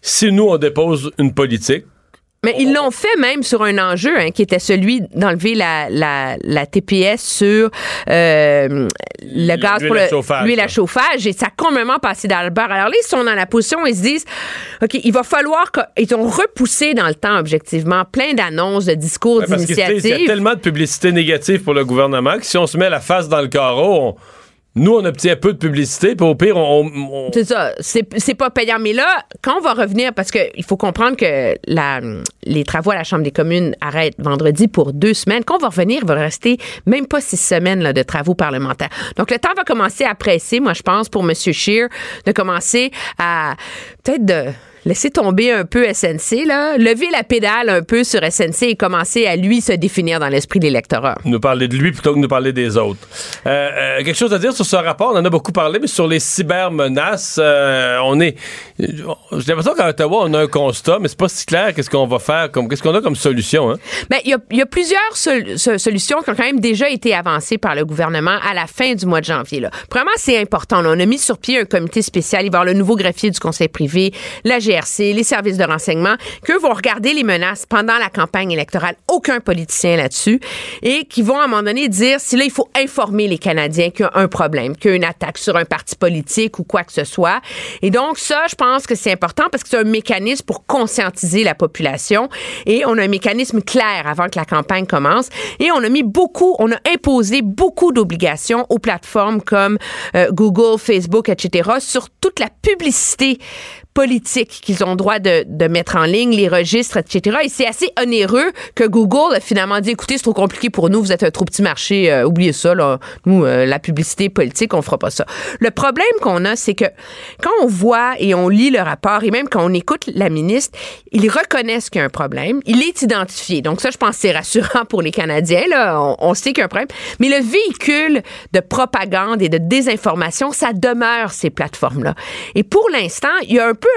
si nous, on dépose une politique, mais ils l'ont fait même sur un enjeu hein, qui était celui d'enlever la, la, la, TPS sur euh, le gaz pour le l'huile à chauffage et ça a complètement passé dans le bar. Alors là, ils sont dans la position ils se disent OK, il va falloir qu'ils ont repoussé dans le temps objectivement plein d'annonces, de discours, d'initiatives. Il y a tellement de publicité négative pour le gouvernement que si on se met la face dans le carreau, on nous, on obtient peu de publicité, puis au pire, on. C'est ça. C'est pas payant. Mais là, quand on va revenir, parce qu'il faut comprendre que les travaux à la Chambre des communes arrêtent vendredi pour deux semaines. Quand on va revenir, il va rester même pas six semaines de travaux parlementaires. Donc, le temps va commencer à presser, moi, je pense, pour M. Scheer, de commencer à peut-être de laisser tomber un peu SNC, là, lever la pédale un peu sur SNC et commencer à lui se définir dans l'esprit des lecteurs. Nous parler de lui plutôt que de nous parler des autres. Euh, euh, quelque chose à dire sur ce rapport, on en a beaucoup parlé, mais sur les cybermenaces, euh, on est. J'ai l'impression qu'à Ottawa, on a un constat, mais c'est pas si clair qu'est-ce qu'on va faire, comme, qu'est-ce qu'on a comme solution. Hein? Ben, il y, a plusieurs solutions qui ont quand même déjà été avancées par le gouvernement à la fin du mois de janvier. Là. Premièrement, c'est important. on a mis sur pied un comité spécial. Il va y avoir le nouveau greffier du conseil privé, la les services de renseignement, qu'eux vont regarder les menaces pendant la campagne électorale. Aucun politicien là-dessus. Et qui vont à un moment donné dire si là, il faut informer les Canadiens qu'il y a un problème, qu'il y a une attaque sur un parti politique ou quoi que ce soit. Et donc, ça, je pense que c'est important parce que c'est un mécanisme pour conscientiser la population. Et on a un mécanisme clair avant que la campagne commence. Et on a mis beaucoup, on a imposé beaucoup d'obligations aux plateformes comme euh, Google, Facebook, etc. sur toute la publicité politiques qu'ils ont droit de, de mettre en ligne, les registres, etc. Et c'est assez onéreux que Google a finalement dit, écoutez, c'est trop compliqué pour nous, vous êtes un trop petit marché, euh, oubliez ça, là. Nous, euh, la publicité politique, on fera pas ça. Le problème qu'on a, c'est que quand on voit et on lit le rapport, et même quand on écoute la ministre, ils reconnaissent qu'il y a un problème. Il est identifié. Donc ça, je pense c'est rassurant pour les Canadiens. Là. On, on sait qu'il y a un problème. Mais le véhicule de propagande et de désinformation, ça demeure ces plateformes-là. Et pour l'instant, il y a un peu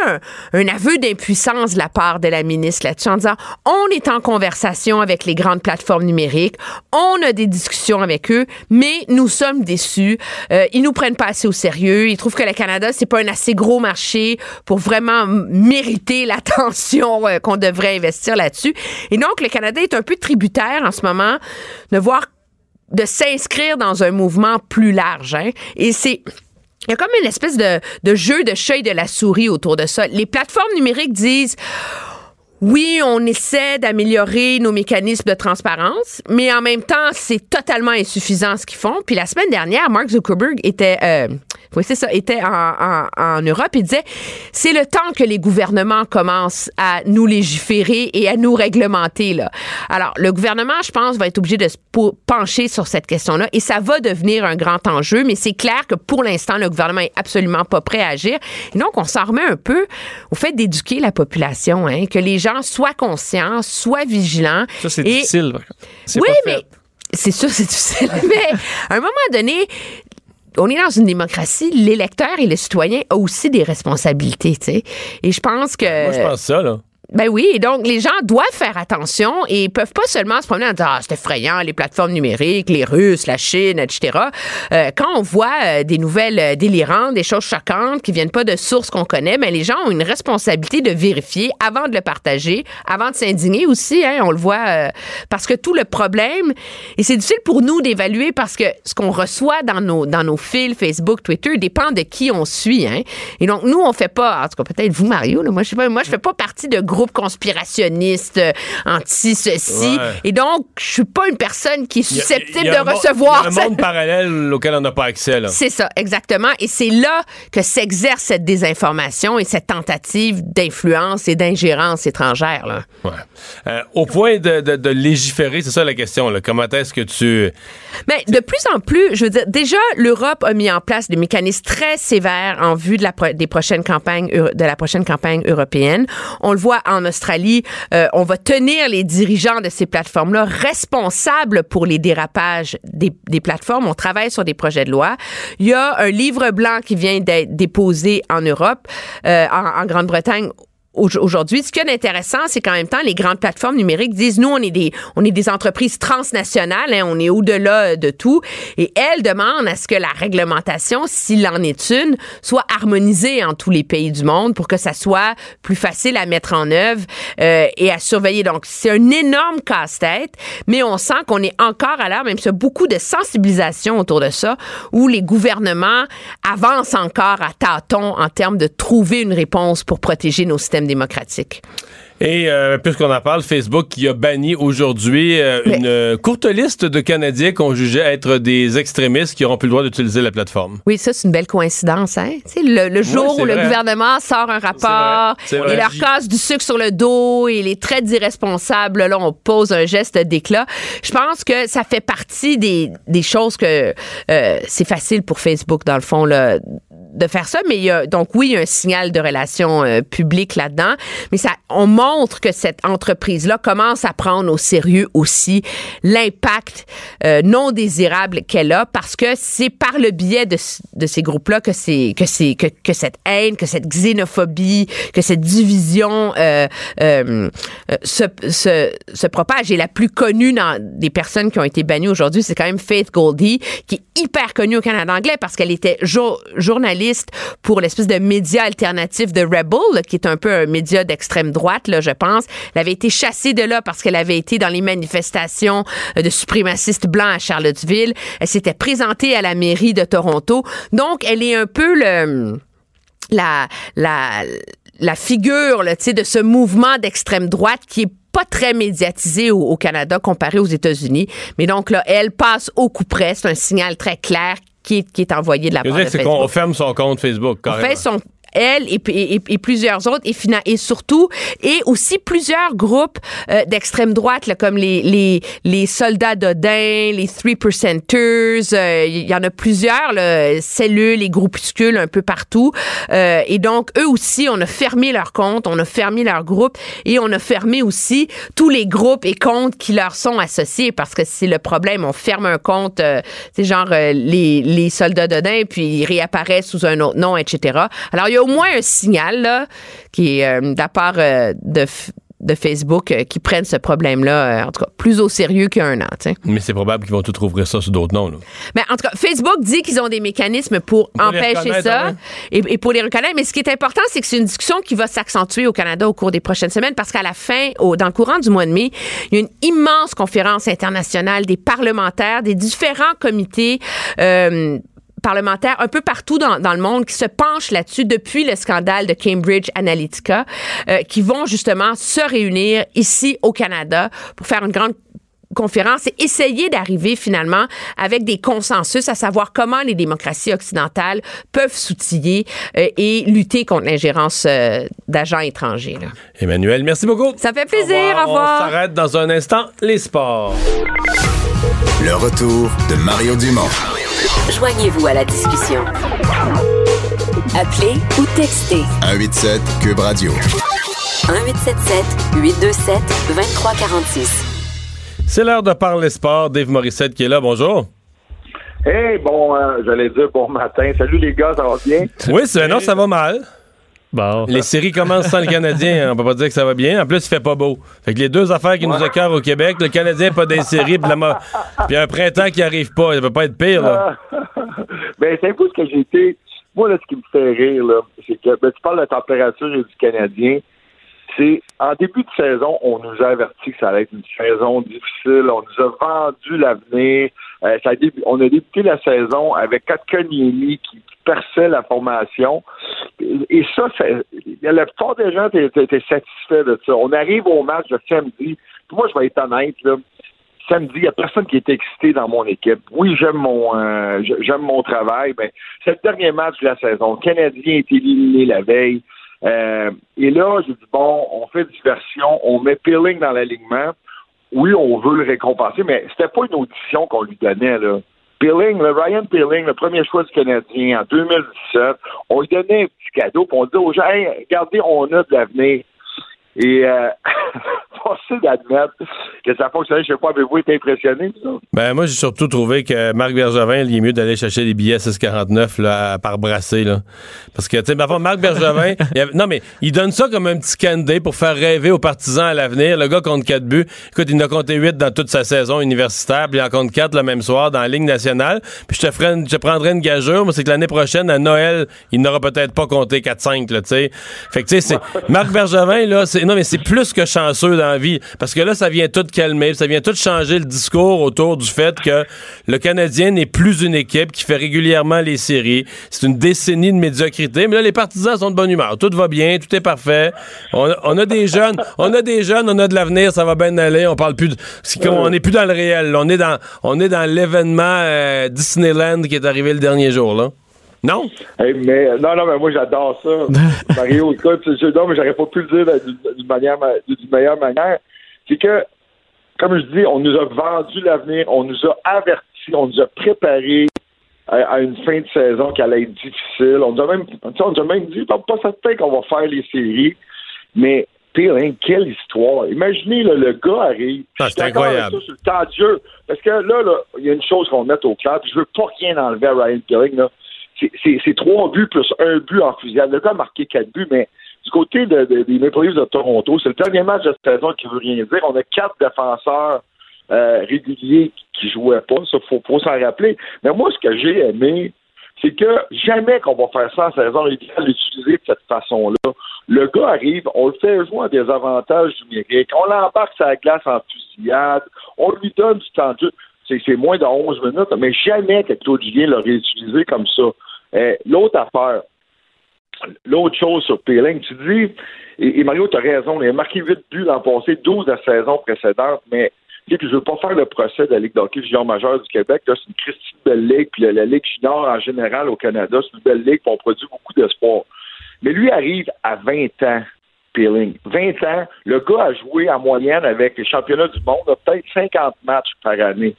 un, aveu d'impuissance de la part de la ministre là-dessus en disant on est en conversation avec les grandes plateformes numériques, on a des discussions avec eux, mais nous sommes déçus. Euh, ils nous prennent pas assez au sérieux. Ils trouvent que le Canada c'est pas un assez gros marché pour vraiment mériter l'attention euh, qu'on devrait investir là-dessus. Et donc le Canada est un peu tributaire en ce moment de voir de s'inscrire dans un mouvement plus large. Hein. Et c'est il y a comme une espèce de, de jeu de chat de la souris autour de ça. Les plateformes numériques disent oui, on essaie d'améliorer nos mécanismes de transparence, mais en même temps, c'est totalement insuffisant ce qu'ils font. Puis la semaine dernière, Mark Zuckerberg était, euh, oui, c'est ça, était en, en, en Europe et disait, c'est le temps que les gouvernements commencent à nous légiférer et à nous réglementer. Là. Alors, le gouvernement, je pense, va être obligé de se pencher sur cette question-là et ça va devenir un grand enjeu, mais c'est clair que pour l'instant, le gouvernement est absolument pas prêt à agir. Et donc, on s'en remet un peu au fait d'éduquer la population, hein, que les gens soient conscients, soient vigilants. Ça, c'est difficile. Oui, mais c'est sûr, c'est difficile. (laughs) mais à un moment donné, on est dans une démocratie, l'électeur et le citoyen ont aussi des responsabilités, tu sais. Et je pense que. Moi, je pense ça, là. Ben oui, et donc les gens doivent faire attention et peuvent pas seulement se promener en disant ah, c'est effrayant les plateformes numériques, les Russes, la Chine, etc. Euh, quand on voit euh, des nouvelles euh, délirantes, des choses choquantes qui viennent pas de sources qu'on connaît, ben, les gens ont une responsabilité de vérifier avant de le partager, avant de s'indigner aussi. Hein, on le voit euh, parce que tout le problème et c'est difficile pour nous d'évaluer parce que ce qu'on reçoit dans nos dans nos fils Facebook, Twitter dépend de qui on suit. Hein. Et donc nous on fait pas, en tout cas peut-être vous Mario, là, moi je sais pas, moi je fais pas partie de conspirationniste, euh, anti-ceci. Ouais. Et donc, je suis pas une personne qui est susceptible de recevoir il y a un monde parallèle auquel on n'a pas accès. C'est ça, exactement. Et c'est là que s'exerce cette désinformation et cette tentative d'influence et d'ingérence étrangère. Là. Ouais. Euh, au point de, de- de légiférer, c'est ça la question. Là. Comment est-ce que tu. Mais de plus en plus, je veux dire, déjà, l'Europe a mis en place des mécanismes très sévères en vue de la, pro- des prochaines campagnes, de la prochaine campagne européenne. On le voit en Australie, euh, on va tenir les dirigeants de ces plateformes-là responsables pour les dérapages des, plateformes. On travaille sur des projets de loi. Il y a un livre blanc qui vient d'être déposé en Europe, euh, en, Grande-Bretagne aujourd'hui. Ce qui est intéressant, c'est qu'en même temps, les grandes plateformes numériques disent, nous, on est des, on est des entreprises transnationales, hein, on est au-delà de tout, et elles demandent à ce que la réglementation, s'il en est une, soit harmonisée en tous les pays du monde pour que ça soit plus facile à mettre en œuvre euh, et à surveiller. Donc, c'est un énorme casse-tête, mais on sent qu'on est encore à l'heure, même s'il beaucoup de sensibilisation autour de ça, où les gouvernements avancent encore à tâtons en termes de trouver une réponse pour protéger nos systèmes démocratiques. Et euh, puisqu'on en parle, Facebook qui a banni aujourd'hui euh, une euh, courte liste de Canadiens qu'on jugeait être des extrémistes qui n'auront plus le droit d'utiliser la plateforme. Oui, ça, c'est une belle coïncidence. Hein? Le, le jour où le gouvernement sort un rapport, il leur casse du sucre sur le dos et les traits d'irresponsables, là, on pose un geste d'éclat. Je pense que ça fait partie des, des choses que c'est facile pour Facebook, dans le fond, là, de faire ça, mais il y a, donc oui, il y a un signal de relation euh, publique là-dedans, mais ça, on montre que cette entreprise-là commence à prendre au sérieux aussi l'impact euh, non désirable qu'elle a, parce que c'est par le biais de, de ces groupes-là que c'est que c'est que, que cette haine, que cette xénophobie, que cette division euh, euh, se, se, se propage. Et la plus connue dans des personnes qui ont été bannies aujourd'hui, c'est quand même Faith Goldie, qui est hyper connue au Canada anglais parce qu'elle était jour- journaliste pour l'espèce de média alternatif de Rebel, qui est un peu un média d'extrême droite, là, je pense. Elle avait été chassée de là parce qu'elle avait été dans les manifestations euh, de suprémacistes blancs à Charlottesville. Elle s'était présentée à la mairie de Toronto. Donc, elle est un peu le la, la, la figure là, de ce mouvement d'extrême droite qui est pas très médiatisé au, au Canada comparé aux États-Unis. Mais donc là, elle passe au coup près. C'est un signal très clair qui est, qui est envoyé de la part de Facebook. qu'on ferme son compte Facebook, On carrément. fait son elle et, et, plusieurs autres, et, et surtout, et aussi plusieurs groupes euh, d'extrême droite, là, comme les, les, les soldats d'Odin, les Three Percenters, euh, il y en a plusieurs, là, cellules les groupuscules un peu partout. Euh, et donc, eux aussi, on a fermé leur compte, on a fermé leur groupe et on a fermé aussi tous les groupes et comptes qui leur sont associés parce que c'est le problème. On ferme un compte, c'est genre les, les soldats d'Odin, puis ils réapparaissent sous un autre nom, etc. Alors, au moins un signal là, qui est euh, de la part euh, de, de Facebook euh, qui prennent ce problème-là, en tout cas, plus au sérieux qu'un an. Mais c'est probable qu'ils vont tout rouvrir ça sous d'autres noms. Là. Mais en tout cas, Facebook dit qu'ils ont des mécanismes pour, empêcher ça hein? et, pour les reconnaître. Mais ce qui est important, c'est que c'est une discussion qui va s'accentuer au Canada au cours des prochaines semaines parce qu'à la fin, au, dans le courant du mois de mai, il y a une immense conférence internationale des parlementaires, des différents comités parlementaires un peu partout dans, dans, le monde qui se penchent là-dessus depuis le scandale de Cambridge Analytica, euh, qui vont justement se réunir ici au Canada pour faire une grande conférence et essayer d'arriver finalement avec des consensus à savoir comment les démocraties occidentales peuvent s'outiller euh, et lutter contre l'ingérence euh, d'agents étrangers. Là. Emmanuel, merci beaucoup. Ça fait plaisir. Au revoir. On s'arrête dans un instant. Les sports. Le retour de Mario Dumont. Joignez-vous à la discussion. Appelez ou textez. 187 Cube Radio. 1877 827 2346. C'est l'heure de parler sport. Dave Morissette qui est là. Bonjour. Hey, bon, euh, j'allais dire bon matin. Salut les gars, ça va bien? Oui, non, ça va mal. Les séries commencent sans le Canadien. Hein. On peut pas dire que ça va bien. En plus, il fait pas beau. Fait que les deux affaires qui nous occurrent au Québec, le Canadien pas des séries, puis, un printemps qui arrive pas. Ça peut pas être pire, là. (laughs) ben, c'est un peu ce que j'ai été. Moi, là, ce qui me fait rire, là, c'est que ben, tu parles de la température du Canadien. C'est en début de saison, on nous a averti que ça allait être une saison difficile. On nous a vendu l'avenir. Euh, on a débuté la saison avec Kotkaniemi qui perçait la formation. Et ça, la plupart des gens étaient, satisfaits de ça. On arrive au match de samedi. moi, je vais être honnête, là, samedi, il n'y a personne qui est excité dans mon équipe. Oui, j'aime mon euh, j'aime mon travail. Ben, c'est le dernier match de la saison. Le Canadien est éliminé la veille. Euh, et là, j'ai dit bon, on fait diversion, on met Pilling dans l'alignement. Oui, on veut le récompenser, mais c'était pas une audition qu'on lui donnait là. Pilling, le Ryan Pilling, le premier choix du Canadien en 2017, on lui donnait un petit cadeau, puis on dit aux gens, regardez, on a de l'avenir. Et euh, (laughs) forcé d'admettre que ça fonctionnait. Je sais pas, avez-vous été impressionné ça? Ben moi j'ai surtout trouvé que Marc Bergevin, il est mieux d'aller chercher des billets 6,49 là, par brasser. Là. Parce que, tu sais, Marc Bergevin, (laughs) non mais il donne ça comme un petit candidat pour faire rêver aux partisans à l'avenir. Le gars compte 4 buts. Écoute, il en a compté 8 dans toute sa saison universitaire, puis il en compte 4 le même soir dans la Ligue nationale. Puis je te, ferai je prendrai une gageure, mais c'est que l'année prochaine, à Noël, il n'aura peut-être pas compté 4-5, là, tu sais. Fait que, tu sais, c'est (laughs) Marc Bergevin, là, c'est non, mais c'est plus que chanceux dans la vie. Parce que là, ça vient tout calmer, ça vient tout changer le discours autour du fait que le Canadien n'est plus une équipe qui fait régulièrement les séries. C'est une décennie de médiocrité. Mais là, les partisans sont de bonne humeur. Tout va bien, tout est parfait. On, a des jeunes, on a des jeunes, on a de l'avenir, ça va bien aller. On parle plus de, on n'est plus dans le réel. On est dans, on est dans l'événement euh, Disneyland qui est arrivé le dernier jour, là. Non? mais, non, non, mais moi, j'adore ça. (laughs) Mario, écoute, non, mais j'aurais pas pu le dire d'une manière, d'une meilleure manière. C'est que, comme je dis, on nous a vendu l'avenir, on nous a avertis, on nous a préparé à, une fin de saison qui allait être difficile. On nous a même, on nous a même dit, pas, certain qu'on va faire les séries, mais pire, hein, quelle histoire. Imaginez, le gars arrive. Ah, c'est incroyable. Ça, sur le temps de jeu. Parce que là, là, il y a une chose qu'on met au clair, puis je veux pas rien enlever à Ryan Pilling, là c'est trois buts plus un but en fusillade. Le gars a marqué quatre buts, mais du côté des Maple Leafs de Toronto, c'est le dernier match de saison qui veut rien dire. On a quatre défenseurs euh, réguliers qui jouaient pas. Ça, faut, s'en rappeler. Mais moi, ce que j'ai aimé, c'est que jamais qu'on va faire ça en saison régulière, l'utiliser de cette façon-là. Le gars arrive, on le fait jouer à des avantages numériques, on l'embarque la glace en fusillade, on lui donne du temps de. C'est moins de 11 minutes, mais jamais que Claude Julien l'aurait utilisé comme ça. Euh, l'autre affaire, l'autre chose sur Peeling, tu dis, et, Mario, tu as raison, il a marqué 8 buts l'an passé, 12 la saison précédente, mais tu sais, je ne veux pas faire le procès de la Ligue d'hockey junior majeure du Québec. C'est une Christine belle ligue, puis la, Ligue junior en général au Canada, c'est une belle ligue, puis on produit beaucoup d'espoir. Mais lui arrive à 20 ans, Peeling. 20 ans, le gars a joué en moyenne avec les championnats du monde, peut-être 50 matchs par année.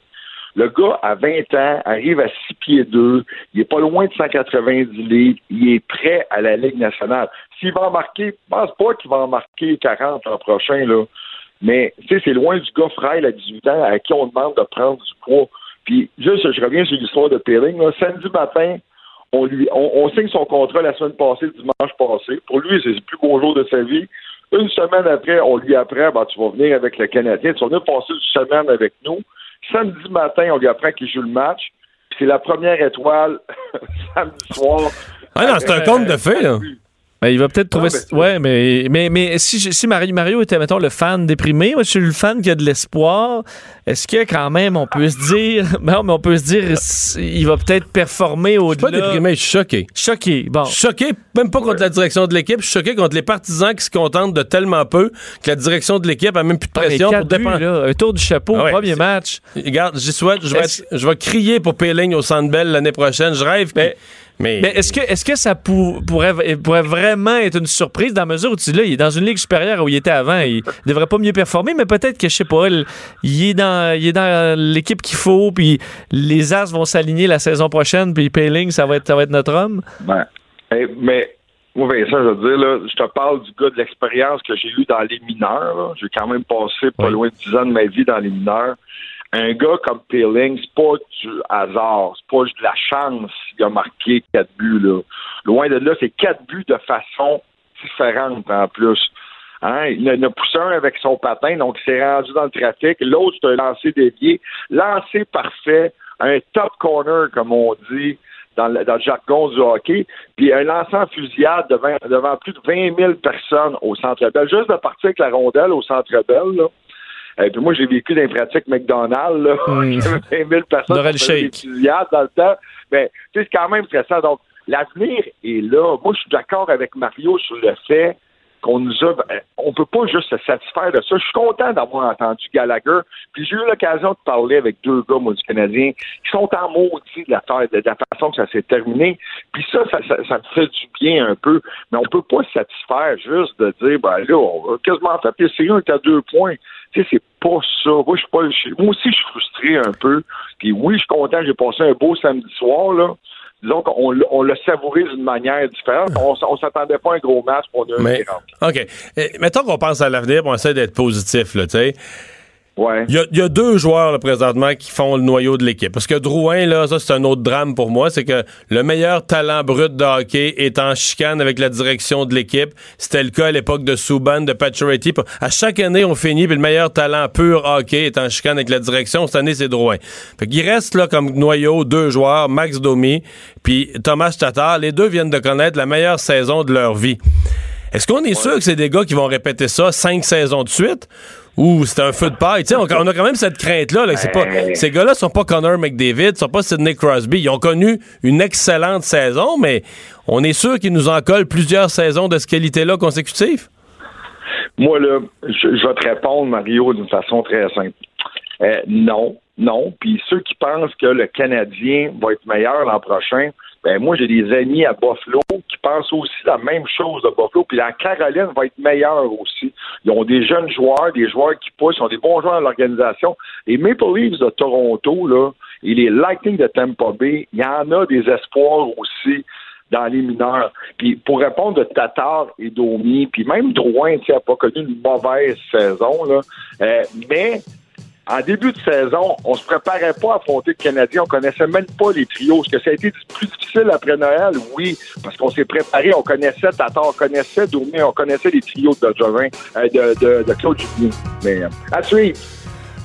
Le gars, à 20 ans, arrive à 6 pieds 2, il est pas loin de 190 livres, il est prêt à la Ligue nationale. S'il va en marquer, je pense pas qu'il va en marquer 40 l'an prochain, là. Mais, tu sais, c'est loin du gars frêle à 18 ans à qui on demande de prendre du poids. Puis, juste, je reviens sur l'histoire de Peeling. Samedi matin, on lui, on, signe son contrat la semaine passée, dimanche passé. Pour lui, c'est le plus beau jour de sa vie. Une semaine après, on lui apprend, ben, tu vas venir avec le Canadien, tu vas venir passer une semaine avec nous. Samedi matin, on lui apprend qu'il joue le match. Puis c'est la première étoile (laughs) samedi soir. Ah non, c'est un compte de fait, là. Ben, il va peut-être trouver. ouais, mais, mais, mais si, si Mario, Mario était, mettons, le fan déprimé, moi, je suis le fan qui a de l'espoir. Est-ce que, quand même, on peut se dire. (laughs) Non, mais on peut se dire, il va peut-être performer au-delà. Je suis pas déprimé, je suis choqué. Choqué, bon. Choqué, même pas contre la direction de l'équipe, je suis choqué contre les partisans qui se contentent de tellement peu que la direction de l'équipe a même plus de pression pour dépendre. Un tour du chapeau, ah premier match. Regarde, j'y souhaite, je vais, je vais crier pour Péling au Centre Bell l'année prochaine. Je rêve. Mais, mais, est-ce que, est que ça pourrait, pourrait vraiment être une surprise dans la mesure où tu là, il est dans une ligue supérieure où il était avant, il devrait pas mieux performer, mais peut-être que je sais pas, il, est dans, il est dans l'équipe qu'il faut, puis les As vont s'aligner la saison prochaine, puis Payling, ça va être, ça va être notre homme. Ben, mais moi, Vincent, je veux dire, là, je te parle du gars de l'expérience que j'ai eu dans les mineurs. J'ai quand même passé pas loin de 10 ans de ma vie dans les mineurs un gars comme Peeling, c'est pas du hasard, c'est pas de la chance qu'il a marqué quatre buts. Là. Loin de là, c'est quatre buts de façon différente en plus. Hein? Il en a poussé un avec son patin, donc il s'est rendu dans le trafic. L'autre, c'est un lancer dévié. Lancé parfait, un top corner, comme on dit dans le, dans le jargon du hockey. Puis un lancer en fusillade devant, devant plus de 20 000 personnes au Centre Bell. Juste de partir avec la rondelle au Centre Bell, là, et euh, puis moi, j'ai vécu dans pratique McDonald's, là. Mmh. 20 000 personnes dans le temps. Mais c'est quand même stressant. Donc, l'avenir est là. Moi, je suis d'accord avec Mario sur le fait qu'on nous a. Ben, on peut pas juste se satisfaire de ça. Je suis content d'avoir entendu Gallagher. Puis j'ai eu l'occasion de parler avec deux gars, moi, du Canadien, qui sont en maudit de la, de la façon que ça s'est terminé. Puis ça ça, ça, me fait du bien un peu. Mais on peut pas se satisfaire juste de dire, ben là, on quasiment fait séries, on est à deux points. Tu sais, c'est pas ça. Moi, je suis pas, moi aussi, je suis frustré un peu. Puis oui, je suis content, j'ai passé un beau samedi soir, là. Disons qu'on on l'a savouré d'une manière différente. On, on s'attendait pas à un gros match pour nous. Mais, OK. mettons qu'on pense à l'avenir, on essaie d'être positif, là, tu sais. Il y, a deux joueurs là, présentement qui font le noyau de l'équipe. Parce que Drouin, là, ça c'est un autre drame pour moi, c'est que le meilleur talent brut de hockey est en chicane avec la direction de l'équipe. C'était le cas à l'époque de Subban, de Pacioretty. À chaque année, on finit, puis le meilleur talent pur hockey est en chicane avec la direction. Cette année, c'est Drouin. Fait qu'il reste là comme noyau deux joueurs, Max Domi puis Thomas Tatar. Les deux viennent de connaître la meilleure saison de leur vie. Est-ce qu'on est sûr que c'est des gars qui vont répéter ça cinq saisons de suite? Ou c'est un feu de paille. on, on, a quand même cette crainte-là. Là, pas, ces gars-là sont pas Connor McDavid, sont pas Sidney Crosby. Ils ont connu une excellente saison, mais on est sûr qu'ils nous en collent plusieurs saisons de ce qualité-là consécutives? Moi, là, je, vais te répondre, Mario, d'une façon très simple. Euh, non, non. Puis ceux qui pensent que le Canadien va être meilleur l'an prochain, ben moi, j'ai des amis à Buffalo qui pensent aussi la même chose de Buffalo. Puis la Caroline va être meilleure aussi. Ils ont des jeunes joueurs, des joueurs qui poussent, ils ont des bons joueurs dans l'organisation. Les Maple Leafs de Toronto, là, et les Lightning de Tampa Bay, il y en a des espoirs aussi dans les mineurs. Puis pour répondre de Tatar et Domi, puis même Drouin, tu n'a pas connu une mauvaise saison, là, euh, mais en début de saison, on se préparait pas à affronter le Canadien. On connaissait même pas les trios. Est-ce que ça a été plus difficile après Noël? Oui, parce qu'on s'est préparé. On connaissait Tata, on connaissait Domi, on connaissait les trios de Jovin, euh, de, de, de, Claude Julien. Mais euh, à suivre.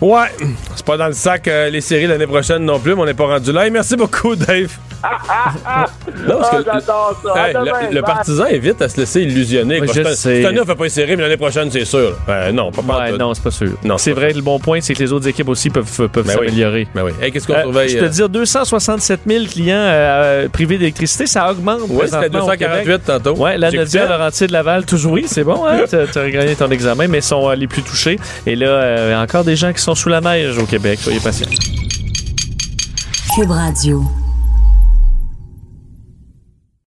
Ouais, c'est pas dans le sac euh, les séries l'année prochaine non plus, mais on n'est pas rendu là. merci beaucoup, Dave. (laughs) non, parce que ah, le, partisan est vite à se laisser illusionner. cette année, on fait pas une série, mais l'année prochaine, c'est sûr. Ben, non, pas, ouais, Non, c'est pas sûr. c'est vrai, le bon point, c'est que les autres équipes aussi peuvent, peuvent ben s'améliorer. Ben oui. qu'est-ce qu'on euh, surveille? Je te dire, 267 000 clients euh, privés d'électricité, ça augmente. Oui, c'était 248 tantôt. Oui, la Nadia Laurentier de Laval, toujours oui, c'est bon, hein? (laughs) tu as gagné ton examen, mais sont les plus touchés. Et là, encore des gens qui sont sous la neige au Québec. Soyez patients. Cube Radio.